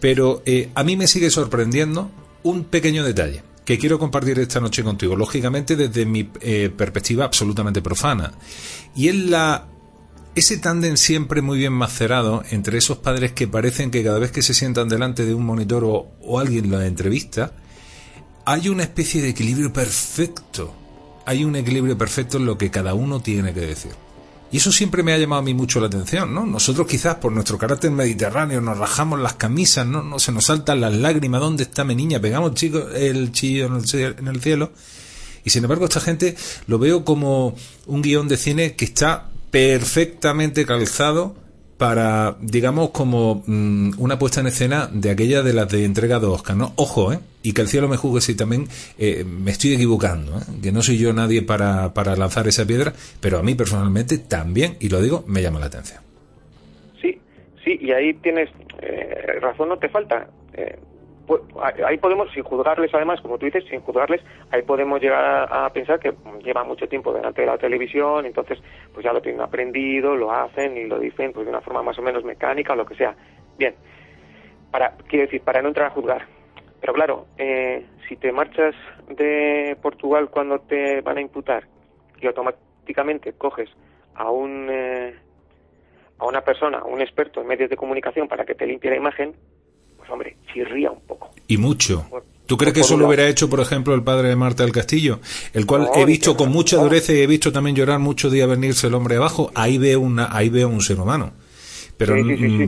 Pero eh, a mí me sigue sorprendiendo un pequeño detalle que quiero compartir esta noche contigo, lógicamente desde mi eh, perspectiva absolutamente profana. Y es la ese tándem siempre muy bien macerado entre esos padres que parecen que cada vez que se sientan delante de un monitor o, o alguien la entrevista, hay una especie de equilibrio perfecto. Hay un equilibrio perfecto en lo que cada uno tiene que decir. Y eso siempre me ha llamado a mí mucho la atención, ¿no? Nosotros quizás por nuestro carácter mediterráneo nos rajamos las camisas, ¿no? no se nos saltan las lágrimas, ¿dónde está mi niña? Pegamos chico, el chillo en el cielo. Y sin embargo esta gente lo veo como un guion de cine que está perfectamente calzado para, digamos, como mm, una puesta en escena de aquella de las de entrega de Oscar, ¿no? Ojo, ¿eh? Y que el cielo me juzgue si también eh, me estoy equivocando, ¿eh? Que no soy yo nadie para, para lanzar esa piedra, pero a mí personalmente también, y lo digo, me llama la atención. Sí, sí, y ahí tienes eh, razón, no te falta. Eh, ahí podemos, sin juzgarles además, como tú dices, sin juzgarles, ahí podemos llegar a, pensar que llevan mucho tiempo delante de la televisión, entonces pues ya lo tienen aprendido, lo hacen y lo dicen pues de una forma más o menos mecánica o lo que sea. Bien, para, quiero decir, para no entrar a juzgar. Pero claro, eh, si te marchas de Portugal cuando te van a imputar y automáticamente coges a un... Eh, a una persona, a un experto en medios de comunicación para que te limpie la imagen, pues, hombre, chirría un poco. Y mucho. ¿Tú crees que eso lo hubiera hecho, por ejemplo, el padre de Marta del Castillo? El cual he visto con mucha dureza y he visto también llorar mucho día venirse el hombre abajo.Í veo, una, ahí veo un ser humano. Pero,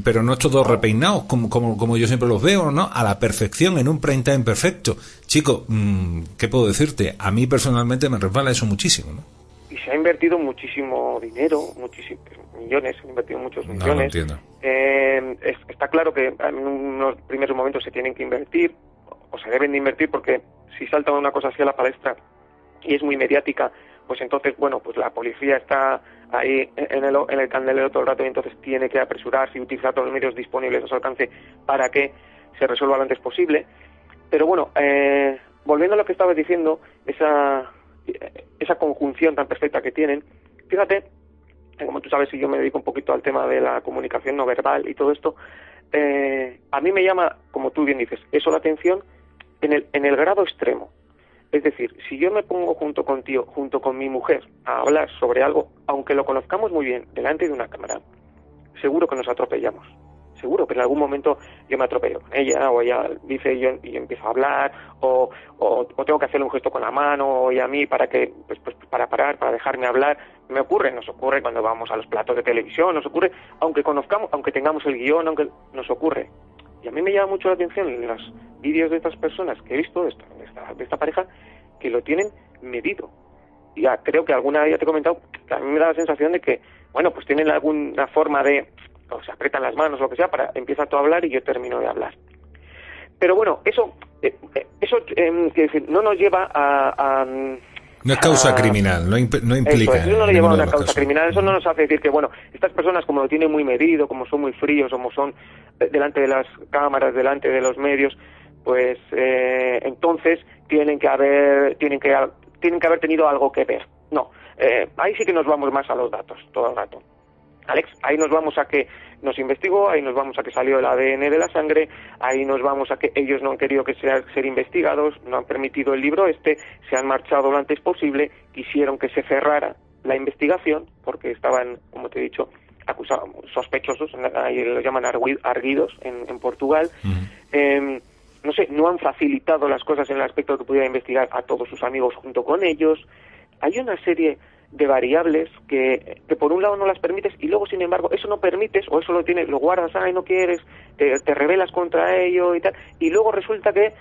pero no estos dos repeinados, como, como, como yo siempre los veo, ¿no? A la perfección, en un prime time perfecto. Chico, mm, ¿qué puedo decirte? A mí personalmente me resbala eso muchísimo, ¿no? Y se ha invertido muchísimo dinero, muchísimos millones, se han invertido muchos millones. Eh, está claro que en unos primeros momentos se tienen que invertir, o se deben de invertir, porque si salta una cosa así a la palestra y es muy mediática, pues entonces, bueno, pues la policía está ahí en el, en el candelero todo el rato y entonces tiene que apresurarse y utilizar todos los medios disponibles a su alcance para que se resuelva lo antes posible. Pero bueno, eh, volviendo a lo que estabas diciendo, esa, esa conjunción tan perfecta que tienen, fíjate como tú sabes, y yo me dedico un poquito al tema de la comunicación no verbal y todo esto, eh, a mí me llama, como tú bien dices, eso la atención en el, en el grado extremo. Es decir, si yo me pongo junto contigo, junto con mi mujer, a hablar sobre algo, aunque lo conozcamos muy bien, delante de una cámara, seguro que nos atropellamos seguro, pero en algún momento yo me atropello con ella, o ella dice y yo, y empiezo a hablar, o, o, tengo que hacerle un gesto con la mano, o a mí para que, pues, pues para parar, para dejarme hablar. Me ocurre, nos ocurre cuando vamos a los platos de televisión, nos ocurre, aunque conozcamos, aunque tengamos el guion, aunque nos ocurre. Y a mí me llama mucho la atención en los vídeos de estas personas que he visto, de esta, de esta, pareja, que lo tienen medido. Y ya creo que alguna vez ya te he comentado, a mí me da la sensación de que, bueno, pues tienen alguna forma de o se aprietan las manos, lo que sea, para empieza tú a hablar y yo termino de hablar. Pero bueno, eso, eh, eh, eso eh, no nos lleva a, no es causa criminal, no, no implica. Eso, no le lleva a una causa criminal, eso no nos hace decir que, bueno, estas personas como lo tienen muy medido, como son muy fríos, como son delante de las cámaras, delante de los medios, pues entonces tienen que haber, tienen que, tienen que haber tenido algo que ver. No, ahí sí que nos vamos más a los datos todo el rato Alex, ahí nos vamos a que nos investigó, ahí nos vamos a que salió el ADN de la sangre, ahí nos vamos a que ellos no han querido que sea, ser investigados, no han permitido el libro este, se han marchado lo antes posible, quisieron que se cerrara la investigación porque estaban, como te he dicho, acusados, sospechosos, ahí lo llaman arguidos en, Portugal. Em, no sé, no han facilitado las cosas en el aspecto de que pudiera investigar a todos sus amigos junto con ellos. Hay una serie de variables que, que, por un lado no las permites y luego sin embargo eso no permites o eso lo tienes lo guardas y no quieres te, te rebelas contra ello y tal y luego resulta que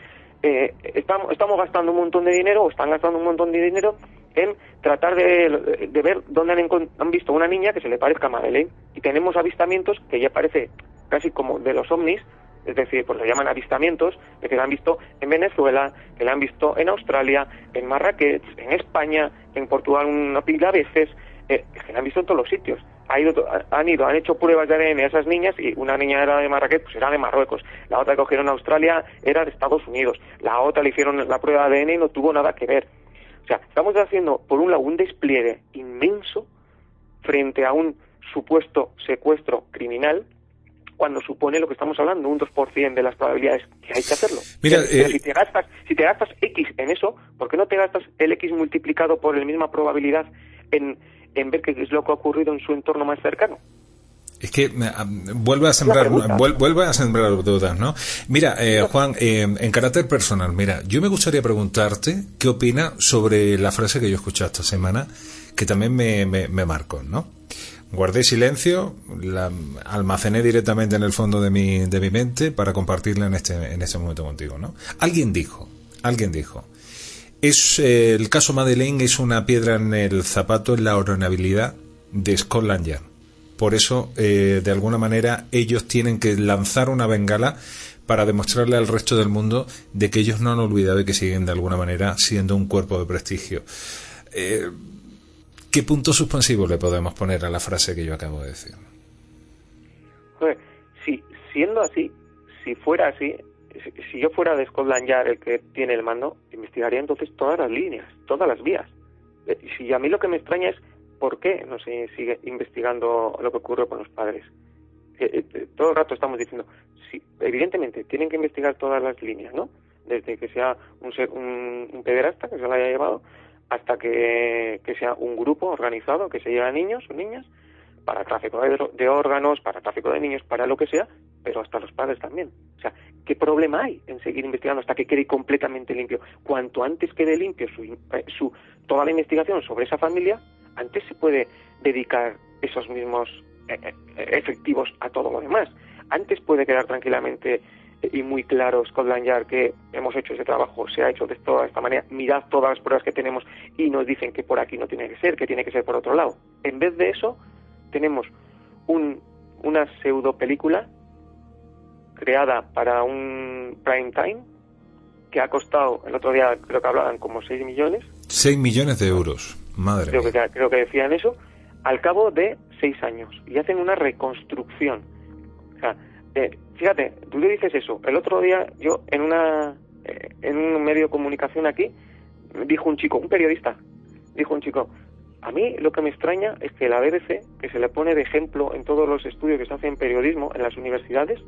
eh, estamos, estamos gastando un montón de dinero o están gastando un montón de dinero en tratar de, de ver dónde han, han visto una niña que se le parezca a Madeleine. Y tenemos avistamientos que ya parece casi como de los ovnis es decir, pues lo llaman avistamientos, que la han visto en Venezuela, que la han visto en Australia, en Marrakech, en España, en Portugal una pila de veces, eh, que la han visto en todos los sitios. Ha ido, han ido, han hecho pruebas de ADN a esas niñas y una niña era de Marrakech, pues era de Marruecos. La otra que cogieron en Australia era de Estados Unidos. La otra le hicieron la prueba de ADN y no tuvo nada que ver. O sea, estamos haciendo, por un lado, un despliegue inmenso frente a un supuesto secuestro criminal cuando supone lo que estamos hablando, un 2% de las probabilidades que hay que hacerlo. Mira, eh, si, te gastas, si te gastas X en eso, ¿por qué no te gastas el X multiplicado por la misma probabilidad en, en ver qué es lo que ha ocurrido en su entorno más cercano? Es que vuelve a sembrar, vuelve a sembrar dudas, ¿no? Mira, eh, Juan, eh, en carácter personal, mira, yo me gustaría preguntarte qué opina sobre la frase que yo escuché esta semana, que también me, me, me marcó, ¿no? Guardé silencio, la almacené directamente en el fondo de mi, de mi mente para compartirla en este, en este momento contigo, ¿no? Alguien dijo, alguien dijo, es, eh, el caso Madeleine es una piedra en el zapato en la honorabilidad de Scotland Yard. Por eso, eh, de alguna manera, ellos tienen que lanzar una bengala para demostrarle al resto del mundo de que ellos no han olvidado y que siguen de alguna manera siendo un cuerpo de prestigio. Eh, ¿Qué punto suspensivo le podemos poner a la frase que yo acabo de decir? si, siendo así, si fuera así, si, yo fuera de Scotland Yard el que tiene el mando, investigaría entonces todas las líneas, todas las vías. Eh, si a mí lo que me extraña es por qué no se sigue investigando lo que ocurre con los padres. Eh, eh, todo el rato estamos diciendo, sí, evidentemente tienen que investigar todas las líneas, ¿no? Desde que sea un, un, un pederasta que se lo haya llevado hasta que, sea un grupo organizado que se lleve a niños o niñas para tráfico de, órganos, para tráfico de niños, para lo que sea, pero hasta los padres también. O sea, ¿qué problema hay en seguir investigando hasta que quede completamente limpio? Cuanto antes quede limpio su, eh, su, toda la investigación sobre esa familia, antes se puede dedicar esos mismos eh, eh, efectivos a todo lo demás. Antes puede quedar tranquilamente y muy claro Scotland Yard que hemos hecho ese trabajo, se ha hecho de toda esta manera, mirad todas las pruebas que tenemos y nos dicen que por aquí no tiene que ser, que tiene que ser por otro lado. En vez de eso, tenemos un, una pseudo película creada para un prime time que ha costado, el otro día creo que hablaban como 6 millones. 6 millones de euros, madre creo Que, creo que decían eso, al cabo de 6 años. Y hacen una reconstrucción. O sea, eh, fíjate, tú le dices eso. El otro día yo en una eh, en un medio de comunicación aquí dijo un chico, un periodista, dijo un chico, a mí lo que me extraña es que la BBC, que se le pone de ejemplo en todos los estudios que se hacen en periodismo en las universidades,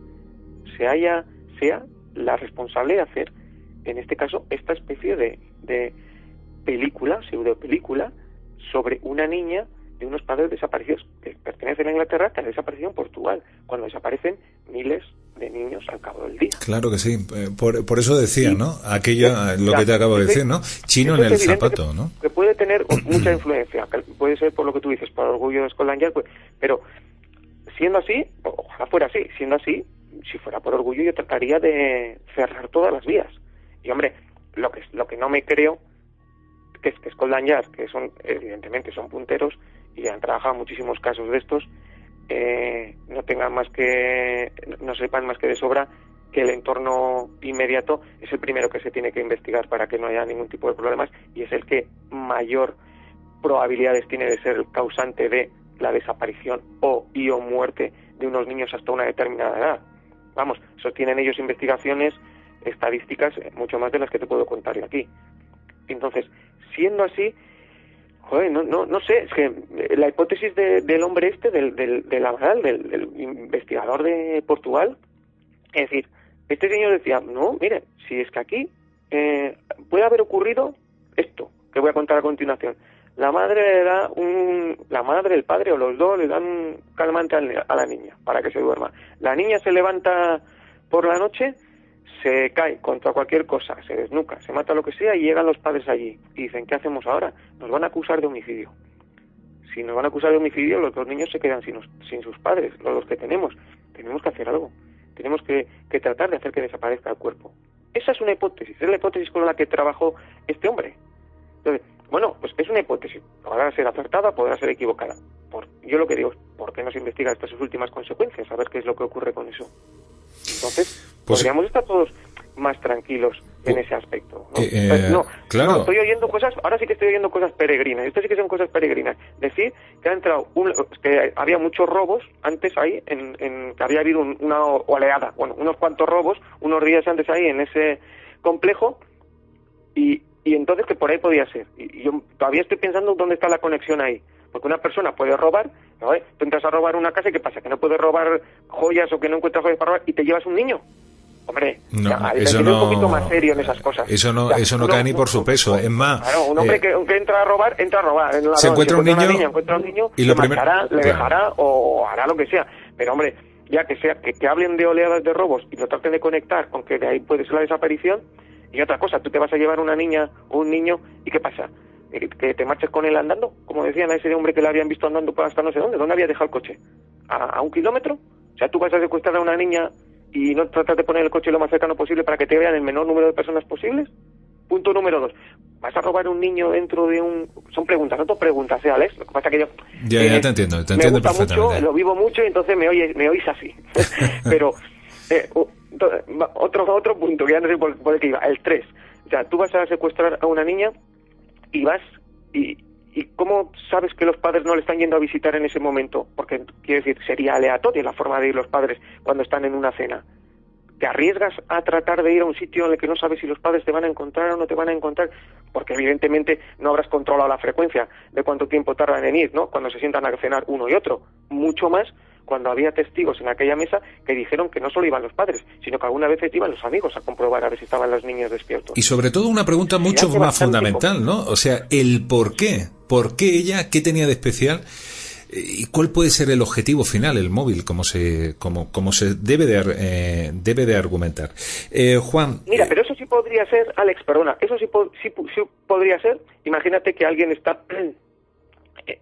se haya sea la responsable de hacer, en este caso, esta especie de, de película, pseudo película, sobre una niña de unos padres desaparecidos que pertenecen a Inglaterra que han desaparecido en Portugal, cuando desaparecen miles de niños al cabo del día. Claro que sí, eh, por, por eso decía, ¿no? Aquello, lo que te acabo de decir, ¿no? Chino en el zapato, ¿no? Que puede tener mucha influencia, puede ser por lo que tú dices, por orgullo de Scotland Yard, pues, pero siendo así, ojalá fuera así, siendo así, si fuera por orgullo yo trataría de cerrar todas las vías. Y hombre, lo que, lo que no me creo que es que Scotland Yard, que son, evidentemente son punteros, y han trabajado muchísimos casos de estos, eh, no tengan más que, no sepan más que de sobra que el entorno inmediato es el primero que se tiene que investigar para que no haya ningún tipo de problemas y es el que mayor probabilidades tiene de ser el causante de la desaparición o y o muerte de unos niños hasta una determinada edad. Vamos, eso tienen ellos investigaciones estadísticas mucho más de las que te puedo contar yo aquí. Entonces, siendo así, joder, no, no, no sé, es que la hipótesis del hombre este, del, del, del del, del, investigador de Portugal, es decir, este señor decía, no, mire, si es que aquí eh, puede haber ocurrido esto, que voy a contar a continuación. La madre le da un, la madre, el padre o los dos le dan un calmante a la niña para que se duerma. La niña se levanta por la noche, se cae contra cualquier cosa, se desnuca, se mata lo que sea y llegan los padres allí y dicen, ¿qué hacemos ahora? Nos van a acusar de homicidio. Si nos van a acusar de homicidio, los dos niños se quedan sin, sus padres, los que tenemos. Tenemos que hacer algo. Tenemos que, que tratar de hacer que desaparezca el cuerpo. Esa es una hipótesis, es la hipótesis con la que trabajó este hombre. Entonces, bueno, pues es una hipótesis. Podrá ser acertada, podrá ser equivocada. Por, yo lo que digo es, ¿por qué no se investiga estas últimas consecuencias? A ver qué es lo que ocurre con eso. Entonces, pues, podríamos estar todos más tranquilos en ese aspecto. ¿no? Eh, eh, claro. estoy oyendo cosas, ahora sí que estoy oyendo cosas peregrinas. Esto sí que son cosas peregrinas. Decir que ha entrado, que había muchos robos antes ahí, en, que había habido una oleada, bueno, unos cuantos robos, unos días antes ahí en ese complejo, y, y entonces que por ahí podía ser. Y, yo todavía estoy pensando dónde está la conexión ahí. Porque una persona puede robar, ¿no? tú entras a robar una casa y ¿qué pasa? Que no puedes robar joyas o que no encuentras joyas para robar y te llevas un niño. Hombre, no, eso no, un poquito más serio en esas cosas. Eso no, eso no cae ni por su peso. Es más, claro, un hombre eh, que, entra a robar, entra a robar. se, encuentra un niño, encuentra un niño, y lo le dejará o hará lo que sea. Pero hombre, ya que sea que, que hablen de oleadas de robos y lo traten de conectar aunque de ahí puede ser la desaparición, y otra cosa, tú te vas a llevar una niña o un niño y ¿qué pasa? Eh, que te marches con él andando, como decían a ese hombre que le habían visto andando hasta no sé dónde, ¿dónde había dejado el coche? ¿A, un kilómetro? O sea, tú vas a secuestrar a una niña y no tratas de poner el coche lo más cercano posible para que te vean el menor número de personas posibles. Punto número dos. ¿Vas a robar un niño dentro de un...? Son preguntas, no son preguntas, ¿eh, Alex? Lo que pasa que yo... Ya, ya eh, te entiendo, te entiendo me gusta Mucho, lo vivo mucho y entonces me, oye, me oís así. Pero eh, otro, otro punto, que ya no sé por, por qué iba, el 3. O sea, tú vas a secuestrar a una niña y vas y, ¿Y cómo sabes que los padres no le están yendo a visitar en ese momento? Porque, quiero decir, sería aleatoria la forma de ir los padres cuando están en una cena. ¿Te arriesgas a tratar de ir a un sitio en el que no sabes si los padres te van a encontrar o no te van a encontrar? Porque evidentemente no habrás controlado la frecuencia de cuánto tiempo tardan en ir, ¿no? Cuando se sientan a cenar uno y otro. Mucho más cuando había testigos en aquella mesa que dijeron que no solo iban los padres, sino que alguna vez iban los amigos a comprobar a ver si estaban los niños despiertos. Y sobre todo una pregunta mucho más fundamental, ¿no? O sea, el por qué. ¿Por qué ella? ¿Qué tenía de especial? ¿Y cuál puede ser el objetivo final, el móvil, como se, como, como se debe de, eh, debe de argumentar? Eh, Juan. Mira, pero eso sí podría ser, Alex, perdona, eso sí, sí, sí podría ser. Imagínate que alguien está.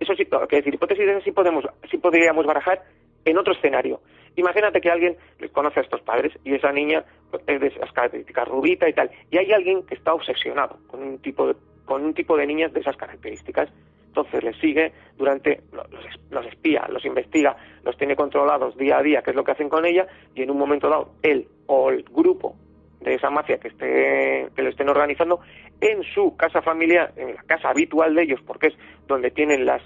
Eso sí, que decir, hipótesis de eso sí, podemos, sí podríamos barajar en otro escenario. Imagínate que alguien conoce a estos padres y esa niña pues, es de esas características, rubita y tal, y hay alguien que está obsesionado con un tipo de, con un tipo de niñas de esas características. Entonces les sigue durante, los, los espía, los investiga, los tiene controlados día a día, qué es lo que hacen con ella, y en un momento dado, él o el grupo de esa mafia que esté que lo estén organizando en su casa familiar, en la casa habitual de ellos, porque es donde tienen las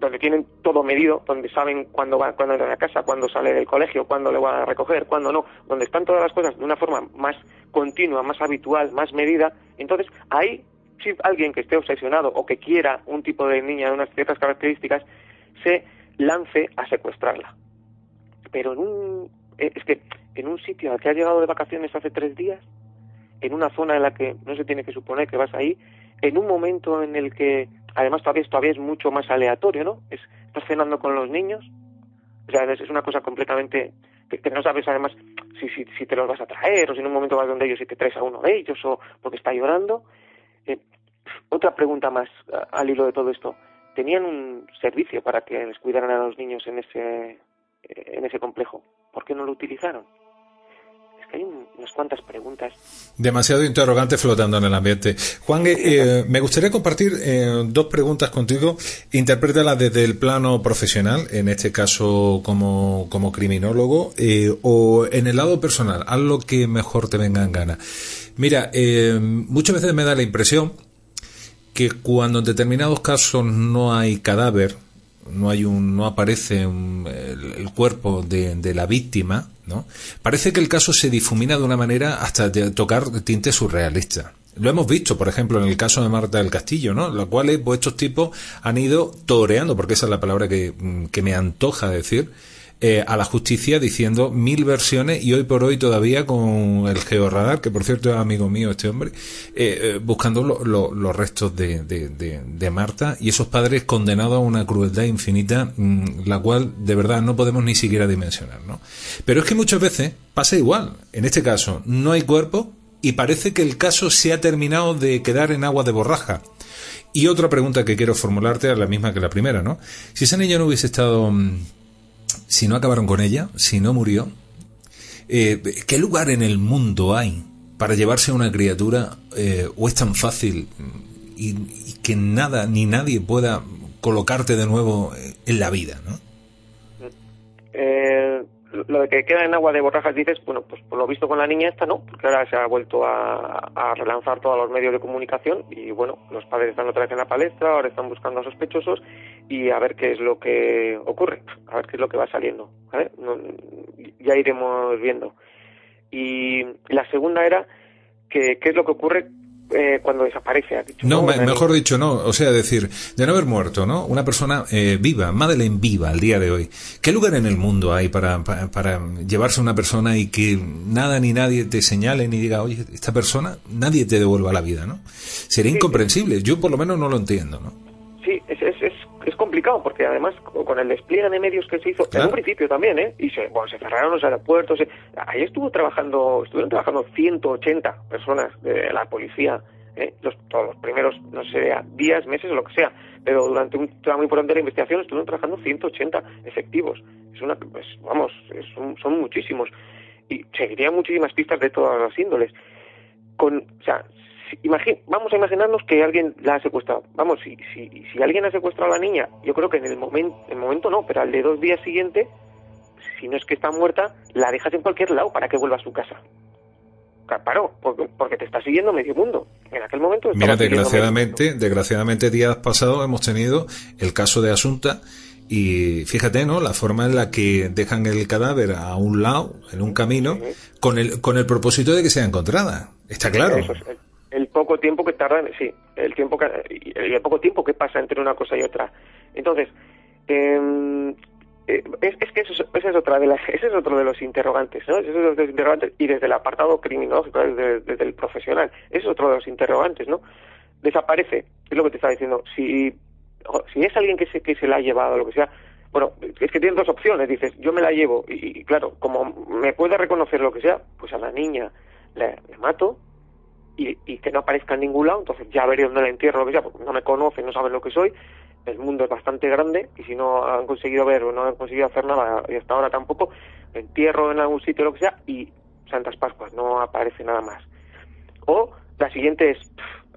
donde tienen todo medido, donde saben cuándo va, cuándo entra a casa, cuándo sale del colegio, cuándo le van a recoger, cuándo no, donde están todas las cosas de una forma más continua, más habitual, más medida, entonces ahí si alguien que esté obsesionado o que quiera un tipo de niña de unas ciertas características se lance a secuestrarla. Pero en un eh, es que en un sitio al que ha llegado de vacaciones hace tres días, en una zona en la que no se tiene que suponer que vas ahí, en un momento en el que además todavía, todavía es mucho más aleatorio, ¿no? Es, estás cenando con los niños, o sea, es, una cosa completamente que, no sabes además si, si, si, te los vas a traer o si en un momento vas donde ellos y te traes a uno de ellos o porque está llorando. Eh, otra pregunta más al hilo de todo esto. ¿Tenían un servicio para que les cuidaran a los niños en ese, en ese complejo? ¿Por qué no lo utilizaron? Hay unas cuantas preguntas. Demasiado interrogante flotando en el ambiente. Juan, eh, eh, me gustaría compartir eh, dos preguntas contigo. Interprétalas desde el plano profesional, en este caso como, como criminólogo, o en el lado personal. Haz lo que mejor te venga en gana. Mira, muchas veces me da la impresión que cuando en determinados casos no hay cadáver, no hay un, no aparece el, cuerpo de, de, la víctima, ¿no? Parece que el caso se difumina de una manera hasta de tocar tintes surrealistas. Lo hemos visto, por ejemplo, en el caso de Marta del Castillo, ¿no? Lo cual pues, estos tipos han ido toreando, porque esa es la palabra que, que me antoja decir, eh, a la justicia diciendo mil versiones y hoy por hoy todavía con el georradar, que por cierto es amigo mío este hombre, eh, eh, buscando los restos de, de, de, Marta y esos padres condenados a una crueldad infinita, mm, la cual de verdad no podemos ni siquiera dimensionar, ¿no? Pero es que muchas veces pasa igual. En este caso, no hay cuerpo y parece que el caso se ha terminado de quedar en agua de borraja. Y otra pregunta que quiero formularte es la misma que la primera, ¿no? Si esa niña no hubiese estado mm, si no acabaron con ella, si no murió, eh, ¿qué lugar en el mundo hay para llevarse a una criatura eh, o es tan fácil y, que nada ni nadie pueda colocarte de nuevo en la vida, ¿no? Eh, lo de que queda en agua de borrajas dices, bueno, pues por lo visto con la niña esta no, porque ahora se ha vuelto a, relanzar todos los medios de comunicación y bueno, los padres están otra vez en la palestra, ahora están buscando a sospechosos y a ver qué es lo que ocurre, a ver qué es lo que va saliendo, ya iremos viendo. Y la segunda era que qué es lo que ocurre eh, cuando desaparece. Ha dicho, no, mejor dicho, no. O sea, decir, de no haber muerto, ¿no? Una persona eh, viva, Madeleine viva al día de hoy. ¿Qué lugar en el mundo hay para, para, llevarse a una persona y que nada ni nadie te señale ni diga, oye, esta persona, nadie te devuelva la vida, ¿no? Sería incomprensible. Yo por lo menos no lo entiendo, ¿no? Sí, es, complicado porque además con el despliegue de medios que se hizo, en un principio también, ¿eh? Y se, bueno, se cerraron los aeropuertos. ahí estuvo trabajando, estuvieron trabajando 180 personas de la policía, ¿eh? los, todos los primeros, no sé, días, meses o lo que sea. Pero durante un tramo importante de la investigación estuvieron trabajando 180 efectivos. Es una, pues, vamos, son, son muchísimos. Y seguirían muchísimas pistas de todas las índoles. Con, o sea, vamos a imaginarnos que alguien la ha secuestrado. Vamos, si, si, si alguien ha secuestrado a la niña, yo creo que en el, momento en el momento no, pero al de dos días siguiente, si no es que está muerta, la dejas en cualquier lado para que vuelva a su casa. Paró, porque, porque te está siguiendo medio mundo. En aquel momento. Mira, desgraciadamente, desgraciadamente días pasados hemos tenido el caso de Asunta y fíjate, ¿no? La forma en la que dejan el cadáver a un lado, en un camino, con el, con el propósito de que sea encontrada. Está claro el poco tiempo que tardan, sí, el tiempo que, el poco tiempo que pasa entre una cosa y otra. Entonces, em, eh, es, que eso, ese es otra de las, ese es otro de los interrogantes, ¿no? Ese es otro de los interrogantes y desde el apartado criminológico, desde, desde el profesional, ese es otro de los interrogantes, ¿no? Desaparece, es lo que te estaba diciendo. Si si es alguien que se que se la ha llevado, lo que sea, bueno, es que tienes dos opciones. Dices, yo me la llevo y, claro, como me puede reconocer lo que sea, pues a la niña le mato y, que no aparezca en ningún lado, entonces ya veré dónde la entierro, lo que sea, porque no me conocen, no saben lo que soy, el mundo es bastante grande y si no han conseguido ver o no han conseguido hacer nada y hasta ahora tampoco, entierro en algún sitio, lo que sea, y Santas Pascuas, no aparece nada más. O la siguiente es,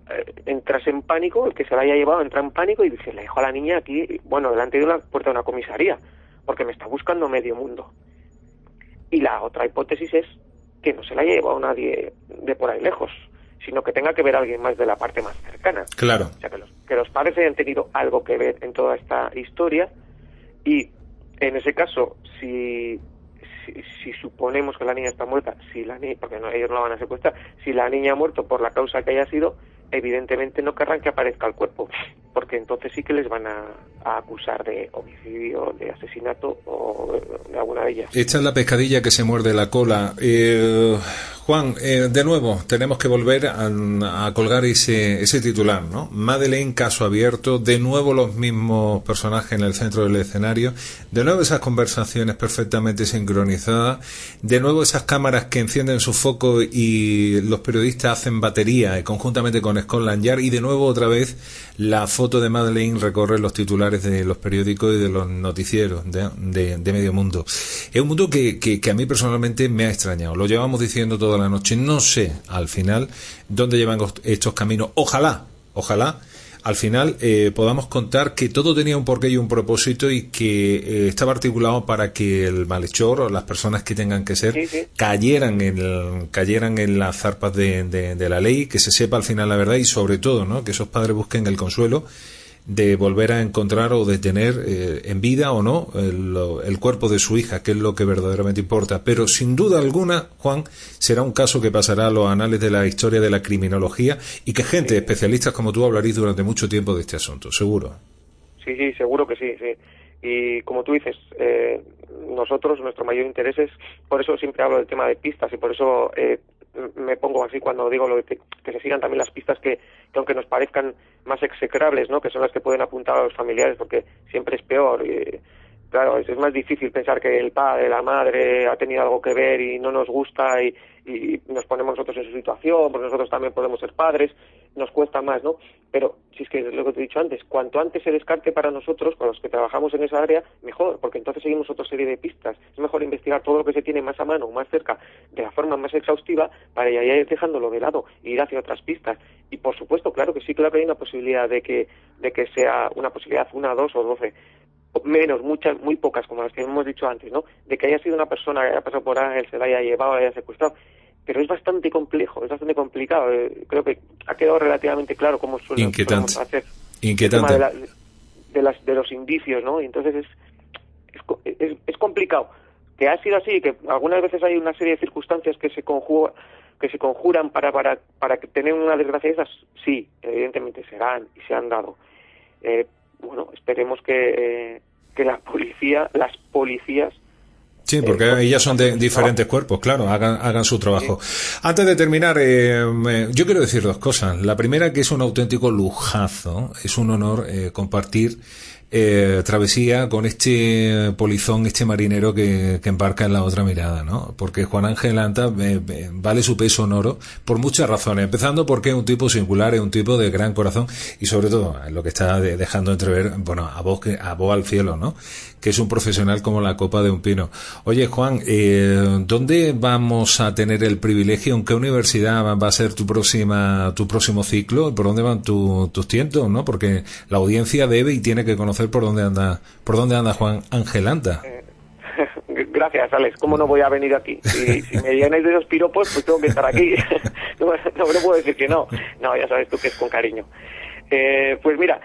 eh, entras en pánico, el que se la haya llevado entra en pánico y dice, le dejo a la niña aquí, bueno, delante de una puerta de una comisaría, porque me está buscando medio mundo. Y la otra hipótesis es que no se la haya llevado nadie de por ahí lejos, sino que tenga que ver alguien más de la parte más cercana. Claro. O sea, que los, que los padres hayan tenido algo que ver en toda esta historia y en ese caso, si, si, suponemos que la niña está muerta, si la niña, porque no, ellos no la van a secuestrar, si la niña ha muerto por la causa que haya sido, evidentemente no querrán que aparezca el cuerpo, porque entonces sí que les van a, acusar de homicidio, de asesinato o de alguna de ellas. Esta es la pescadilla que se muerde la cola. Eh, Juan, eh, de nuevo, tenemos que volver a, colgar ese, ese titular, ¿no? Madeleine, caso abierto, de nuevo los mismos personajes en el centro del escenario, de nuevo esas conversaciones perfectamente sincronizadas, de nuevo esas cámaras que encienden su foco y los periodistas hacen batería conjuntamente con Scotland Yard, y de nuevo otra vez la de Madeleine recorre los titulares de los periódicos y de los noticieros de, de, medio mundo. Es un mundo que, que, que a mí personalmente me ha extrañado. Lo llevamos diciendo todo la noche. No sé al final dónde llevan estos caminos. Ojalá, ojalá al final eh, podamos contar que todo tenía un porqué y un propósito y que eh, estaba articulado para que el malhechor o las personas que tengan que ser cayeran en cayeran en las zarpas de, de, la ley, que se sepa al final la verdad y sobre todo ¿no? que esos padres busquen el consuelo de volver a encontrar o de tener eh, en vida o no el, el, cuerpo de su hija, que es lo que verdaderamente importa. Pero sin duda alguna, Juan, será un caso que pasará a los anales de la historia de la criminología y que gente, especialistas como tú, hablaréis durante mucho tiempo de este asunto, seguro. Sí, sí, seguro que sí, sí. Y como tú dices, eh, nosotros, nuestro mayor interés es, por eso siempre hablo del tema de pistas y por eso eh, me pongo así cuando digo lo que, se sigan también las pistas que, que, aunque nos parezcan más execrables, ¿no? que son las que pueden apuntar a los familiares, porque siempre es peor. Y, claro, es, es, más difícil pensar que el padre, la madre ha tenido algo que ver y no nos gusta y, y nos ponemos nosotros en su situación, porque nosotros también podemos ser padres, nos cuesta más, ¿no? Pero si es que lo que te he dicho antes, cuanto antes se descarte para nosotros, para los que trabajamos en esa área, mejor, porque entonces seguimos otra serie de pistas. Es mejor investigar todo lo que se tiene más a mano, más cerca, de la forma más exhaustiva, para ya ir dejándolo de lado e ir hacia otras pistas. Y por supuesto, claro que sí, claro que hay una posibilidad de que, de que sea una posibilidad, una, dos o doce, menos, muchas, muy pocas, como las que hemos dicho antes, ¿no? De que haya sido una persona que haya pasado por Ángel, se la haya llevado, la haya secuestrado. Pero es bastante complejo, es bastante complicado. Eh, creo que ha quedado relativamente claro cómo suelen hacer Inquietante. El tema de, de, las, de los indicios, ¿no? Y entonces es, es, es, es complicado. Que ha sido así, que algunas veces hay una serie de circunstancias que se conjugan que se conjuran para, para, para tener una desgracia de esas, sí, evidentemente serán y se han dado. Eh, bueno, esperemos que, eh, que la policía, las policías Sí, porque eh, ellas son de diferentes cuerpos, claro, hagan, hagan su trabajo. Antes de terminar, eh, yo quiero decir dos cosas. La primera, que es un auténtico lujazo, es un honor eh, compartir eh, travesía con este polizón, este marinero que, que, embarca en la otra mirada, ¿no? Porque Juan Ángel Anta eh, eh, vale su peso en oro por muchas razones, empezando porque es un tipo singular, es un tipo de gran corazón y sobre todo lo que está dejando entrever, bueno, a vos, a vos al cielo, ¿no? Que es un profesional como la copa de un pino. Oye, Juan, eh, ¿dónde vamos a tener el privilegio? ¿En qué universidad va a ser tu próxima, tu próximo ciclo? ¿Por dónde van tu, tus tientos, no? Porque la audiencia debe y tiene que conocer por dónde anda, por dónde anda Juan Ángel Anta. Eh, gracias, Alex. ¿Cómo no voy a venir aquí? Si, si me llenáis de esos piropos, pues tengo que estar aquí. no, no, no, puedo decir que no. No, ya sabes tú que es con cariño. Eh, pues mira,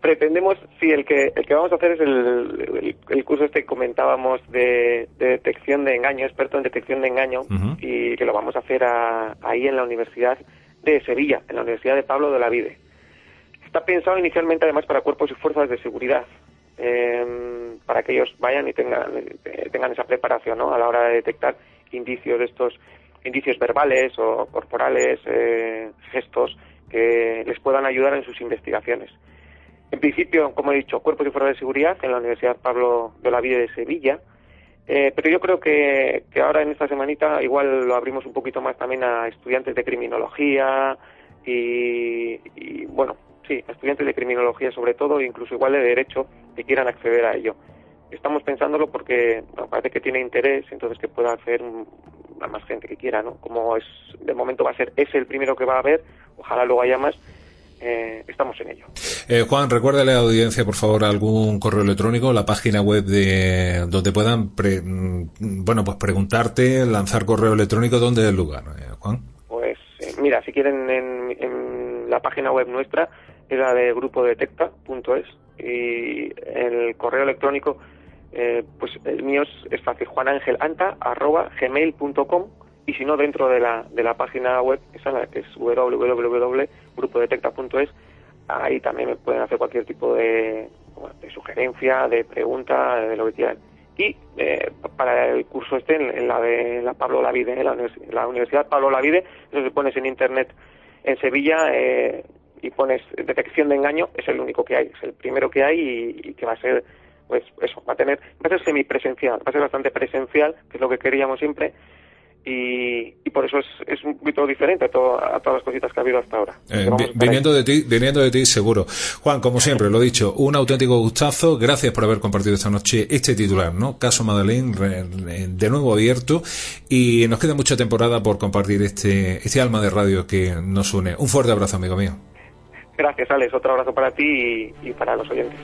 pretendemos, sí, el que, el que vamos a hacer es el, el, el curso este que comentábamos de, de, detección de engaño, experto en detección de engaño, uh -huh. y que lo vamos a hacer a, ahí en la Universidad de Sevilla, en la Universidad de Pablo de la Vide. Está pensado inicialmente además para cuerpos y fuerzas de seguridad, eh, para que ellos vayan y tengan, eh, tengan esa preparación ¿no? a la hora de detectar indicios de estos indicios verbales o corporales, eh, gestos que les puedan ayudar en sus investigaciones. En principio, como he dicho, cuerpos y fuerzas de seguridad en la Universidad Pablo de la Vida de Sevilla, eh, pero yo creo que, que ahora en esta semanita igual lo abrimos un poquito más también a estudiantes de criminología y, y bueno, sí, estudiantes de criminología sobre todo, e incluso igual de derecho, que quieran acceder a ello. Estamos pensándolo porque bueno, parece que tiene interés, entonces que pueda hacer a más gente que quiera, ¿no? Como es, de momento va a ser ese el primero que va a haber, ojalá luego haya más, eh, estamos en ello. Eh, Juan, recuérdale a la audiencia, por favor, algún correo electrónico, la página web de donde puedan, pre, bueno, pues preguntarte, lanzar correo electrónico, ¿dónde es el lugar, eh, Juan? Pues eh, mira, si quieren en, en, la página web nuestra es la de grupo detecta.es y el correo electrónico eh, pues el mío es, es fácil juanangelanta arroba gmail.com y si no dentro de la, de la página web esa la que es www.grupodetecta.es ahí también me pueden hacer cualquier tipo de, de sugerencia, de pregunta, de lo que quieran. Y eh, para el curso este, en, la de la Pablo Lavide, en la, la Universidad Pablo Lavide, se pones en internet en Sevilla eh, y pones detección de engaño, es el único que hay, es el primero que hay y, y que va a ser, pues eso, va a tener, va a ser semipresencial, va a ser bastante presencial, que es lo que queríamos siempre, y, y, por eso es, es un poquito diferente a, todo, a, todas las cositas que ha habido hasta ahora. Eh, viniendo de ti, viniendo de ti seguro. Juan, como siempre, lo he dicho, un auténtico gustazo. Gracias por haber compartido esta noche este titular, ¿no? Caso Madeleine, de nuevo abierto. Y nos queda mucha temporada por compartir este, este alma de radio que nos une. Un fuerte abrazo, amigo mío. Gracias, Alex. Otro abrazo para ti y, y para los oyentes.